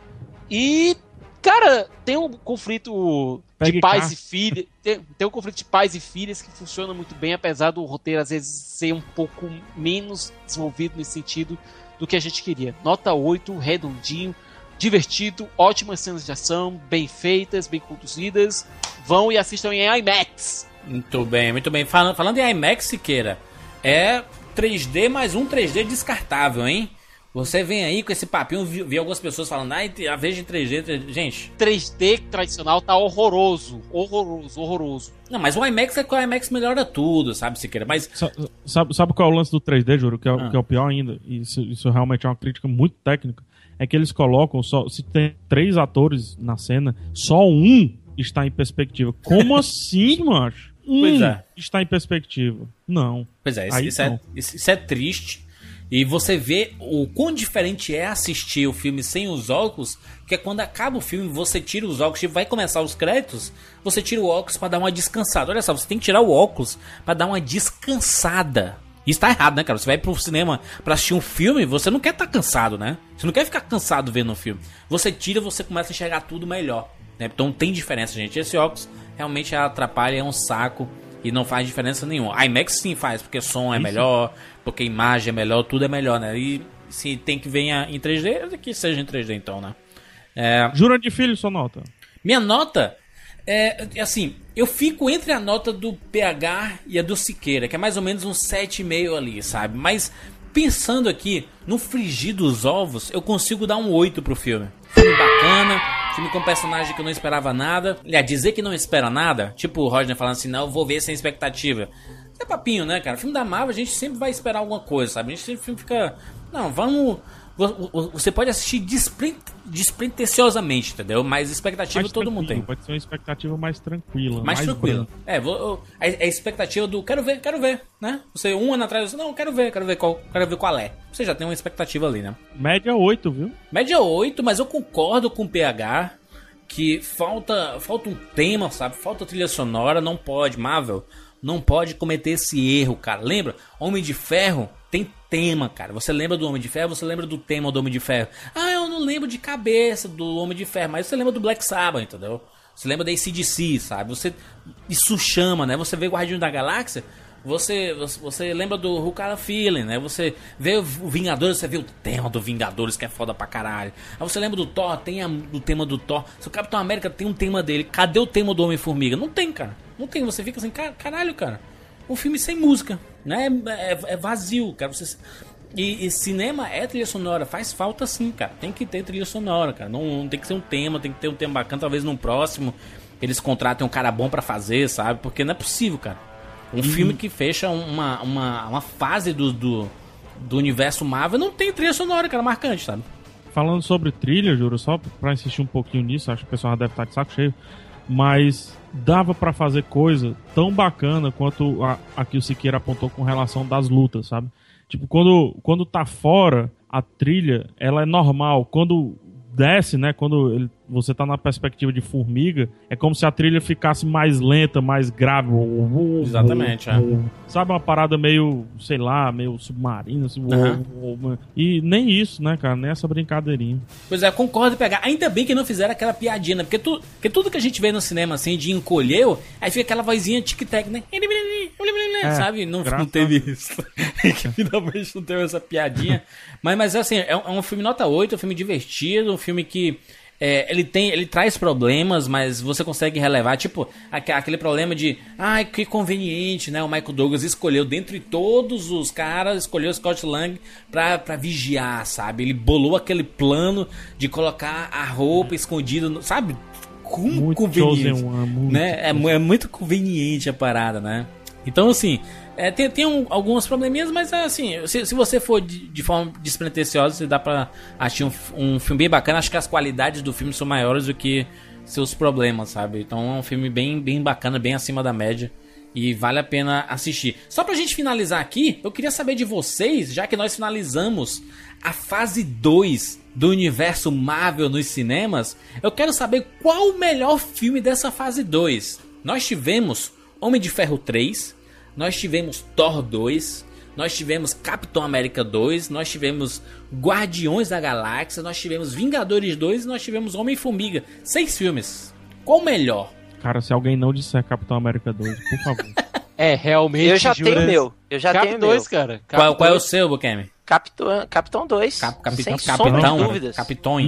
[SPEAKER 9] E, cara, tem um conflito
[SPEAKER 3] Pegue
[SPEAKER 9] de pais
[SPEAKER 3] cá.
[SPEAKER 9] e filhas. Tem, tem um conflito de pais e filhas que funciona muito bem, apesar do roteiro às vezes ser um pouco menos desenvolvido nesse sentido do que a gente queria. Nota 8, redondinho, divertido, ótimas cenas de ação, bem feitas, bem conduzidas. Vão e assistam em IMAX.
[SPEAKER 2] Muito bem, muito bem. Falando, falando em IMAX, Siqueira, é 3D mais um 3D descartável, hein? Você vem aí com esse papinho, vi, vi algumas pessoas falando, ai, a vez de 3D, 3D. Gente,
[SPEAKER 9] 3D tradicional tá horroroso, horroroso, horroroso.
[SPEAKER 2] não, mas o IMAX é que o IMAX melhora tudo, sabe, Siqueira? Mas
[SPEAKER 3] Sa- Sabe, sabe qual é o lance do 3D, Juro? Que é, o-
[SPEAKER 2] Ah.
[SPEAKER 3] que é o pior ainda. e Isso, isso realmente é uma crítica muito técnica. É que eles colocam só. Se tem três atores na cena, só um está em perspectiva. Como assim, macho? Um
[SPEAKER 2] Pois é.
[SPEAKER 3] está em perspectiva. Não.
[SPEAKER 2] Pois é, isso,
[SPEAKER 3] Aí
[SPEAKER 2] isso é, isso é triste. E você vê o quão diferente é assistir o filme sem os óculos, que é quando acaba o filme, você tira os óculos e vai começar os créditos, você tira o óculos pra dar uma descansada. Olha só, você tem que tirar o óculos pra dar uma descansada. Isso tá errado, né, cara? Você vai pro cinema pra assistir um filme, você não quer estar cansado, né? Você não quer ficar cansado vendo um filme. Você tira, você começa a enxergar tudo melhor. Né? Então tem diferença, gente. Esse óculos realmente atrapalha, é um saco e não faz diferença nenhuma. A IMAX sim faz, porque som é melhor, porque imagem é melhor, tudo é melhor, né? E se tem que venha em 3D, que seja em 3D então, né? É,
[SPEAKER 3] Jura de filho, sua nota.
[SPEAKER 2] minha nota é é assim, eu fico entre a nota do PH e a do Siqueira, que é mais ou menos um 7,5 ali, sabe? Mas pensando aqui no frigir dos ovos, eu consigo dar um 8 pro filme. Filme bacana, filme com personagem que eu não esperava nada. Aliás, dizer que não espera nada, tipo o Roger falando assim, não, eu vou ver sem expectativa. É papinho, né, cara? Filme da Marvel a gente sempre vai esperar alguma coisa, sabe? A gente sempre fica. Não, vamos. vo- vo- Você pode assistir despre- despretensiosamente, entendeu? Mas expectativa
[SPEAKER 3] Mais
[SPEAKER 2] todo mundo tem.
[SPEAKER 3] Pode ser uma expectativa mais tranquila.
[SPEAKER 2] Mais, tranquilo.
[SPEAKER 3] branca.
[SPEAKER 2] É, vou, a, a expectativa do quero ver, quero ver, né? Você um ano atrás, você, não, quero ver, quero ver qual, quero ver qual é. Você já tem uma expectativa ali, né?
[SPEAKER 3] Média 8, viu?
[SPEAKER 2] Média 8, mas eu concordo com o PH que falta, falta um tema, sabe? Falta trilha sonora, não pode, Marvel, não pode cometer esse erro, cara. Lembra? Homem de Ferro tem tema, cara. Você lembra do Homem de Ferro, você lembra do tema do Homem de Ferro. Ah, eu não lembro de cabeça do Homem de Ferro, mas você lembra do Black Sabbath, entendeu? Você lembra da ACDC, sabe? Você, isso chama, né? Você vê Guardião da Galáxia, você, você, lembra do Rukara Feeling, né? Você vê o Vingadores, você vê o tema do Vingadores, que é foda pra caralho. Aí você lembra do Thor, tem a, o tema do Thor. Se o Capitão América tem um tema dele, cadê o tema do Homem-Formiga? Não tem, cara. Não tem. Você fica assim, "Car- caralho, cara. Um filme sem música, né? É, é- é vazio, cara. Você, e, e cinema é trilha sonora, faz falta sim, cara. Tem que ter trilha sonora, cara. Não, não tem que ser um tema, tem que ter um tema bacana. Talvez num próximo eles contratem um cara bom pra fazer, sabe? Porque não é possível, cara. Um filme que fecha uma, uma, uma fase do, do, do universo Marvel não tem trilha sonora, cara, marcante, sabe?
[SPEAKER 3] Falando sobre trilha, juro, só pra insistir um pouquinho nisso, acho que o pessoal já deve estar de saco cheio, mas dava pra fazer coisa tão bacana quanto a, a que o Siqueira apontou com relação das lutas, sabe? Tipo, quando, quando tá fora, a trilha, ela é normal. Quando desce, né, quando ele- você tá na perspectiva de formiga, é como se a trilha ficasse mais lenta, mais grave.
[SPEAKER 2] Exatamente, é.
[SPEAKER 3] Sabe, uma parada meio, sei lá, meio submarina, assim,
[SPEAKER 2] Aham.
[SPEAKER 3] e nem isso, né, cara, nem essa brincadeirinha.
[SPEAKER 2] Pois é, concordo em pegar. Ainda bem que não fizeram aquela piadinha, né? Porque, tu, porque tudo que a gente vê no cinema, assim, de encolheu, aí fica aquela vozinha tic-tac, né?
[SPEAKER 3] É,
[SPEAKER 2] Sabe? Não, não teve isso. finalmente não teve essa piadinha. mas, mas assim, é um, é um filme nota 8, é um filme divertido, um filme que. É, ele tem, ele traz problemas, mas você consegue relevar, tipo, aque- aquele problema de, ai, que conveniente, né? O Michael Douglas escolheu, dentre todos os caras, escolheu o Scott Lang pra, pra vigiar, sabe? Ele bolou aquele plano de colocar a roupa escondida, no- sabe? Como
[SPEAKER 3] Muito
[SPEAKER 2] conveniente,
[SPEAKER 3] One, muito
[SPEAKER 2] né? É, é muito conveniente a parada, né? Então, assim, é, tem, tem um- alguns probleminhas, mas assim, se, se você for de, de forma despretensiosa, você dá pra assistir um, um filme bem bacana. Acho que as qualidades do filme são maiores do que seus problemas, sabe? Então é um filme bem, bem bacana, bem acima da média. E vale a pena assistir. Só pra gente finalizar aqui, eu queria saber de vocês, já que nós finalizamos a fase 2 do universo Marvel nos cinemas, eu quero saber qual o melhor filme dessa fase 2. Nós tivemos Homem de Ferro 3, nós tivemos Thor 2, nós tivemos Capitão América 2, nós tivemos Guardiões da Galáxia, nós tivemos Vingadores 2 e nós tivemos Homem-Formiga. Seis filmes. Qual o melhor?
[SPEAKER 3] Cara, se alguém não disser Capitão América 2, por favor.
[SPEAKER 9] É, realmente.
[SPEAKER 4] Eu já
[SPEAKER 9] Juras.
[SPEAKER 4] tenho meu. Eu já
[SPEAKER 9] Cap
[SPEAKER 4] tenho
[SPEAKER 9] 2,
[SPEAKER 4] meu.
[SPEAKER 9] cara. Cap
[SPEAKER 2] Qual, qual é o
[SPEAKER 9] 2.
[SPEAKER 2] seu, Bukemi?
[SPEAKER 4] Capitão, Capitão 2.
[SPEAKER 2] Cap, capitão,
[SPEAKER 4] sem sombra de
[SPEAKER 2] capitão,
[SPEAKER 4] dúvidas.
[SPEAKER 2] capitão.
[SPEAKER 3] E,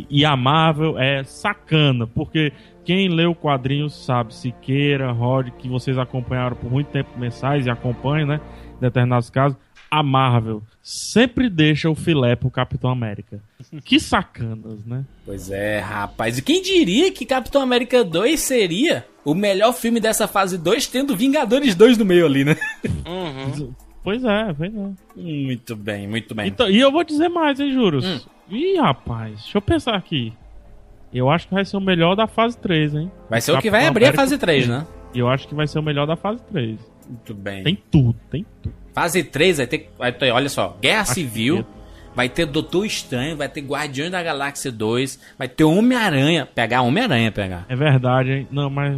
[SPEAKER 3] e, e a Marvel é sacana, porque quem lê o quadrinho sabe, Siqueira, Rod, que vocês acompanharam por muito tempo mensais e acompanham, né? Em determinados casos, a Marvel sempre deixa o filé pro Capitão América. Que sacanas, né?
[SPEAKER 2] Pois é, rapaz. E quem diria que Capitão América 2 seria o melhor filme dessa fase 2, tendo Vingadores 2 no meio ali, né?
[SPEAKER 4] Uhum.
[SPEAKER 3] Pois é, pois é.
[SPEAKER 2] Muito bem, muito bem.
[SPEAKER 3] Então, e eu vou dizer mais, hein, Juros?
[SPEAKER 2] Hum.
[SPEAKER 3] Ih, rapaz, deixa eu pensar aqui. Eu acho que vai ser o melhor da fase 3, hein?
[SPEAKER 2] Vai ser o que vai abrir a
[SPEAKER 3] América
[SPEAKER 2] fase 3, né?
[SPEAKER 3] Eu acho que vai ser o melhor da fase 3.
[SPEAKER 2] Muito bem.
[SPEAKER 3] Tem tudo, tem tudo.
[SPEAKER 2] Fase 3 vai ter, vai ter, olha só, Guerra
[SPEAKER 3] Acho
[SPEAKER 2] Civil, vai ter Doutor Estranho, vai ter Guardiões da Galáxia 2, vai ter Homem-Aranha, pegar Homem-Aranha, pegar.
[SPEAKER 3] É verdade, hein? Não, mas.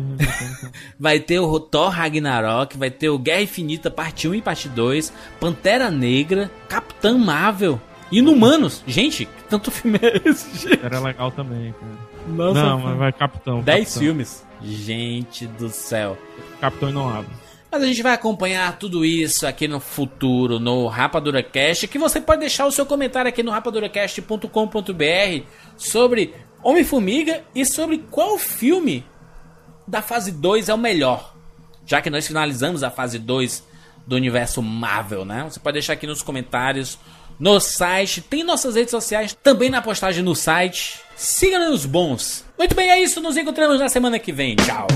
[SPEAKER 2] Vai ter o Thor Ragnarok, vai ter o Guerra Infinita parte 1 e parte 2, Pantera Negra, Capitã Marvel, Inumanos. Gente, tanto filme é esse? gente?
[SPEAKER 3] Era legal também, cara.
[SPEAKER 2] Nossa,
[SPEAKER 3] não, mas vai Capitão.
[SPEAKER 2] 10
[SPEAKER 3] Capitão.
[SPEAKER 2] filmes. Gente do céu.
[SPEAKER 3] Capitão e não abre.
[SPEAKER 2] Mas a gente vai acompanhar tudo isso aqui no futuro, no Rapadura Cast, que você pode deixar o seu comentário aqui no rapaduracast.com.br sobre Homem-Formiga e sobre qual filme da fase 2 é o melhor. Já que nós finalizamos a fase 2 do universo Marvel, né? Você pode deixar aqui nos comentários, no site, tem nossas redes sociais, também na postagem no site. Siga-nos bons. Muito bem, é isso. Nos encontramos na semana que vem. Tchau.